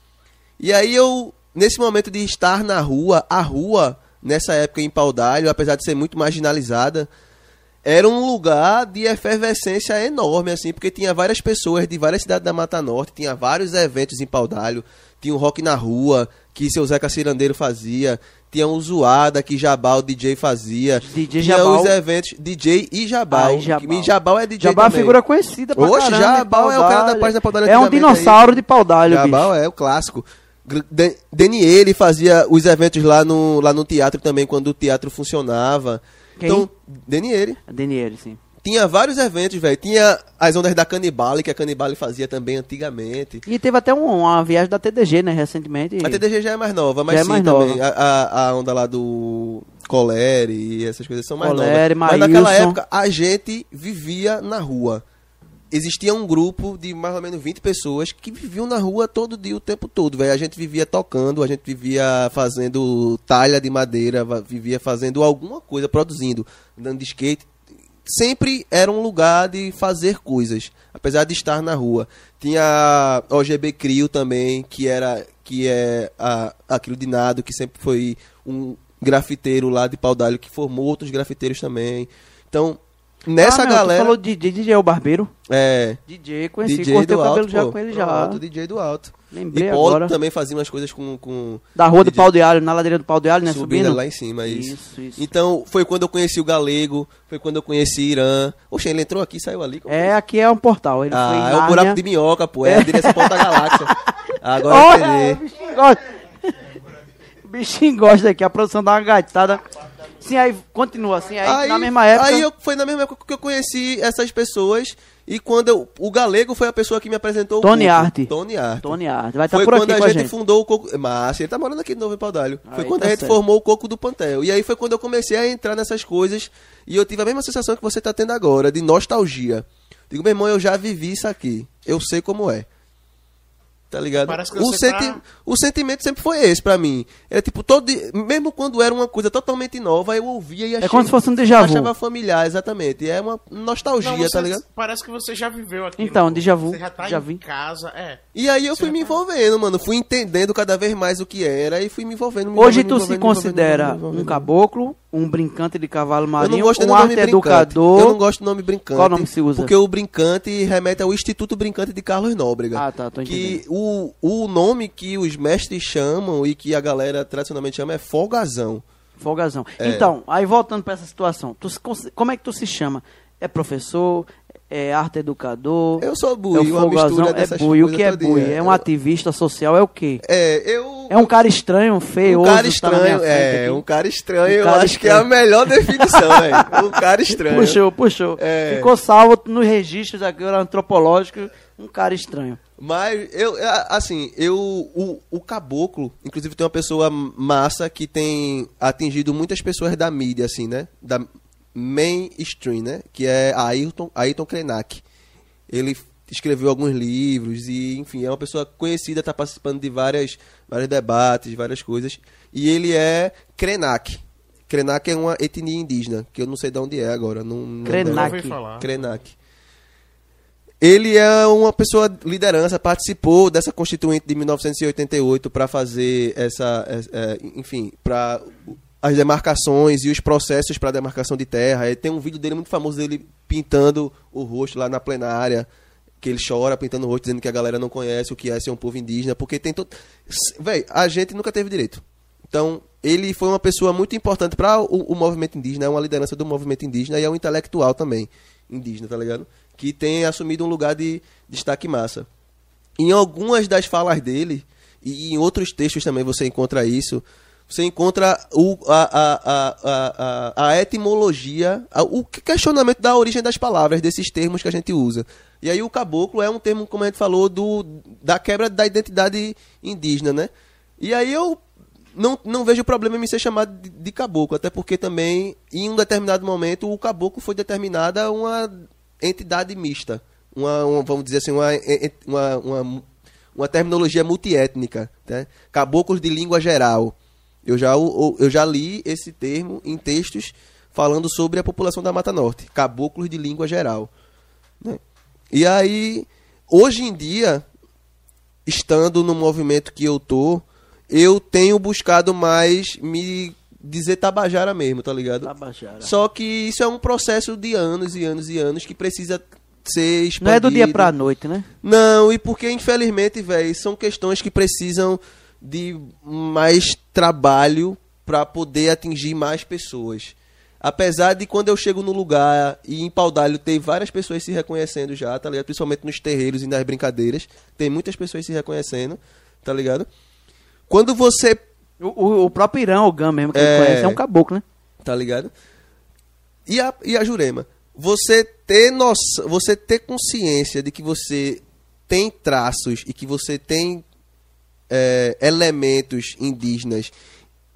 E aí eu, nesse momento de estar na rua, a rua, nessa época em Paudalho, apesar de ser muito marginalizada, era um lugar de efervescência enorme, assim, porque tinha várias pessoas de várias cidades da Mata Norte, tinha vários eventos em Paudalho, tinha o Rock na Rua, que seu Zeca Cirandeiro fazia, tinha um Zoada que Jabal DJ fazia, DJ tinha Jabal. os eventos DJ e Jabal, Ah, e Jabal. Jabal é DJ Jabá é uma também. figura conhecida pra Oxe, caramba. Jabal em é o cara da página Paudalho É um dinossauro aí. de Paudalho, Jabal bicho. é o clássico. Daniele fazia os eventos lá no, lá no teatro também, quando o teatro funcionava. Quem? Então, Daniele. Daniele, sim. Tinha vários eventos, velho. Tinha as ondas da Canibale, que a Canibale fazia também antigamente. E teve até um- uma viagem da TDG, né, recentemente. A TDG já é mais nova, mas Já é sim mais também. nova. A, a, onda lá do Coleri e essas coisas são mais Coleri, novas. Mas naquela época a gente vivia na rua. Existia um grupo de mais ou menos 20 pessoas que viviam na rua todo dia, o tempo todo, velho. A gente vivia tocando, a gente vivia fazendo talha de madeira, vivia fazendo alguma coisa, produzindo, andando de skate. Sempre era um lugar de fazer coisas, apesar de estar na rua. Tinha a OGB Crio também, que era que é a, aquilo de nado, que sempre foi um grafiteiro lá de Paudalho que formou outros grafiteiros também. Então, nessa Ah, tu galera falou de DJ, DJ é o Barbeiro. é DJ, conheci, DJ cortei do o cabelo alto, já pô. com ele já. Pronto, DJ do alto. Lembrei e Paulo agora. também fazia umas coisas com, com Da rua do DJ Pau de Alho, na ladeira do Pau de Alho, né? subindo Subindo. lá em cima, isso. Isso, isso. Então, foi quando eu conheci o Galego, foi quando eu conheci Irã. Oxe, ele entrou aqui e saiu ali. como É, aqui é um portal. Ele foi Ah, em é o buraco de minhoca, pô. É a direção ponta da galáxia. Agora eu Olha, o entendi. bichinho gosta. O bichinho gosta aqui, a produção dá uma gaitada. Sim, aí continua assim, aí, na mesma época. Aí eu, foi na mesma época que eu conheci essas pessoas. E quando eu, o Galego foi a pessoa que me apresentou Tony o. Arte. Tony Arte. Tony Art, vai estar Foi por aqui quando com a a gente, gente. fundou o Coco. Mas ele tá morando aqui de novo Paudalho. Foi Aí quando tá a gente certo. formou o Coco do Pantel. E aí foi quando eu comecei a entrar nessas coisas. E eu tive a mesma sensação que você tá tendo agora, de nostalgia. Digo, meu irmão, eu já vivi isso aqui. Eu sei como é. Tá ligado? Parece que O, você senti- tá- o sentimento sempre foi esse pra mim. É tipo, todo mesmo quando era uma coisa totalmente nova, eu ouvia e achava. É como se fosse um déjà vu. Achava familiar, exatamente. É uma nostalgia, Não, você- tá ligado? Parece que você já viveu aqui. Então, déjà vu, Você já tá já em vi. casa. É. E aí eu fui me envolvendo, mano. Fui entendendo cada vez mais o que era e fui me envolvendo. me Hoje envolvendo, tu se considera um caboclo, um brincante de cavalo Eu marinho, não gosto um arte educador. Eu não gosto do nome brincante. Qual nome que se usa? Porque o brincante remete ao Instituto Brincante de Carlos Nóbrega. Ah, tá, tô Que o, o nome que os mestres chamam e que a galera tradicionalmente chama é folgazão. Folgazão. É. Então, aí voltando pra essa situação, tu como é que tu se chama? É professor? É arte educador? Eu sou é bui, o uma mistura É bui. O que é bui? É um ativista social? É o quê? É, eu... É um cara estranho, feio, Um cara estranho, é, um cara estranho, eu cara acho que é a melhor definição, velho. Um cara estranho. Puxou, puxou. É. Ficou salvo nos registros agora antropológicos, um cara estranho. Mas eu, eu, assim, eu o, o caboclo, inclusive tem uma pessoa massa que tem atingido muitas pessoas da mídia, assim, né? Da mainstream, né? Que é Ayrton, Ayrton Krenak. Ele escreveu alguns livros e, enfim, é uma pessoa conhecida, está participando de várias, vários debates, várias coisas. E ele é Krenak. Krenak é uma etnia indígena, que eu não sei de onde é agora. Não, não Krenak. Krenak. falar. Krenak. Ele é uma pessoa de liderança, participou dessa constituinte de 1988 para fazer essa, é, é, enfim, para as demarcações e os processos para demarcação de terra. Ele tem um vídeo dele muito famoso dele pintando o rosto lá na plenária, que ele chora pintando o rosto dizendo que a galera não conhece o que é ser um povo indígena, porque tem todo, véi, a gente nunca teve direito. Então, ele foi uma pessoa muito importante para o, o movimento indígena, é uma liderança do movimento indígena e é um intelectual também indígena, tá ligado? Que tem assumido um lugar de destaque massa. Em algumas das falas dele, e em outros textos também você encontra isso, você encontra o, a, a, a, a, etimologia, o questionamento da origem das palavras, desses termos que a gente usa. E aí o caboclo é um termo, como a gente falou, do, da quebra da identidade indígena, né? E aí eu não, não vejo problema em me ser chamado de, de caboclo, até porque também, em um determinado momento, o caboclo foi determinada uma entidade mista. Uma, uma- vamos dizer assim, uma, uma, uma, uma terminologia multiétnica. Né? Caboclos de língua geral. Eu já, eu já li esse termo em textos falando sobre a população da Mata Norte. Caboclos de língua geral. né? E aí, hoje em dia, estando no movimento que eu tô, eu tenho buscado mais me dizer tabajara mesmo, tá ligado? Tabajara. Só que isso é um processo de anos e anos e anos que precisa ser expandido. Não é do dia pra noite, né? Não, e porque infelizmente, velho, são questões que precisam de mais trabalho para poder atingir mais pessoas. Apesar de quando eu chego no lugar e em Paudalho tem várias pessoas se reconhecendo já, tá ligado? Principalmente nos terreiros e nas brincadeiras, tem muitas pessoas se reconhecendo, tá ligado? Quando você O, o- próprio Irã, o Gam mesmo, que É. ele conhece, é um caboclo, né? tá ligado? E a, e a Jurema, você ter noção, você ter consciência de que você tem traços e que você tem é, elementos indígenas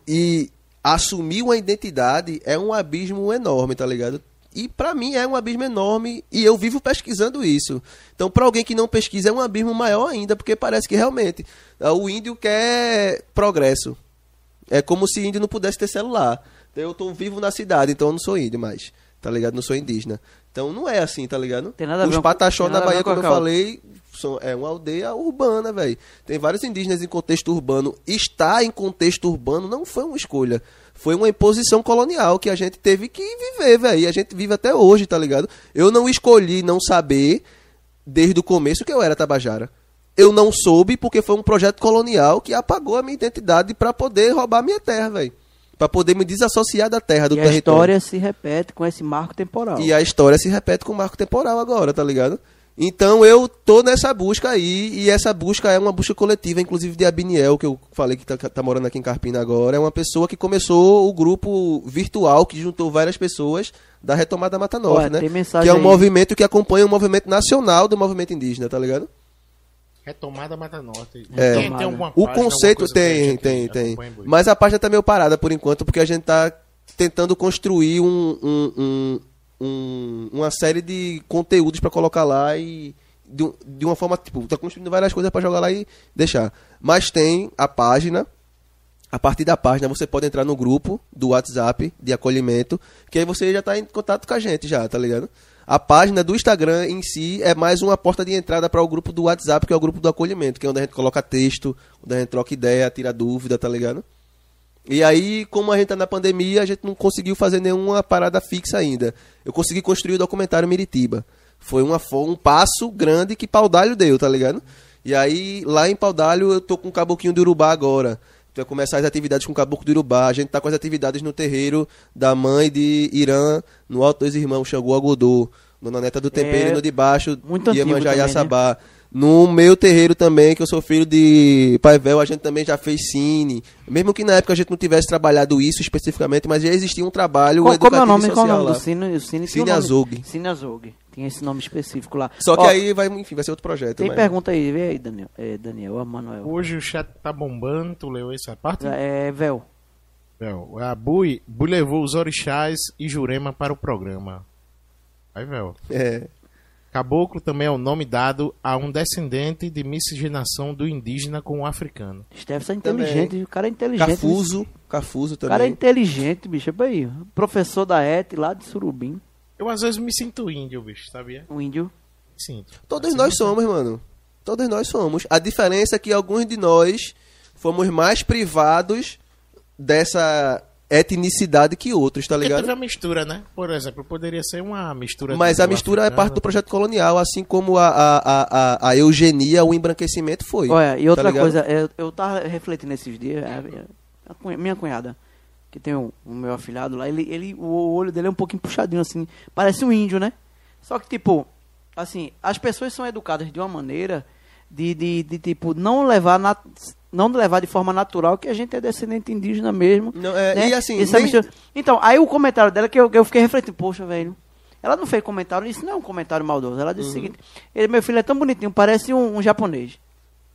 e assumir uma identidade é um abismo enorme, tá ligado? E pra mim é um abismo enorme e eu vivo pesquisando isso. Então, pra alguém que não pesquisa, é um abismo maior ainda, porque parece que realmente ah, o índio quer progresso. É como se índio não pudesse ter celular. Então, eu tô vivo na cidade, então eu não sou índio mais. Tá ligado? Não sou indígena. Então não é assim, tá ligado? Tem nada a Os ver com- Pataxó tem na nada a ver Bahia, como eu falei, são, é uma aldeia urbana, velho. Tem vários indígenas em contexto urbano. Estar em contexto urbano não foi uma escolha. Foi uma imposição colonial que a gente teve que viver, velho. E a gente vive até hoje, tá ligado? Eu não escolhi não saber desde o começo que eu era Tabajara. Eu não soube porque foi um projeto colonial que apagou a minha identidade pra poder roubar minha terra, velho. Pra poder me desassociar da terra, do E a território. história se repete com esse marco temporal. E a história se repete com o marco temporal agora, tá ligado? Então eu tô nessa busca aí, e essa busca é uma busca coletiva, inclusive de Abiniel, que eu falei que tá, tá morando aqui em Carpina agora, é uma pessoa que começou o grupo virtual que juntou várias pessoas da retomada Mata Norte, Olha, né? tem mensagem Que é um aí. movimento que acompanha o movimento nacional do movimento indígena, tá ligado? Retomada Mata Norte. É. Tem, tem alguma O página, conceito alguma coisa que a tem, tem, tem. Mas a página tá meio parada por enquanto, porque a gente tá tentando construir um, um- um- um- uma série de conteúdos pra colocar lá e de, de uma forma, tipo, tá construindo várias coisas pra jogar lá e deixar. Mas tem a página A partir da página você pode entrar no grupo do WhatsApp de acolhimento, que aí você já tá em contato com a gente já, tá ligado? A página do Instagram em si é mais uma porta de entrada para o grupo do WhatsApp, que é o grupo do acolhimento, que é onde a gente coloca texto, onde a gente troca ideia, tira dúvida, tá ligado? E aí, como a gente tá na pandemia, a gente não conseguiu fazer nenhuma parada fixa ainda. Eu consegui construir o documentário Miritiba. Foi uma, um passo grande que Paudalho deu, tá ligado? E aí, lá em Paudalho, eu tô com o Caboquinho do Urubá agora. Vai começar as atividades com o Caboclo do Urubá. A gente tá com as atividades no terreiro da mãe de Irã, no Alto dos Irmãos, Xangô Agudô. Dona Neta do Tempero, É, no de baixo, Iemanjá também, né? No meu terreiro também, que eu sou filho de Pai Véu, a gente também já fez cine. Mesmo que na época a gente não tivesse trabalhado isso especificamente, mas já existia um trabalho Qual, como é o educativo nome, qual é o nome do Cine? O Cine, Cine. Cine Azougue. Tinha esse nome específico lá. Só que Ó, aí vai, enfim, vai ser outro projeto. Tem mas- pergunta aí, vê aí, Daniel. É, Daniel, ou Manuel. Hoje o chat tá bombando, tu leu essa parte? É, Vel. Véu, a Bui, Bui levou os orixás e Jurema para o programa. Aí, Véu. É. Caboclo também é o nome dado a um descendente de miscigenação do indígena com o africano. Stefan é Também. inteligente, o cara é inteligente. Cafuso. Cafuso O cara é também. inteligente, bicho. Olha aí. Professor da ET lá de Surubim. Eu às vezes me sinto índio, bicho, sabia? Um índio. Me sinto. Todos nós somos, mano. Todos nós somos. A diferença é que alguns de nós fomos mais privados dessa etnicidade que outros, tá Porque ligado? teve a mistura, né? Por exemplo, poderia ser uma mistura. Mas a mistura é parte do projeto colonial, assim como a, a, a, a, a eugenia, o embranquecimento foi. Olha, e tá outra ligado? coisa, eu, eu tava refletindo esses dias, a- a cunha- minha cunhada, que tem o, o meu afilhado lá, ele, ele, o olho dele é um pouquinho puxadinho, assim, parece um índio, né? Só que, tipo, assim, as pessoas são educadas de uma maneira de, de, de tipo, não levar, na, não levar de forma natural que a gente é descendente indígena mesmo. Não, é, né? E assim, Essa nem- mistura- Então, aí o comentário dela, que eu, que eu fiquei refletindo, poxa, velho, ela não fez comentário, isso não é um comentário maldoso, ela disse Uhum. o seguinte, ele, meu filho é tão bonitinho, parece um, um japonês.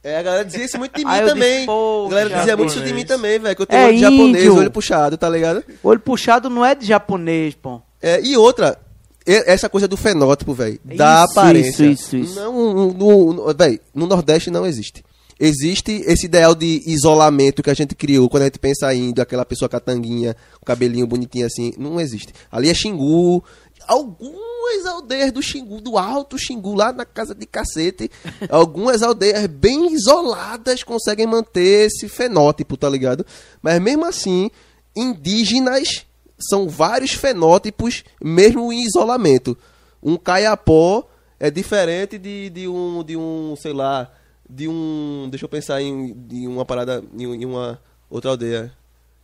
É, a galera dizia isso muito de mim também. disse, a galera dizia muito isso de japonês. mim também, velho. Que eu tenho É olho de japonês, índio. olho puxado, tá ligado? Olho puxado não é de japonês, pô. É, e outra, essa coisa do fenótipo, velho, da aparência. isso, isso, isso. Não, no, no, véi, no Nordeste não existe. Existe esse ideal de isolamento que a gente criou quando a gente pensa índio, aquela pessoa com a tanguinha, com o cabelinho bonitinho assim. Não existe. Ali é Xingu. Algumas aldeias do Xingu, do alto Xingu, lá na casa de cacete, algumas aldeias bem isoladas conseguem manter esse fenótipo, tá ligado? Mas mesmo assim, indígenas são vários fenótipos, mesmo em isolamento. Um caiapó é diferente de, de um, de um, sei lá, de um, deixa eu pensar em de uma parada, em, em uma outra aldeia.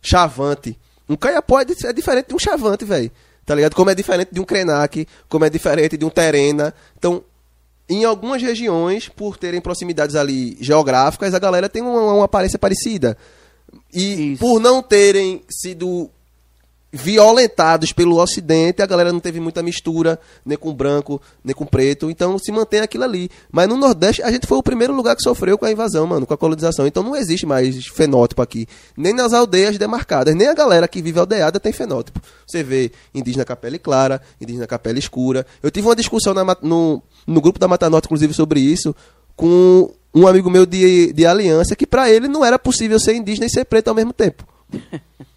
Chavante. Um caiapó é, é diferente de um chavante, velho. Tá ligado? Como é diferente de um krenak, como é diferente de um terena. Então, em algumas regiões, por terem proximidades ali geográficas, a galera tem uma, uma aparência parecida. E Isso. por não terem sido violentados pelo Ocidente, a galera não teve muita mistura, nem com branco, nem com preto, então se mantém aquilo ali. Mas no Nordeste, a gente foi o primeiro lugar que sofreu com a invasão, mano, com a colonização. Então não existe mais fenótipo aqui. Nem nas aldeias demarcadas, nem a galera que vive aldeada tem fenótipo. Você vê indígena com a pele clara, indígena com a pele escura. Eu tive uma discussão na no, no grupo da Mata Norte, inclusive, sobre isso, com um amigo meu de, de aliança, que pra ele não era possível ser indígena e ser preto ao mesmo tempo.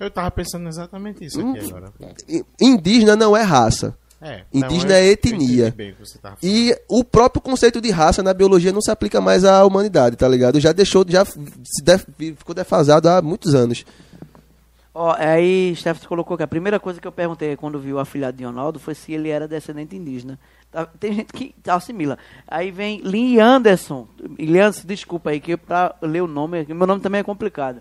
Eu tava pensando exatamente isso Hum. aqui agora. I- Indígena não é raça. É, Indígena não, eu- é etnia. E o próprio conceito de raça na biologia não se aplica mais à humanidade, tá ligado? Já deixou, já se def- ficou defasado há muitos anos. Ó, aí Steph colocou que a primeira coisa que eu perguntei quando vi o afilhado de Ronaldo foi se ele era descendente indígena. Tá- Tem gente que assimila. Aí vem Lin Anderson. Lin Anderson, desculpa aí, que pra ler o nome, meu nome também é complicado.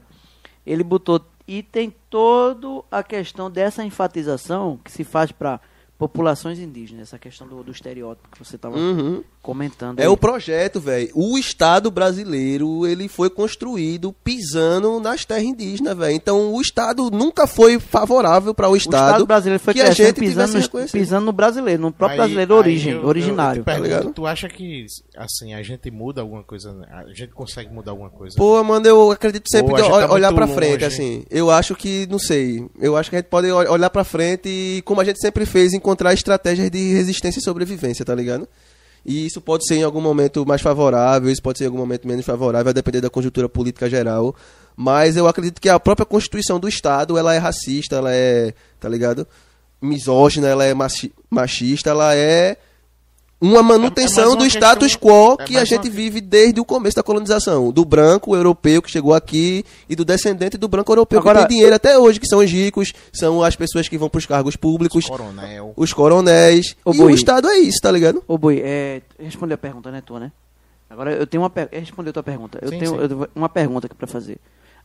Ele botou. E tem toda a questão dessa enfatização que se faz para populações indígenas, essa questão do, do estereótipo que você estava Uhum. Comentando. É aí. o projeto, velho. O Estado brasileiro, ele foi construído pisando nas terras indígenas, velho. Então, o Estado nunca foi favorável para o O Estado, Estado brasileiro foi que a gente pisando, no, pisando no brasileiro, no próprio Aí- brasileiro aí origem, eu- originário. Eu, pergunto, Tá tu acha que, assim, a gente muda alguma coisa, né? a gente consegue mudar alguma coisa? Pô, mano, eu acredito sempre gente tá ol- olhar pra frente, longe. assim. Eu acho que, não sei, eu acho que a gente pode ol- olhar pra frente e, como a gente sempre fez, encontrar estratégias de resistência e sobrevivência, tá ligado? E isso pode ser em algum momento mais favorável, isso pode ser em algum momento menos favorável, vai depender da conjuntura política geral. Mas eu acredito que a própria Constituição do Estado, ela é racista, ela é, tá ligado? Misógina, ela é machi- machista, ela é uma manutenção mais uma do status questão- quo é que a mais uma gente vive desde o começo da colonização. Do branco europeu que chegou aqui e do descendente do branco europeu Agora- que tem dinheiro até hoje, que são os ricos, são as pessoas que vão pros cargos públicos, Coronel. os coronéis. Ô, e Bui. o Estado é isso, tá ligado? Ô, Boi, é, respondeu a pergunta, né, tu, né? Agora eu tenho uma pergunta. Respondeu a tua pergunta. Eu Sim, tenho sim. eu tenho uma pergunta aqui pra fazer.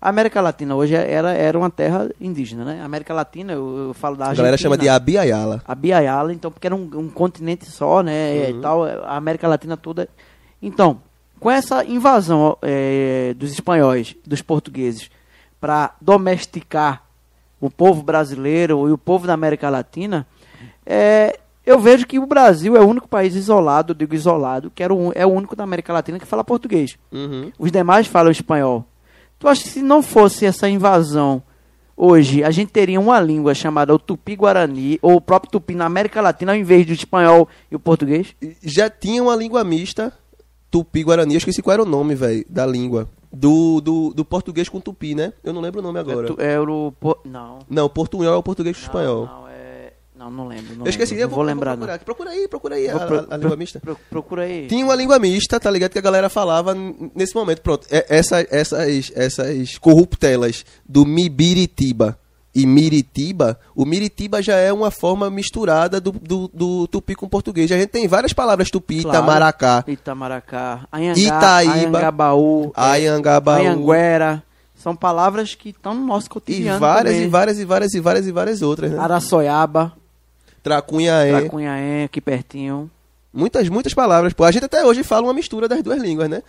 A América Latina hoje era, era uma terra indígena, né? A América Latina, eu, eu falo da A Argentina. galera chama de Abiayala. a Biayala, então, porque era um, um continente só, né? E tal, a América Latina toda. Então, com essa invasão é, dos espanhóis, dos portugueses, para domesticar o povo brasileiro e o povo da América Latina, é, eu vejo que o Brasil é o único país isolado, eu digo isolado, que era o, é o único da América Latina que fala português. Uhum. Os demais falam espanhol. Tu acha que se não fosse essa invasão hoje, a gente teria uma língua chamada o Tupi-Guarani, ou o próprio Tupi na América Latina, ao invés do espanhol e o português? Já tinha uma língua mista, Tupi-Guarani, eu esqueci qual era o nome, velho, da língua. Do, do, do português com Tupi, né? Eu não lembro o nome agora. É, tu- é o... po- Não. Não, portunhol é o português com espanhol. Não. Não, não lembro. Não eu esqueci, lembro, eu vou, vou lembrar, aqui. Procura aí, procura aí a, Vou a- pro- a língua mista. pro- procura aí. Tinha uma língua mista, tá ligado? Que a galera falava nesse momento. Pronto, é- essa, essas, essas corruptelas do Mibiritiba e Miritiba, o Miritiba já é uma forma misturada do, do, do tupi com português. A gente tem várias palavras tupi, Claro. Itamaracá, Itamaracá, Anhangá, Itaíba, Anhangabaú, Ayangabaú. Anhanguera. São palavras que estão no nosso e cotidiano várias, também. e várias, e várias, e várias, e várias outras, né? Araçoiaba, Tracunhaé. Tracunhaém, aqui pertinho. Muitas, muitas palavras. Pô, a gente até hoje fala uma mistura das duas línguas, né?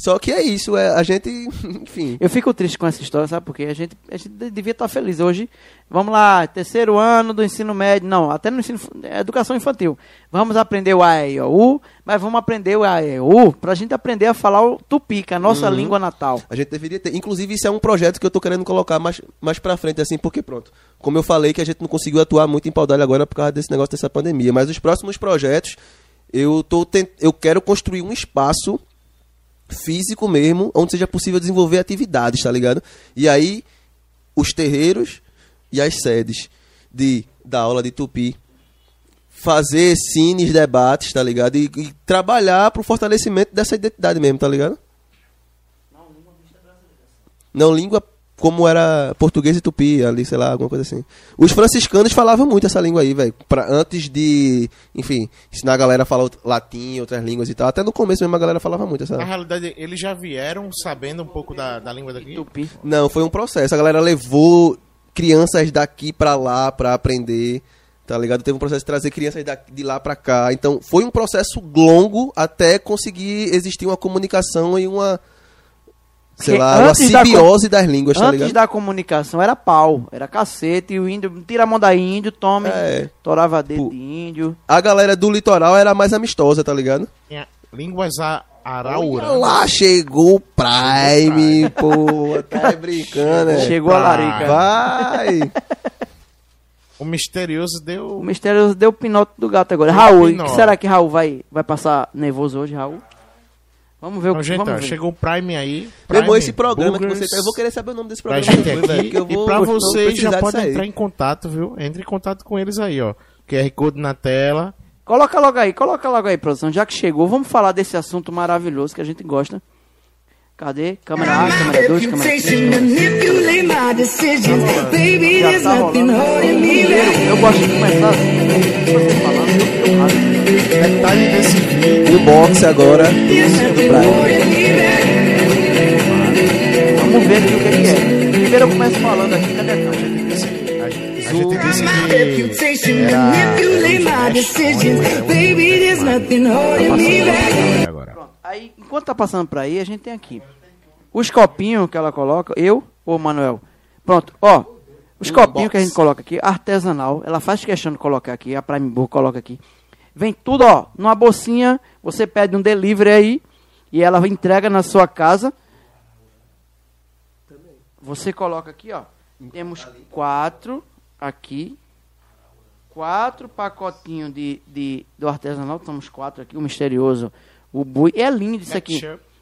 Só que é isso, é, a gente, enfim. Eu fico triste com essa história, sabe? Porque a gente, a gente de- devia estar feliz hoje. Vamos lá, terceiro ano do ensino médio, não, até no ensino, é educação infantil. Vamos aprender o A, E, I, O, U, mas vamos aprender o A, E, I, O, U, pra gente aprender a falar o tupi, que é a nossa língua natal. A gente deveria ter. Inclusive, isso é um projeto que eu tô querendo colocar mais, mais pra frente, assim, porque pronto. Como eu falei que a gente não conseguiu atuar muito em Paudalho agora por causa desse negócio dessa pandemia. Mas os próximos projetos, eu tô tent... eu quero construir um espaço físico mesmo, onde seja possível desenvolver atividades, tá ligado? E aí, os terreiros e as sedes de, da aula de tupi fazer cines, debates, tá ligado? E, e trabalhar pro fortalecimento dessa identidade mesmo, tá ligado? Não, língua como era português e tupi, ali, sei lá, alguma coisa assim. Os franciscanos falavam muito essa língua aí, velho. Antes de, enfim, ensinar a galera a falar latim, outras línguas e tal. Até no começo mesmo a galera falava muito essa. Na realidade, eles já vieram sabendo um pouco da, da língua daqui? Tupi. Não, foi um processo. A galera levou crianças daqui pra lá pra aprender, tá ligado? Teve um processo de trazer crianças daqui, de lá pra cá. Então, foi um processo longo até conseguir existir uma comunicação e uma, sei Porque lá, uma antes da simbiose das línguas, tá Antes ligado? da comunicação era pau, era cacete, e o índio, tira a mão da índio, tome, É. torava dedo de índio. A galera do litoral era mais amistosa, tá ligado? Tinha línguas a Olha araura. lá, chegou o Prime, pô, tá brincando, né? Chegou a larica. Vai! O misterioso O deu. mistério deu o pinote do gato agora. Deu Raul, será que Raul vai, vai passar nervoso hoje, Raul? Vamos ver o Então, que gente, vamos ver. chegou o Prime aí. Prime esse programa que Burgers você tá, eu vou querer saber o nome desse programa. gente depois, aqui. que eu vou- e pra vocês já podem aí. entrar em contato, viu? Entre em contato com eles aí, ó. QR Code na tela. Coloca logo aí, coloca logo aí, produção. Já que chegou, vamos falar desse assunto maravilhoso que a gente gosta. Cadê? Câmera A, câmera 2, câmera 3. Reputation, manipulate my decisions. Baby, Já there's tá rolando. Eu gosto de começar assim. Falando, eu fico rápido. Detalhe desse vídeo. O boxe agora. Holding me back. Vamos ver aqui o que, que é. Primeiro eu começo falando aqui, cadê a câmera? A gente, que reputation, era, manipulate era my os decisions. vestes, Baby, there's nothing holding me back. agora. Pronto. Aí, enquanto tá passando pra aí, a gente tem aqui. Os copinhos que ela coloca, eu ou Manuel? Pronto, ó. Os copinhos que a gente coloca aqui, artesanal, ela faz questão de colocar aqui, a Prime Burger coloca aqui. Vem tudo, ó, numa bolsinha, você pede um delivery aí e ela entrega na sua casa. Você coloca aqui, ó. Temos quatro aqui. Quatro pacotinhos de, de, do artesanal. Temos quatro aqui. O misterioso. O bui. É lindo isso aqui.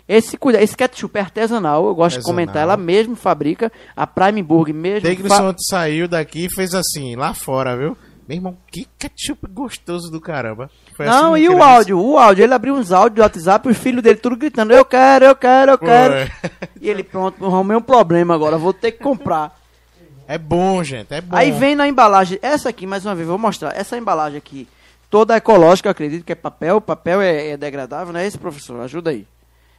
Esse, cuida- esse ketchup é artesanal, eu gosto de Artesanal. comentar. Ela mesmo fabrica, a Prime Burger mesmo. Deglisson fa- ontem saiu daqui e fez assim, lá fora, viu? Meu irmão, que ketchup gostoso do caramba. Foi Não, assim e que o áudio? O áudio, ele abriu uns áudios do WhatsApp, os filhos dele tudo gritando, eu quero, eu quero, eu quero. Ué. E ele, pronto, arrumei um problema agora, vou ter que comprar. É bom, gente, é bom. Aí vem na embalagem, essa aqui, mais uma vez, vou mostrar. Essa embalagem aqui, toda ecológica, eu acredito que é papel. Papel é, é degradável, não é esse, professor? Ajuda aí.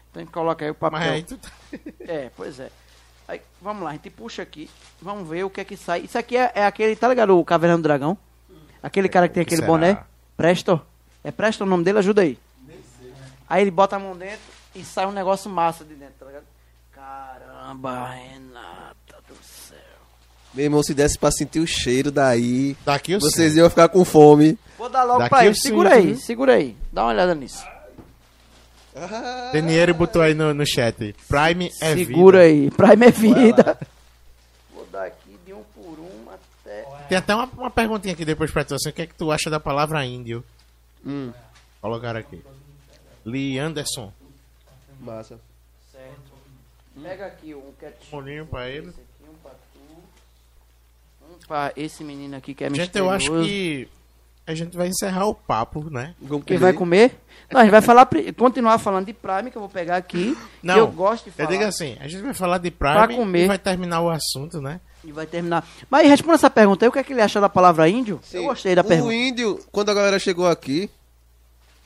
Então a gente coloca aí o papel. Mas aí tu... tá- É, pois é. Aí, vamos lá, a gente puxa aqui, vamos ver o que é que sai. Isso aqui é, é aquele, tá ligado, o Caverna do Dragão? Aquele cara que tem que aquele será? boné? Presto. É Presto o nome dele? Ajuda aí. Aí ele bota a mão dentro e sai um negócio massa de dentro, tá ligado? Caramba. Meu irmão, se desse pra sentir o cheiro daí, Daqui eu vocês sei. iam ficar com fome. Vou dar logo Daqui pra eu ele. Segura sinto, aí, segura aí. Dá uma olhada nisso. Denieri botou aí no, no chat. Prime é segura vida. aí. Prime é vida. Vou dar aqui de um por um até. Tem até uma, uma perguntinha aqui depois pra tu, assim, o que é que tu acha da palavra índio? Hum, Colocaram aqui. Lee Anderson. massa. Pega aqui um ketchup. Molinho pra ele. Esse aqui, um pra tu. Pra esse menino aqui que é Gente, eu acho misterioso. que a gente vai encerrar o papo, né? Vamos Quem vai comer? Não, a gente vai falar, continuar falando de Prime, que eu vou pegar aqui. Não, que eu gosto de Eu falar. digo assim, a gente vai falar de Prime comer. e vai terminar o assunto, né? E vai terminar. Mas responda essa pergunta aí, o que é que ele acha da palavra índio? Eu gostei da o pergunta. índio, quando a galera chegou aqui,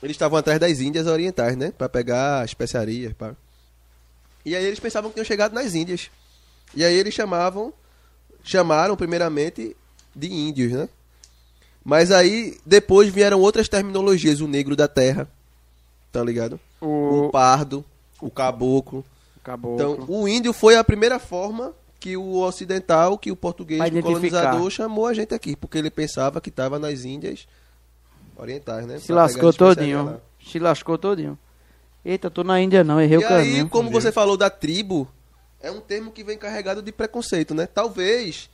eles estavam atrás das Índias orientais, né? Pra pegar especiarias, pá. E aí eles pensavam que tinham chegado nas Índias. E aí eles chamavam, chamaram primeiramente de índios, né? Mas aí depois vieram outras terminologias, o negro da terra, tá ligado? O, O pardo, o caboclo. caboclo. Então, o índio foi a primeira forma que o ocidental, que o português, o colonizador, chamou a gente aqui, porque ele pensava que estava nas Índias orientais, né? Se Pra lascou todinho. lá. Se lascou todinho. Eita, tô na Índia não, errei o E aí, caminho. como você falou da tribo, é um termo que vem carregado de preconceito, né? Talvez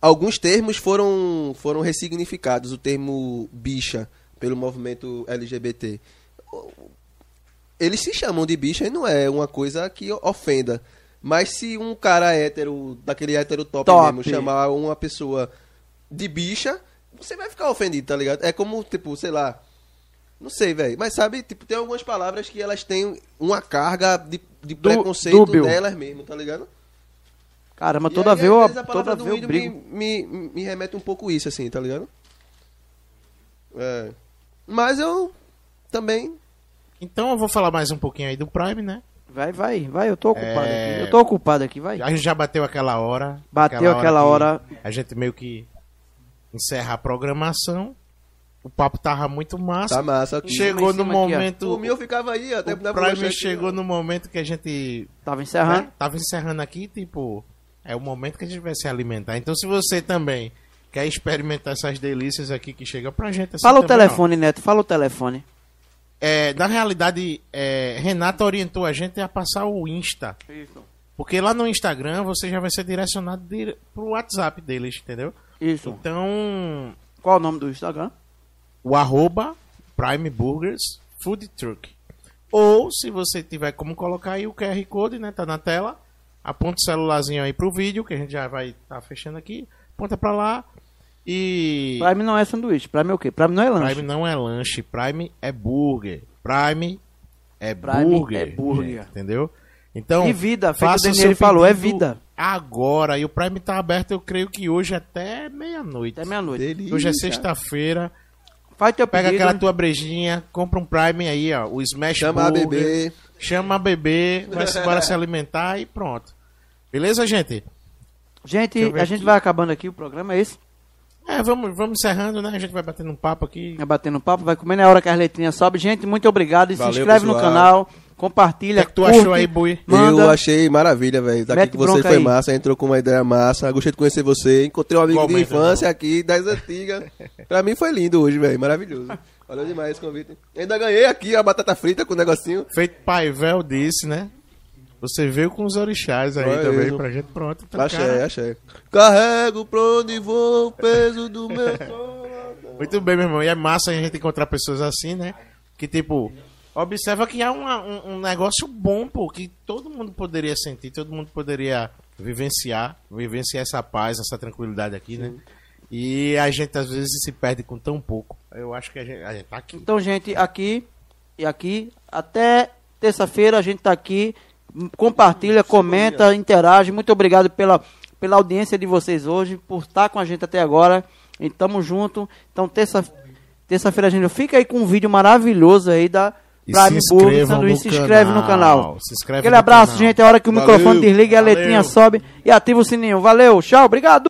alguns termos foram, foram ressignificados. O termo bicha pelo movimento LGBT. Eles se chamam de bicha e não é uma coisa que ofenda. Mas se um cara hétero, daquele hétero top, Top. mesmo, chamar uma pessoa de bicha, você vai ficar ofendido, tá ligado? É como, tipo, sei lá. Não sei, velho. Mas sabe, tipo, tem algumas palavras que elas têm uma carga de, de Du- preconceito dúbio. nelas mesmo, tá ligado? Caramba, E toda aí, vez eu, a toda vez eu brigo. me, me, me remete um pouco isso, assim, tá ligado? É. Mas eu também. Então eu vou falar mais um pouquinho aí do Prime, né? Vai, vai, vai, eu tô ocupado É. aqui. Eu tô ocupado aqui, vai. A gente já bateu aquela hora. Bateu aquela que hora. A gente meio que encerra a programação. O papo tava muito massa. Tá massa aqui. Chegou no cima aqui, momento. Por mim eu ficava aí, até o Prime aqui, chegou ó. no momento que a gente Tava encerrando. né, tava encerrando aqui, tipo, é o momento que a gente vai se alimentar. Então, se você também quer experimentar essas delícias aqui que chega pra gente, assim Fala o telefone, Neto, fala o telefone. É, na realidade, é, Renata orientou a gente a passar o Insta. Isso. Porque lá no Instagram você já vai ser direcionado dire... pro WhatsApp deles, entendeu? Isso. Então, Qual o nome do Instagram? O arroba Prime Burgers Food Truck. Ou, se você tiver como colocar aí o QR Code, né? Tá na tela. Aponta o celularzinho aí pro vídeo, que a gente já vai estar fechando aqui. Aponta pra lá. E. Prime não é sanduíche. Prime é o quê? Prime não é lanche. Prime não é lanche, Prime é burger. Prime é Prime burger. é burger. entendeu? Então, E vida, feito o Daniel seu falou, é vida. Agora, e o Prime tá aberto, eu creio que hoje até meia-noite. Até meia-noite. Hoje é sexta-feira. Faz teu Pega pedido. aquela tua brejinha, compra um Prime aí, ó, o Smash Chama a Burger, bebê. Chama a bebê, vai se embora se alimentar e pronto. Beleza, gente? Gente, a gente aqui. vai acabando aqui o programa, é isso? É, vamos, vamos encerrando, né? A gente vai batendo um papo aqui. Vai batendo papo, vai comendo na hora que as letrinhas sobem. Gente, muito obrigado. E Valeu, se inscreve no pessoal. canal, O compartilha, que, é que tu curte, achou aí, Bui? Manda. Eu achei maravilha, velho. Daqui Mete que você foi aí. massa, entrou com uma ideia massa. Gostei de conhecer você. Encontrei um amigo de Igualmente, infância aqui, das antigas. pra mim foi lindo hoje, velho. Maravilhoso. Valeu demais esse convite. Ainda ganhei aqui a batata frita com o negocinho. Feito Paivel disse, né? Você veio com os orixás aí Olha também isso. pra gente, pronto. Então, Achei, cara, achei. Carrego pra onde vou o peso do meu sono. Muito bem, meu irmão. E é massa a gente encontrar pessoas assim, né? Que, tipo, observa que há uma- um, um negócio bom, pô, que todo mundo poderia sentir, todo mundo poderia vivenciar, vivenciar essa paz, essa tranquilidade aqui, né? E a gente às vezes se perde com tão pouco. Eu acho que a gente, a gente tá aqui. Então, gente, aqui e aqui, até terça-feira a gente tá aqui. Compartilha, comenta, interage. Muito obrigado pela, pela audiência de vocês hoje, por estar com a gente até agora. E tamo junto. Então, terça- terça-feira a gente fica aí com um vídeo maravilhoso aí da Prime se Burger Sanduíche. Se inscreve no canal. Se inscreve Aquele abraço, canal. gente. É hora que o Valeu. microfone desliga e a Valeu. letrinha sobe e ativa o sininho. Valeu, tchau, obrigado.